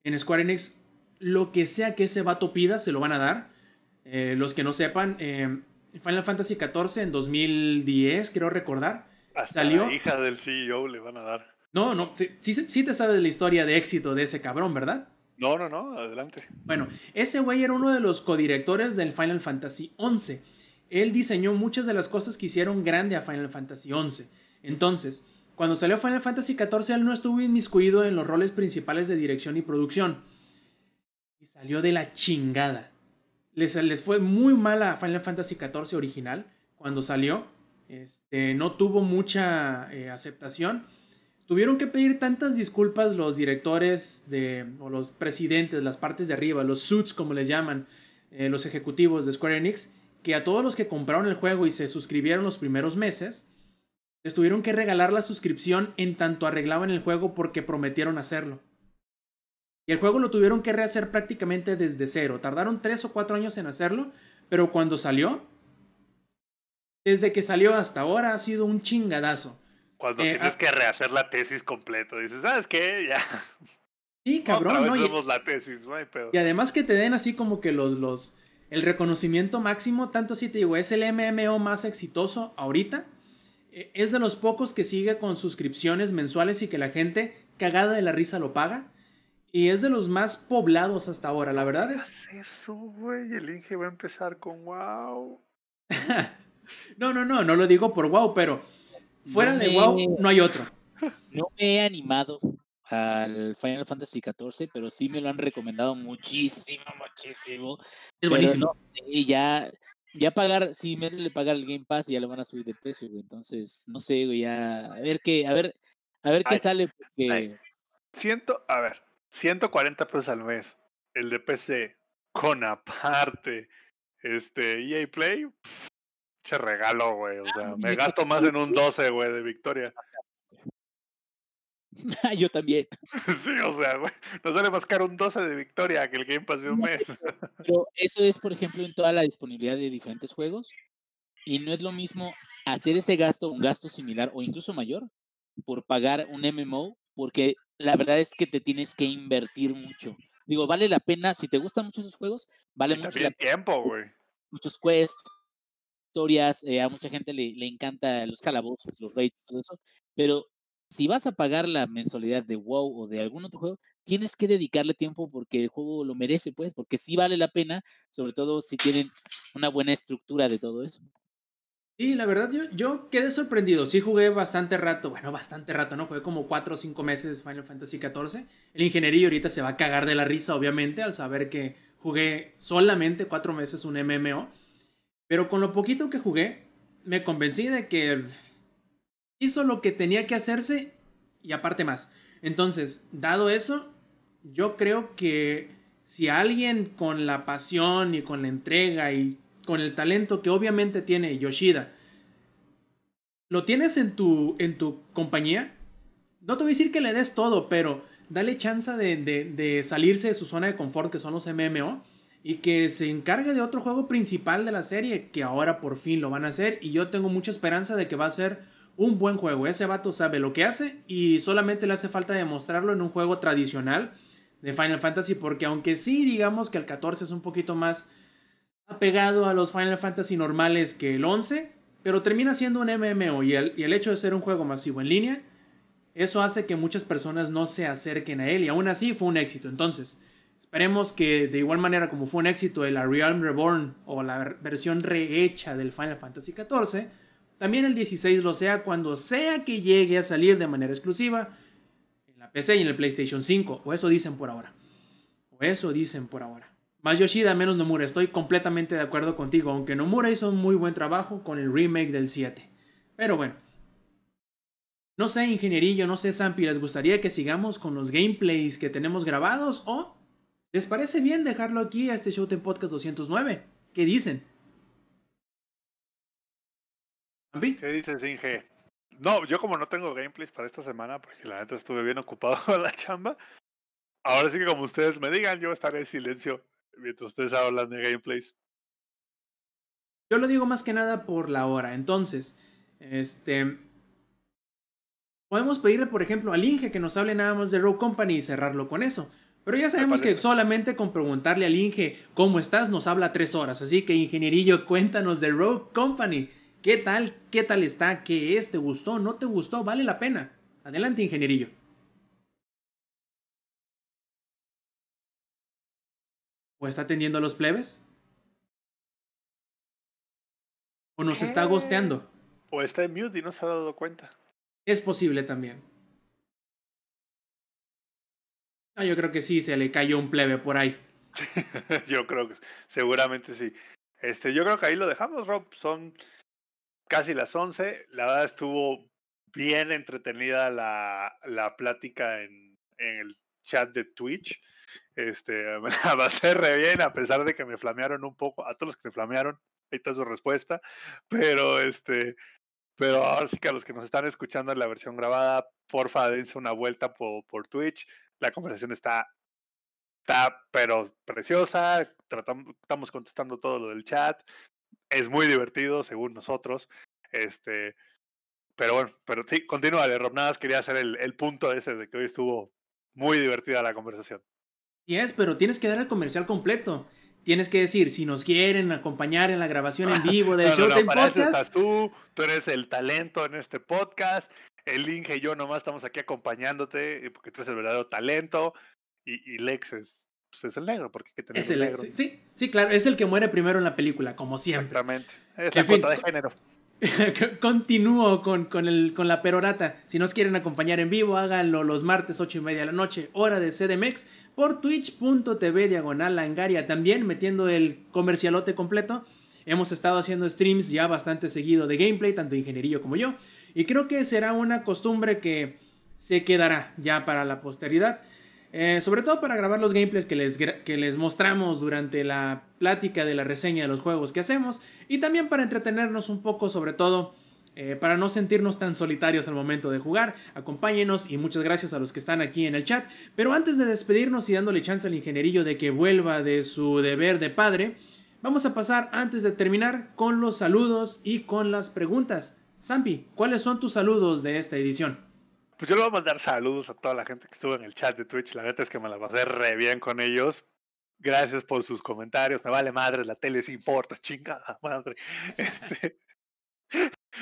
en Square Enix lo que sea que ese vato pida se lo van a dar. Eh, los que no sepan, eh, Final Fantasy XIV en 2010, quiero recordar, Hasta salió... La hija del CEO le van a dar. No, no, sí, sí, te sabes la historia de éxito de ese cabrón, ¿verdad? No, no, no, adelante. Bueno, ese güey era uno de los codirectores del Final Fantasy XI. Él diseñó muchas de las cosas que hicieron grande a Final Fantasy XI. Entonces, cuando salió Final Fantasy XIV, él no estuvo inmiscuido en los roles principales de dirección y producción. Y salió de la chingada. Les, les fue muy mal a Final Fantasy XIV original cuando salió. Este, no tuvo mucha eh, aceptación. Tuvieron que pedir tantas disculpas los directores de, o los presidentes, las partes de arriba, los suits como les llaman, eh, los ejecutivos de Square Enix, que a todos los que compraron el juego y se suscribieron los primeros meses, les tuvieron que regalar la suscripción en tanto arreglaban el juego porque prometieron hacerlo. Y el juego lo tuvieron que rehacer prácticamente desde cero. Tardaron tres o cuatro años en hacerlo, pero cuando salió, desde que salió hasta ahora ha sido un chingadazo. Cuando Eh, tienes ah- que rehacer la tesis completa, dices, ¿sabes qué? Ya. Sí, cabrón, Otra ¿no? Y- la tesis, no hay pedo. Y además que te den así como que los, los, el reconocimiento máximo, tanto así te digo, es el MMO más exitoso ahorita. Eh, Es de los pocos que sigue con suscripciones mensuales y que la gente cagada de la risa lo paga. Y es de los más poblados hasta ahora, la verdad es... ¿Qué es eso, güey? El Inge va a empezar con wow. No, no, no, no lo digo por wow, pero fuera No de me- wow no hay otro. No me he animado al Final Fantasy XIV, pero sí me lo han recomendado muchísimo, muchísimo. Es buenísimo. no sé, ya, ya pagar, sí, métele pagar el Game Pass y ya lo van a subir de precio, güey. Entonces, no sé, güey, ya, a ver qué, a ver, a ver qué Ay, sale, porque ay. Ciento, a ver, 140 pesos al mes. El de PC, con aparte, este, EA Play, pff, che regalo, güey. O sea, me gasto más en un 12, güey, de victoria. yo también. Sí, o sea, güey, nos sale más caro un 12 de victoria que el Game Pass de un mes. Pero eso es, por ejemplo, en toda la disponibilidad de diferentes juegos. Y no es lo mismo hacer ese gasto, un gasto similar o incluso mayor, por pagar un MMO, porque la verdad es que te tienes que invertir mucho. Digo, vale la pena, si te gustan mucho esos juegos, vale Y mucho la tiempo, güey. muchos quests, historias, eh, a mucha gente le, le encanta los calabozos, los raids, todo eso, pero si vas a pagar la mensualidad de WoW o de algún otro juego, tienes que dedicarle tiempo porque el juego lo merece, pues, porque sí vale la pena, sobre todo si tienen una buena estructura de todo eso. Sí, la verdad yo, quedé sorprendido. Sí jugué bastante rato, bueno, bastante rato, ¿no? Jugué como 4 o 5 meses Final Fantasy XIV. El ingenierillo ahorita se va a cagar de la risa, obviamente, al saber que jugué solamente 4 meses un MMO. Pero con lo poquito que jugué, me convencí de que hizo lo que tenía que hacerse y aparte más. Entonces, dado eso, yo creo que si alguien con la pasión y con la entrega y con el talento que obviamente tiene Yoshida, lo tienes en tu, en tu compañía, no te voy a decir que le des todo, pero dale chance de, de- de salirse de su zona de confort, que son los MMO, y que se encargue de otro juego principal de la serie, que ahora por fin lo van a hacer, y yo tengo mucha esperanza de que va a ser un buen juego. Ese vato sabe lo que hace y solamente le hace falta demostrarlo en un juego tradicional de Final Fantasy, porque aunque sí digamos que el 14 es un poquito más apegado a los Final Fantasy normales que el 11, pero termina siendo un MMO y el, y el hecho de ser un juego masivo en línea, eso hace que muchas personas no se acerquen a él y aún así fue un éxito. Entonces, esperemos que de igual manera como fue un éxito el Realm Reborn o la ver- versión rehecha del Final Fantasy XIV, también el 16 lo sea cuando sea que llegue a salir de manera exclusiva en la PC y en el PlayStation 5, o eso dicen por ahora. O eso dicen por ahora. Más Yoshida, menos Nomura. Estoy completamente de acuerdo contigo, aunque Nomura hizo un muy buen trabajo con el remake del 7. Pero bueno. No sé, ingenierillo, no sé, Zampi, ¿les gustaría que sigamos con los gameplays que tenemos grabados o les parece bien dejarlo aquí a este Showtime Podcast 209? ¿Qué dicen? ¿Qué dices, Inge? No, yo como no tengo gameplays para esta semana, porque la neta estuve bien ocupado con la chamba, ahora sí que como ustedes me digan, yo estaré en silencio mientras ustedes hablan de gameplays. Yo lo digo más que nada por la hora. Entonces, este. Podemos pedirle, por ejemplo, al Inge que nos hable nada más de Rogue Company y cerrarlo con eso. Pero ya sabemos que solamente con preguntarle al Inge cómo estás nos habla tres horas. Así que, ingenierillo, cuéntanos de Rogue Company. ¿Qué tal? ¿Qué tal está? ¿Qué es? ¿Te gustó? ¿No te gustó? ¿Vale la pena? Adelante, ingenierillo. ¿O está atendiendo a los plebes? ¿O nos está gosteando? O está en mute y no se ha dado cuenta. Es posible también. Ah, yo creo que sí, se le cayó un plebe por ahí. yo creo que seguramente sí. Este, yo creo que ahí lo dejamos, Rob. Son casi las 11. La verdad estuvo bien entretenida la, la plática en, en el chat de Twitch. Este, me la pasé re bien, a pesar de que me flamearon un poco. A todos los que me flamearon, ahí está su respuesta. Pero este, pero ahora sí que a los que nos están escuchando en la versión grabada, porfa, dense una vuelta por, por Twitch. La conversación está, está, pero preciosa. Tratamos, estamos contestando todo lo del chat. Es muy divertido, según nosotros. Este, pero bueno, pero sí, continúa, Rob. Nada más quería hacer el, el punto ese de que hoy estuvo muy divertida la conversación. Sí es, pero tienes que dar el comercial completo. Tienes que decir, si nos quieren acompañar en la grabación en vivo del no, no, Showtime no, para eso estás tú, tú eres el talento en este podcast. El Inge y yo nomás estamos aquí acompañándote eh, porque tú eres el verdadero talento. Y, y Lex es, pues es el negro, porque hay que tener Es el, negro. sí, sí, sí, claro, es el que muere primero en la película, como siempre. Exactamente. Es En la fin, cuota de género. Continúo con, con, el, con la perorata. Si nos quieren acompañar en vivo, háganlo los martes 8 y media de la noche, hora de CDMX, por twitch.tv diagonal langaria. También metiendo el comercialote completo. Hemos estado haciendo streams ya bastante seguido de gameplay, tanto ingenierillo como yo. Y creo que será una costumbre que se quedará ya para la posteridad. Eh, sobre todo para grabar los gameplays que les, que les mostramos durante la plática de la reseña de los juegos que hacemos. Y también para entretenernos un poco, sobre todo eh, para no sentirnos tan solitarios al momento de jugar. Acompáñenos y muchas gracias a los que están aquí en el chat. Pero antes de despedirnos y dándole chance al ingenierillo de que vuelva de su deber de padre, vamos a pasar antes de terminar con los saludos y con las preguntas. Zampi, ¿cuáles son tus saludos de esta edición? Pues yo le voy a mandar saludos a toda la gente que estuvo en el chat de Twitch. La neta es que me la pasé re bien con ellos. Gracias por sus comentarios. Me vale madre, la tele sí importa, chingada madre. Este,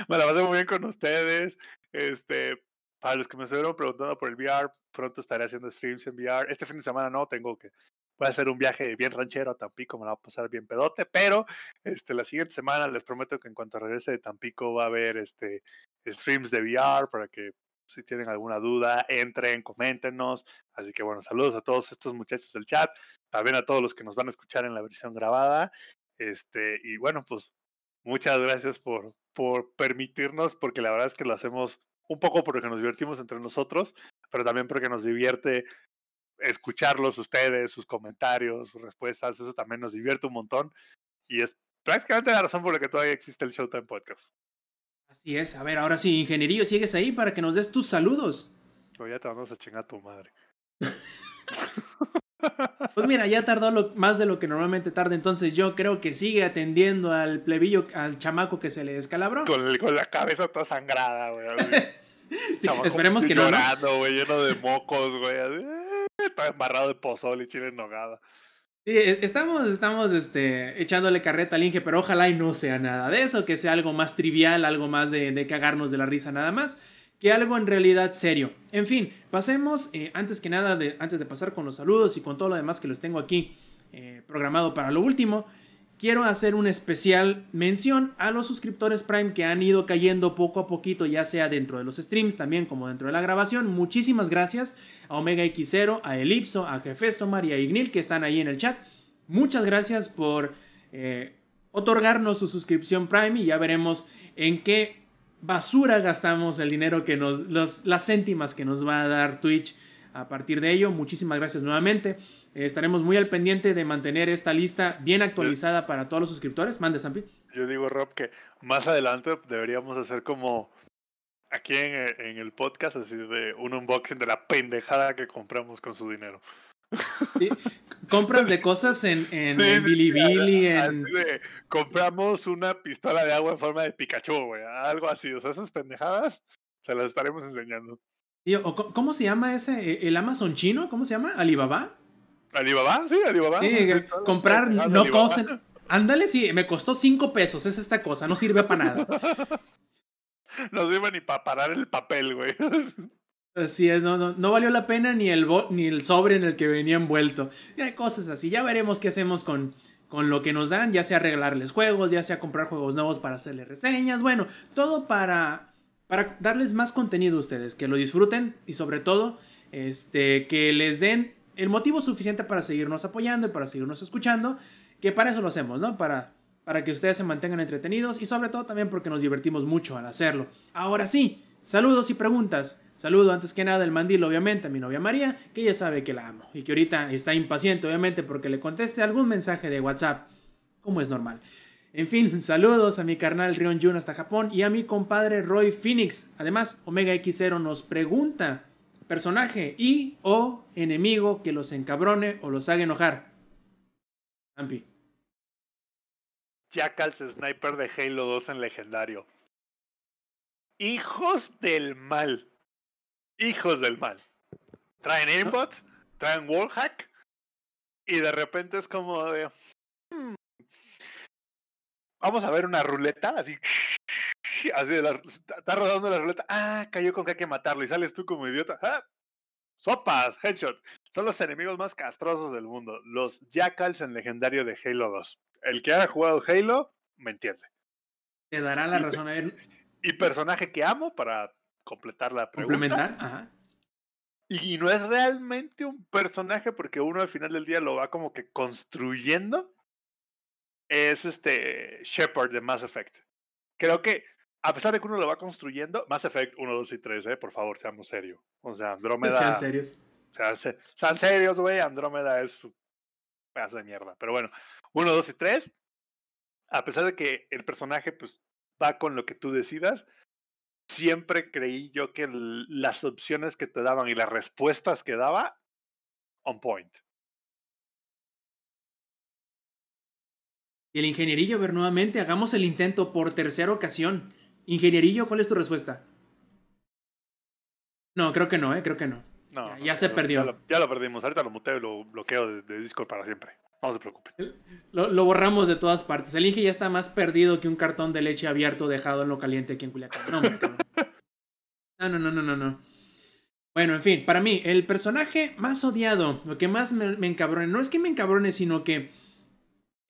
me la pasé muy bien con ustedes. Este, para los que me estuvieron preguntando por el VR, pronto estaré haciendo streams en VR. Este fin de semana no, tengo que voy a hacer un viaje bien ranchero a Tampico, me la va a pasar bien pedote, pero este, la siguiente semana les prometo que en cuanto regrese de Tampico va a haber este, streams de VR para que si tienen alguna duda, entren, coméntenos. Así que bueno, saludos a todos estos muchachos del chat, también a todos los que nos van a escuchar en la versión grabada. Este, y bueno, pues muchas gracias por, por permitirnos, porque la verdad es que lo hacemos un poco porque nos divertimos entre nosotros, pero también porque nos divierte escucharlos ustedes, sus comentarios, sus respuestas, eso también nos divierte un montón y es prácticamente la razón por la que todavía existe el Showtime Podcast. Así es, a ver, ahora sí, ingenierillo, sigues ahí para que nos des tus saludos. O ya te vamos a chingar a tu madre. Pues mira, ya tardó lo- más de lo que normalmente tarda, entonces yo creo que sigue atendiendo al plebillo, al chamaco que se le descalabró. Con, el- con la cabeza toda sangrada, güey. Sí, esperemos que no, ¿no? Llorando, güey, lleno de mocos, güey. así, eh, embarrado de pozole y chile en nogada. E- estamos, estamos este, echándole carreta al Inge, pero ojalá y no sea nada de eso, que sea algo más trivial, algo más de, de cagarnos de la risa nada más, que algo en realidad serio. En fin, pasemos, eh, antes que nada, antes de pasar con los saludos y con todo lo demás que los tengo aquí eh, programado para lo último, quiero hacer una especial mención a los suscriptores Prime que han ido cayendo poco a poquito, ya sea dentro de los streams, también como dentro de la grabación. Muchísimas gracias a Omega X0, a Elipso, a Jefestomar y a Ignil que están ahí en el chat. Muchas gracias por eh, otorgarnos su suscripción Prime y ya veremos en qué basura gastamos el dinero que nos, las céntimas que nos va a dar Twitch a partir de ello. Muchísimas gracias nuevamente. Eh, estaremos muy al pendiente de mantener esta lista bien actualizada para todos los suscriptores. Mande, Zampi. Yo digo, Rob, que más adelante deberíamos hacer como aquí en, eh, en el podcast, así de un unboxing de la pendejada que compramos con su dinero. Sí, Compras de cosas en, en, Sí, en Bilibili, Así en... de, compramos una pistola de agua en forma de Pikachu, güey. Algo así. O sea, esas pendejadas se las estaremos enseñando. Tío, o co- ¿Cómo se llama ese? ¿E- ¿El Amazon chino? ¿Cómo se llama? ¿Alibaba? ¿Alibaba? Sí, Alibaba. Sí, comprar no cosen. Ándale, sí, me costó 5 pesos. Es esta cosa, no sirve para nada. No sirve ni para parar el papel, güey. Así es, no, no, no valió la pena ni el, bo- ni el sobre en el que venía envuelto. Y hay cosas así. Ya veremos qué hacemos con, con lo que nos dan, ya sea arreglarles juegos, ya sea comprar juegos nuevos para hacerles reseñas. Bueno, todo para, para darles más contenido a ustedes, que lo disfruten y sobre todo este, que les den el motivo suficiente para seguirnos apoyando y para seguirnos escuchando, que para eso lo hacemos, ¿no? Para, para que ustedes se mantengan entretenidos y sobre todo también porque nos divertimos mucho al hacerlo. Ahora sí, saludos y preguntas. Saludo antes que nada el mandil, obviamente, a mi novia María, que ella sabe que la amo y que ahorita está impaciente, obviamente, porque le conteste algún mensaje de WhatsApp, como es normal. En fin, saludos a mi carnal Rion Jun hasta Japón y a mi compadre Roy Phoenix. Además, Omega X0 nos pregunta, personaje y o enemigo que los encabrone o los haga enojar. Ampi. Jackals Sniper de Halo 2 en legendario. Hijos del mal. Hijos del mal. Traen aimbot, traen wallhack y de repente es como de... "Hmm, Vamos a ver una ruleta, así... Así de la, está rodando la ruleta. Ah, cayó con que hay que matarlo y sales tú como idiota. ¡Ah! Sopas, headshot. Son los enemigos más castrosos del mundo. Los Jackals en legendario de Halo 2. El que haya jugado Halo me entiende. Te dará la Y- razón a ver, Y personaje que amo para completar la pregunta. complementar. Ajá. Y no es realmente un personaje porque uno al final del día lo va como que construyendo. Es este Shepard de Mass Effect. Creo que a pesar de que uno lo va construyendo, Mass Effect 1, 2 y 3, eh, por favor, seamos serios. O sea, Andrómeda. Sean serios. O sea, se- sean serios, güey. Andrómeda es su pedazo de mierda. Pero bueno, 1, 2 y 3. A pesar de que el personaje pues va con lo que tú decidas, siempre creí yo que las opciones que te daban y las respuestas que daba, on point. Y el ingenierillo, a ver, nuevamente, hagamos el intento por tercera ocasión. Ingenierillo, ¿cuál es tu respuesta? No, creo que no, ¿eh? Creo que no. No, Ya- no, se perdió. Ya lo, ya lo perdimos. Ahorita lo muteo y lo bloqueo de, de Discord para siempre. No se preocupen. Lo, lo borramos de todas partes. El Inge ya está más perdido que un cartón de leche abierto dejado en lo caliente aquí en Culiacán. No, hombre, no, no, no, no, no, no. Bueno, en fin, para mí, el personaje más odiado, lo que más me, me encabrone, no es que me encabrone, sino que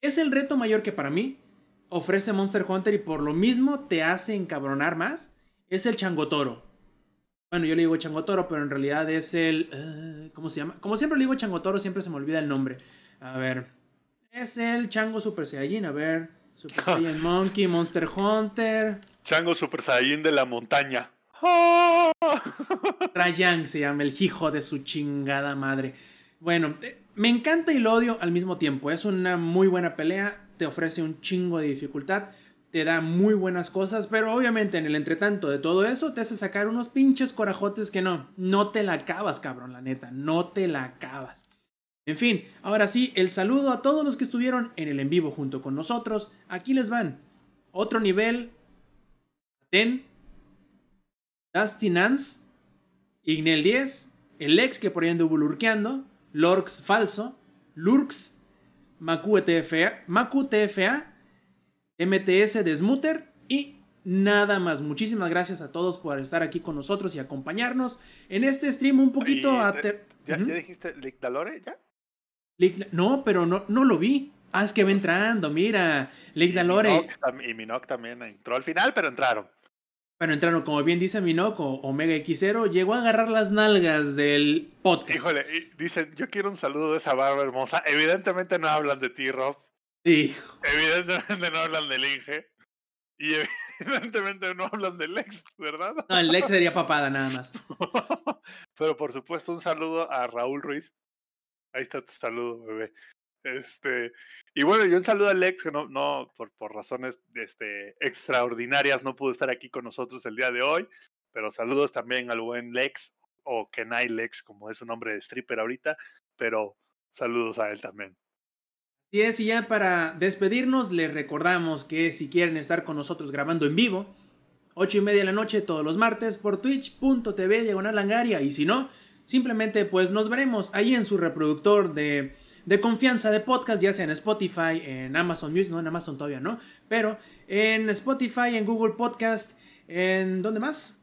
es el reto mayor que para mí ofrece Monster Hunter y por lo mismo te hace encabronar más, es el Changotoro. Bueno, yo le digo Changotoro, pero en realidad es el... eh, ¿Cómo se llama? Como siempre le digo Changotoro, siempre se me olvida el nombre. A ver. Es el Chango Super Saiyajin. A ver. Super Saiyan Monkey, Monster Hunter. Chango Super Saiyan de la montaña. Rayang se llama, el hijo de su chingada madre. Bueno, te- me encanta y lo odio al mismo tiempo. Es una muy buena pelea. Te ofrece un chingo de dificultad. Te da muy buenas cosas. Pero obviamente en el entretanto de todo eso te hace sacar unos pinches corajotes que no. No te la acabas, cabrón, la neta. No te la acabas. En fin, ahora sí, el saludo a todos los que estuvieron en el en vivo junto con nosotros. Aquí les van. Otro nivel. Ten. Dusty Nance. Ignel 10. El ex que por ahí anduvo lurkeando. Lorx falso. Lurks. Maku TFA. Maku TFA. MTS de Smuter. Y nada más. Muchísimas gracias a todos por estar aquí con nosotros y acompañarnos en este stream un poquito Oye, ater- ¿Ya. ¿Ya dijiste Lick Dalore? ¿Ya? No, pero no, no lo vi. Ah, es que va entrando, mira. Lick Y. Minoc Y Minoc también entró al final, pero entraron. Bueno, entraron, como bien dice Minoc o Omega X0, llegó a agarrar las nalgas del podcast. Híjole, dicen, yo quiero un saludo de esa barba hermosa. Evidentemente no hablan de ti, Rob. Hijo. Evidentemente no hablan del Inge. Y evidentemente no hablan del ex, ¿verdad? No, el Lex sería papada nada más. Pero por supuesto, un saludo a Raúl Ruiz. Ahí está tu saludo, bebé. Este, y bueno, y un saludo a Lex, que no, no por, por razones este, extraordinarias no pudo estar aquí con nosotros el día de hoy. Pero saludos también al buen Lex, o Kenai Lex, como es su nombre de stripper ahorita. Pero saludos a él también. Así es, y ya para despedirnos, les recordamos que si quieren estar con nosotros grabando en vivo, 8 y media de la noche todos los martes por twitch.tv diagonal langaria. Y si no, simplemente pues nos veremos ahí en su reproductor de, de confianza de podcast, ya sea en Spotify, en Amazon Music, no en Amazon todavía no, pero en Spotify, en Google Podcast, en ¿dónde más?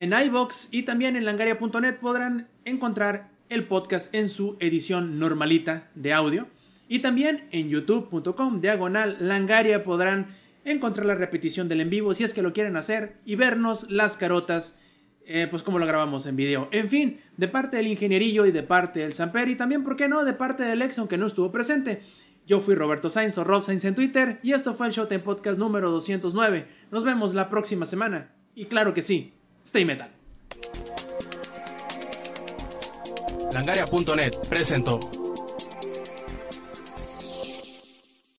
En iBox y también en langaria.net podrán encontrar el podcast en su edición normalita de audio. Y también en youtube.com diagonal langaria podrán encontrar la repetición del en vivo si es que lo quieren hacer y vernos las carotas, eh, pues como lo grabamos en video. En fin, de parte del ingenierillo y de parte del Samper y también, ¿por qué no?, de parte del Lex, aunque no estuvo presente. Yo fui Roberto Sainz o Rob Sainz en Twitter y esto fue el Showtime Podcast número 209. Nos vemos la próxima semana. Y claro que sí, stay metal. Langaria.net presentó.